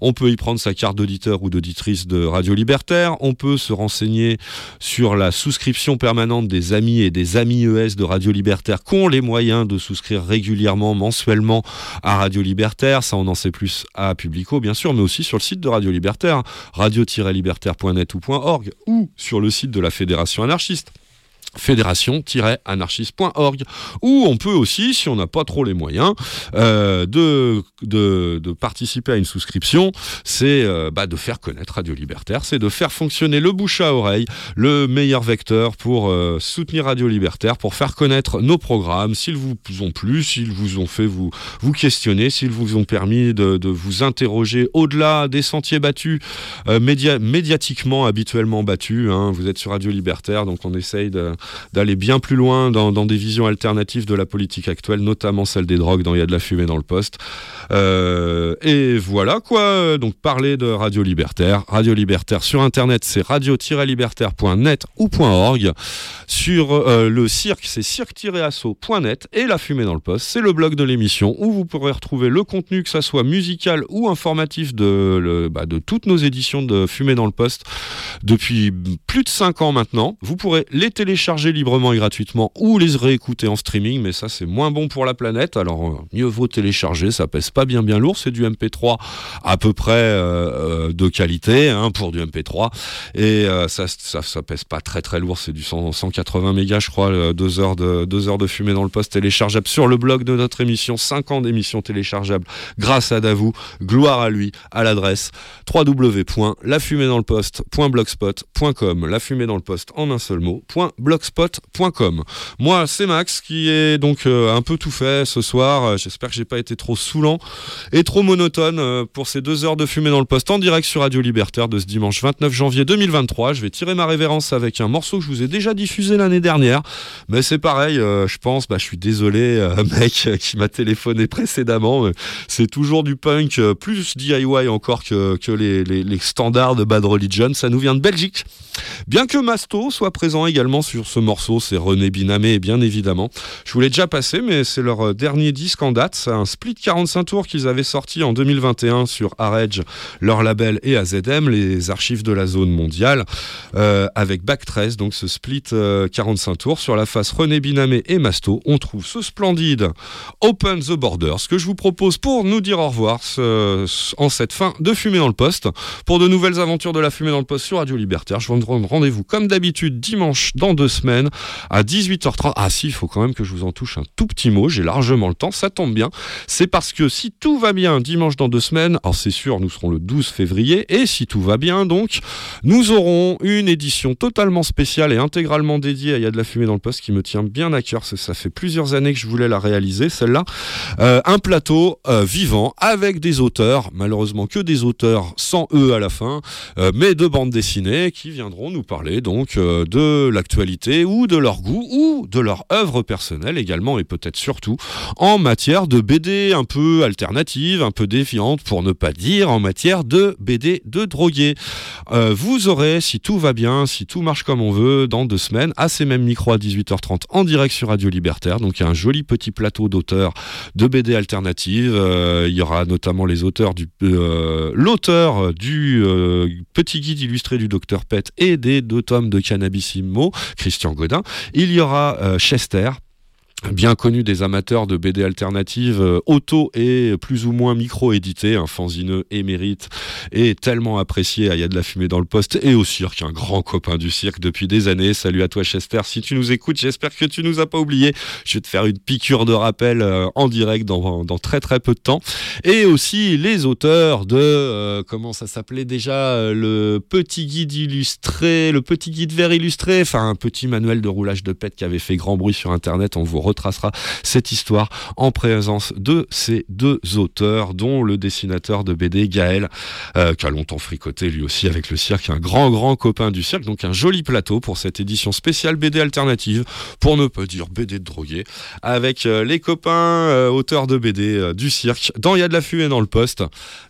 On peut y prendre sa carte d'auditeur ou d'auditrice de Radio Libertaire. On peut se renseigner sur la souscription permanente des amis et des amis ES de Radio Libertaire qui ont les moyens de souscrire régulièrement, mensuellement à Radio Libertaire. Ça, on en sait plus à Publico, bien sûr, mais aussi sur le site de Radio Libertaire, radio-libertaire.net ou .org, ou sur le site de la Fédération anarchiste. fédération-anarchiste.org ou on peut aussi, si on n'a pas trop les moyens, euh, de, de, de participer à une souscription, c'est euh, bah, de faire connaître Radio Libertaire, c'est de faire fonctionner le bouche à oreille, le meilleur vecteur pour euh, soutenir Radio Libertaire, pour faire connaître nos programmes, s'ils vous ont plu, s'ils vous ont fait vous, vous questionner, s'ils vous ont permis de, de vous interroger au-delà des sentiers battus, euh, média- médiatiquement habituellement battus. hein. Vous êtes sur Radio Libertaire, donc on essaye de, d'aller bien plus loin dans, des visions alternatives de la politique actuelle, notamment celle des drogues dans Il y a de la fumée dans le poste. Euh, et voilà quoi, donc parler de Radio Libertaire. Radio Libertaire sur Internet, c'est radio-libertaire.net ou .org. Sur euh, le cirque, c'est cirque-asso.net. Et la fumée dans le poste, c'est le blog de l'émission où vous pourrez retrouver le contenu, que ça soit musical ou informatif, de, bah, de toutes nos éditions de fumée dans le poste depuis plus de 5 ans maintenant. Vous pourrez les télécharger librement et gratuitement ou les réécouter en streaming, mais ça c'est moins bon pour la planète. Alors euh, mieux vaut télécharger, ça pèse pas bien bien lourd, c'est du MP3 à peu près euh, euh, de qualité hein, pour du MP3 et ça, ça ça pèse pas très très lourd, c'est du 100 180 mégas je crois, deux heures de deux heures de fumée dans le poste téléchargeable sur le blog de notre émission, 5 ans d'émission téléchargeable grâce à Davou, gloire à lui, à l'adresse www.lafumédansleposte.blogspot.com la fumée dans le poste en un seul mot .blogspot.com moi c'est Max qui est donc euh, un peu tout fait ce soir. Euh, j'espère que j'ai pas été trop saoulant et trop monotone euh, pour ces deux heures de fumée dans le poste en direct sur Radio Libertaire de ce dimanche 29 janvier 2023 je vais tirer ma révérence avec un morceau que je vous ai déjà diffusé l'année dernière. Mais c'est pareil je pense bah, je suis désolé mec qui m'a téléphoné précédemment c'est toujours du punk plus DIY encore que, les- les standards de Bad Religion. Ça nous vient de Belgique. Bien que Masto soit présent également sur ce morceau, c'est René Binamé, bien évidemment. Je vous l'ai déjà passé, mais c'est leur euh, dernier disque en date. C'est un split 45 tours qu'ils avaient sorti en 2021 sur Arage, leur label, et AZM, les archives de la zone mondiale, euh, avec Back 13, donc ce split euh, 45 tours. Sur la face René Binamé et Masto, on trouve ce splendide Open the Borders que je vous propose pour nous dire au revoir ce- ce- en cette fin de Fumée dans le Poste. Pour de nouvelles aventures de la fumée dans le poste sur Radio Libertaire, je vous donne rendez-vous comme d'habitude dimanche dans deux semaines à 18h30. Ah si, il faut quand même que je vous en touche un tout petit mot, j'ai largement le temps, ça tombe bien. C'est parce que si tout va bien dimanche dans deux semaines, alors c'est sûr, nous serons le 12 février, et si tout va bien donc, nous aurons une édition totalement spéciale et intégralement dédiée à Il y a de la fumée dans le poste qui me tient bien à cœur, ça, fait plusieurs années que je voulais la réaliser, celle-là. Euh, un plateau euh, vivant avec des auteurs, malheureusement que des auteurs sans eux à la fin, euh, mais de bandes dessinées qui viendront nous parler donc de l'actualité ou de leur goût ou de leur œuvre personnelle également et peut-être surtout en matière de BD un peu alternative, un peu défiante pour ne pas dire en matière de BD de drogués. Euh, vous aurez, si tout va bien, si tout marche comme on veut, dans deux semaines, à ces mêmes micros à 18h30 en direct sur Radio Libertaire. Donc il y a un joli petit plateau d'auteurs de BD alternatives. Euh, il y aura notamment les auteurs du euh, l'auteur du petit guide illustré du docteur Pet et des deux tomes de Cannabisimo, Il y aura euh, Chester bien connu des amateurs de BD alternatives euh, auto et plus ou moins micro-édité, un fanzineux émérite et tellement apprécié à Il y a de la fumée dans le poste et au cirque, un grand copain du cirque depuis des années. Salut à toi Chester, si tu nous écoutes, j'espère que tu nous as pas oublié. Je vais te faire une piqûre de rappel euh, en direct dans, dans très très peu de temps. Et aussi les auteurs de, euh, comment ça s'appelait déjà, euh, le petit guide illustré, le petit guide vert illustré, enfin un petit manuel de roulage de pète qui avait fait grand bruit sur Internet. On vous retracera cette histoire en présence de ces deux auteurs, dont le dessinateur de BD Gaël, euh, qui a longtemps fricoté lui aussi avec le cirque, un grand grand copain du cirque. Donc un joli plateau pour cette édition spéciale BD alternative, pour ne pas dire BD de drogué, avec euh, les copains euh, auteurs de BD du cirque. Dans Il y a de la fumée dans le poste,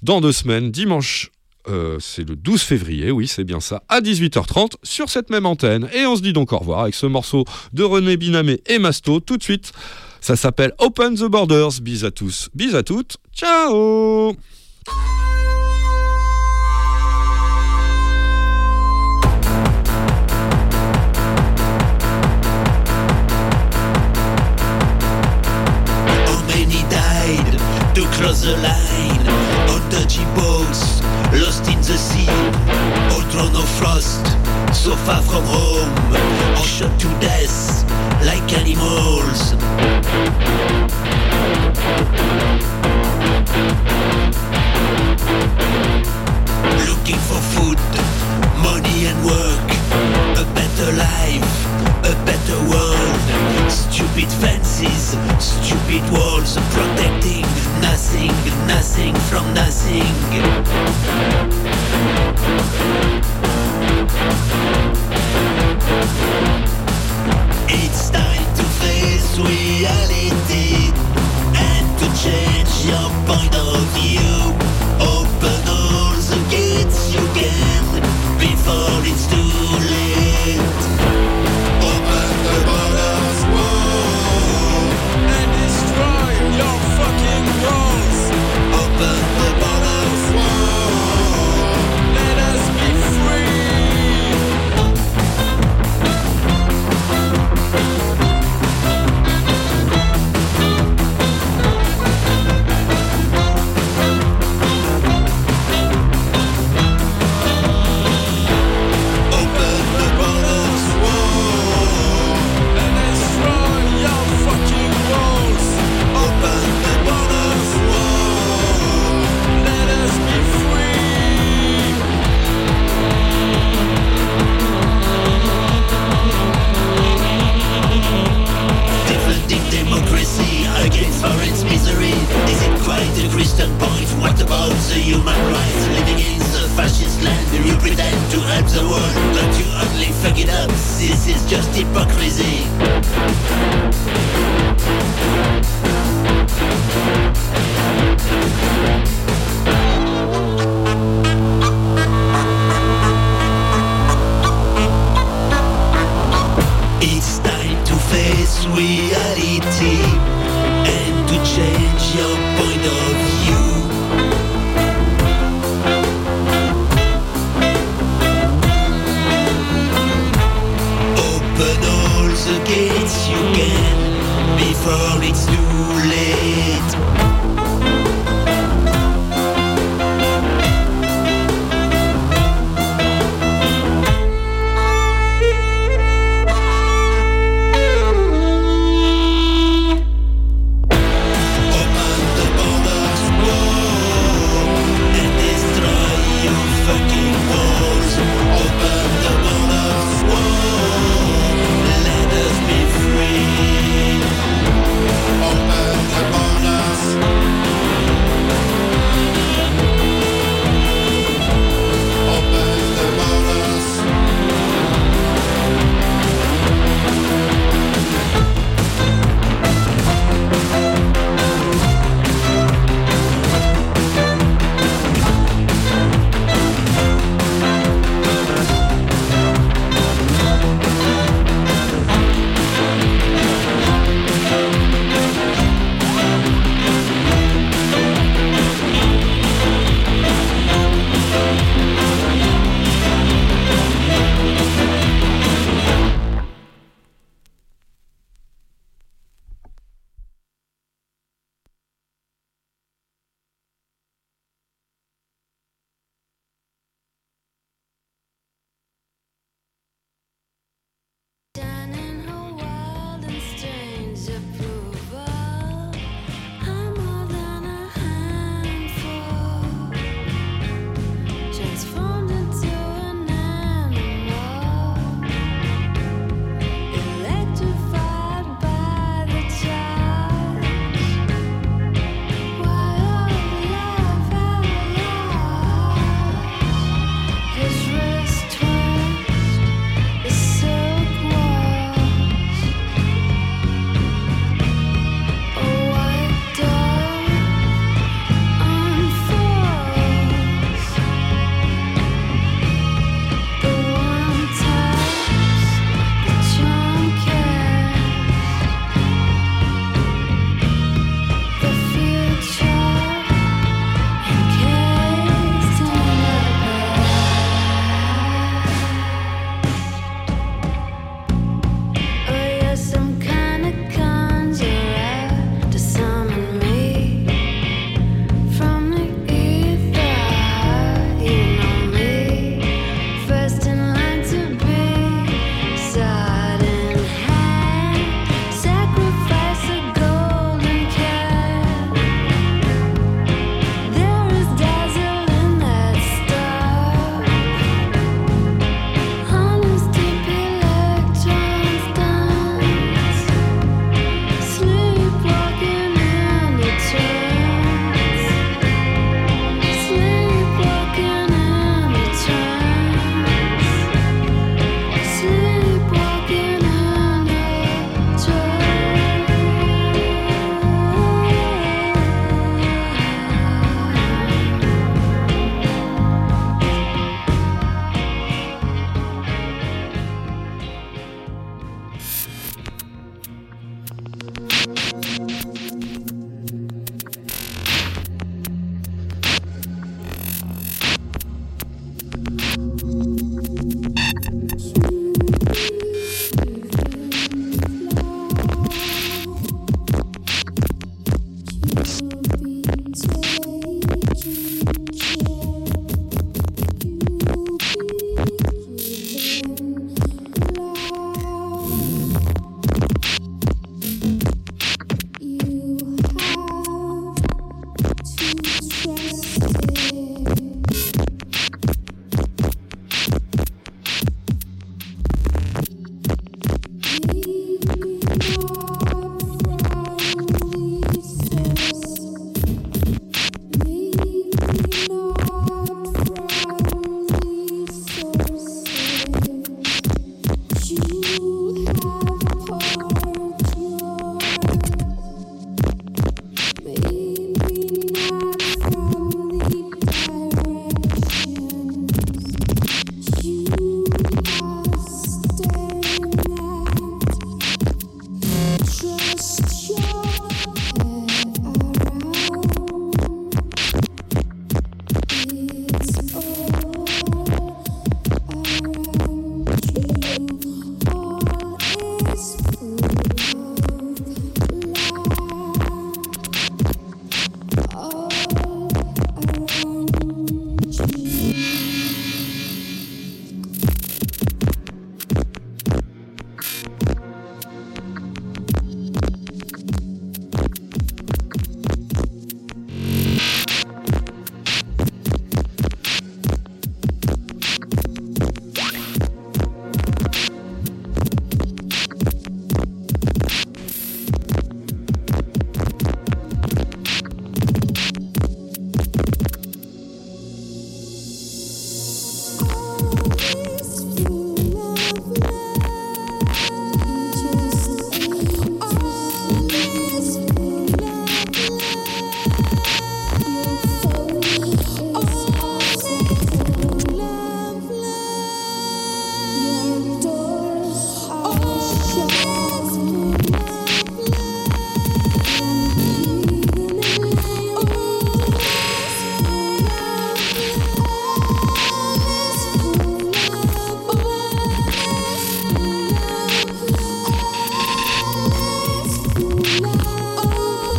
dans deux semaines, dimanche euh, c'est le 12 février, oui, c'est bien ça, à 18h30 sur cette même antenne. Et on se dit donc au revoir avec ce morceau de René Binamé et Masto tout de suite. Ça s'appelle Open the Borders. Bis à tous, bis à toutes. Ciao lost in the sea. All throw no frost, so far from home, or shot to death like animals. Looking for food, money and work, a better life, a better world. Stupid fences, stupid walls, protecting nothing, nothing from nothing. It's time to face reality and to change your point of view. Open all the gates you can before it's too late.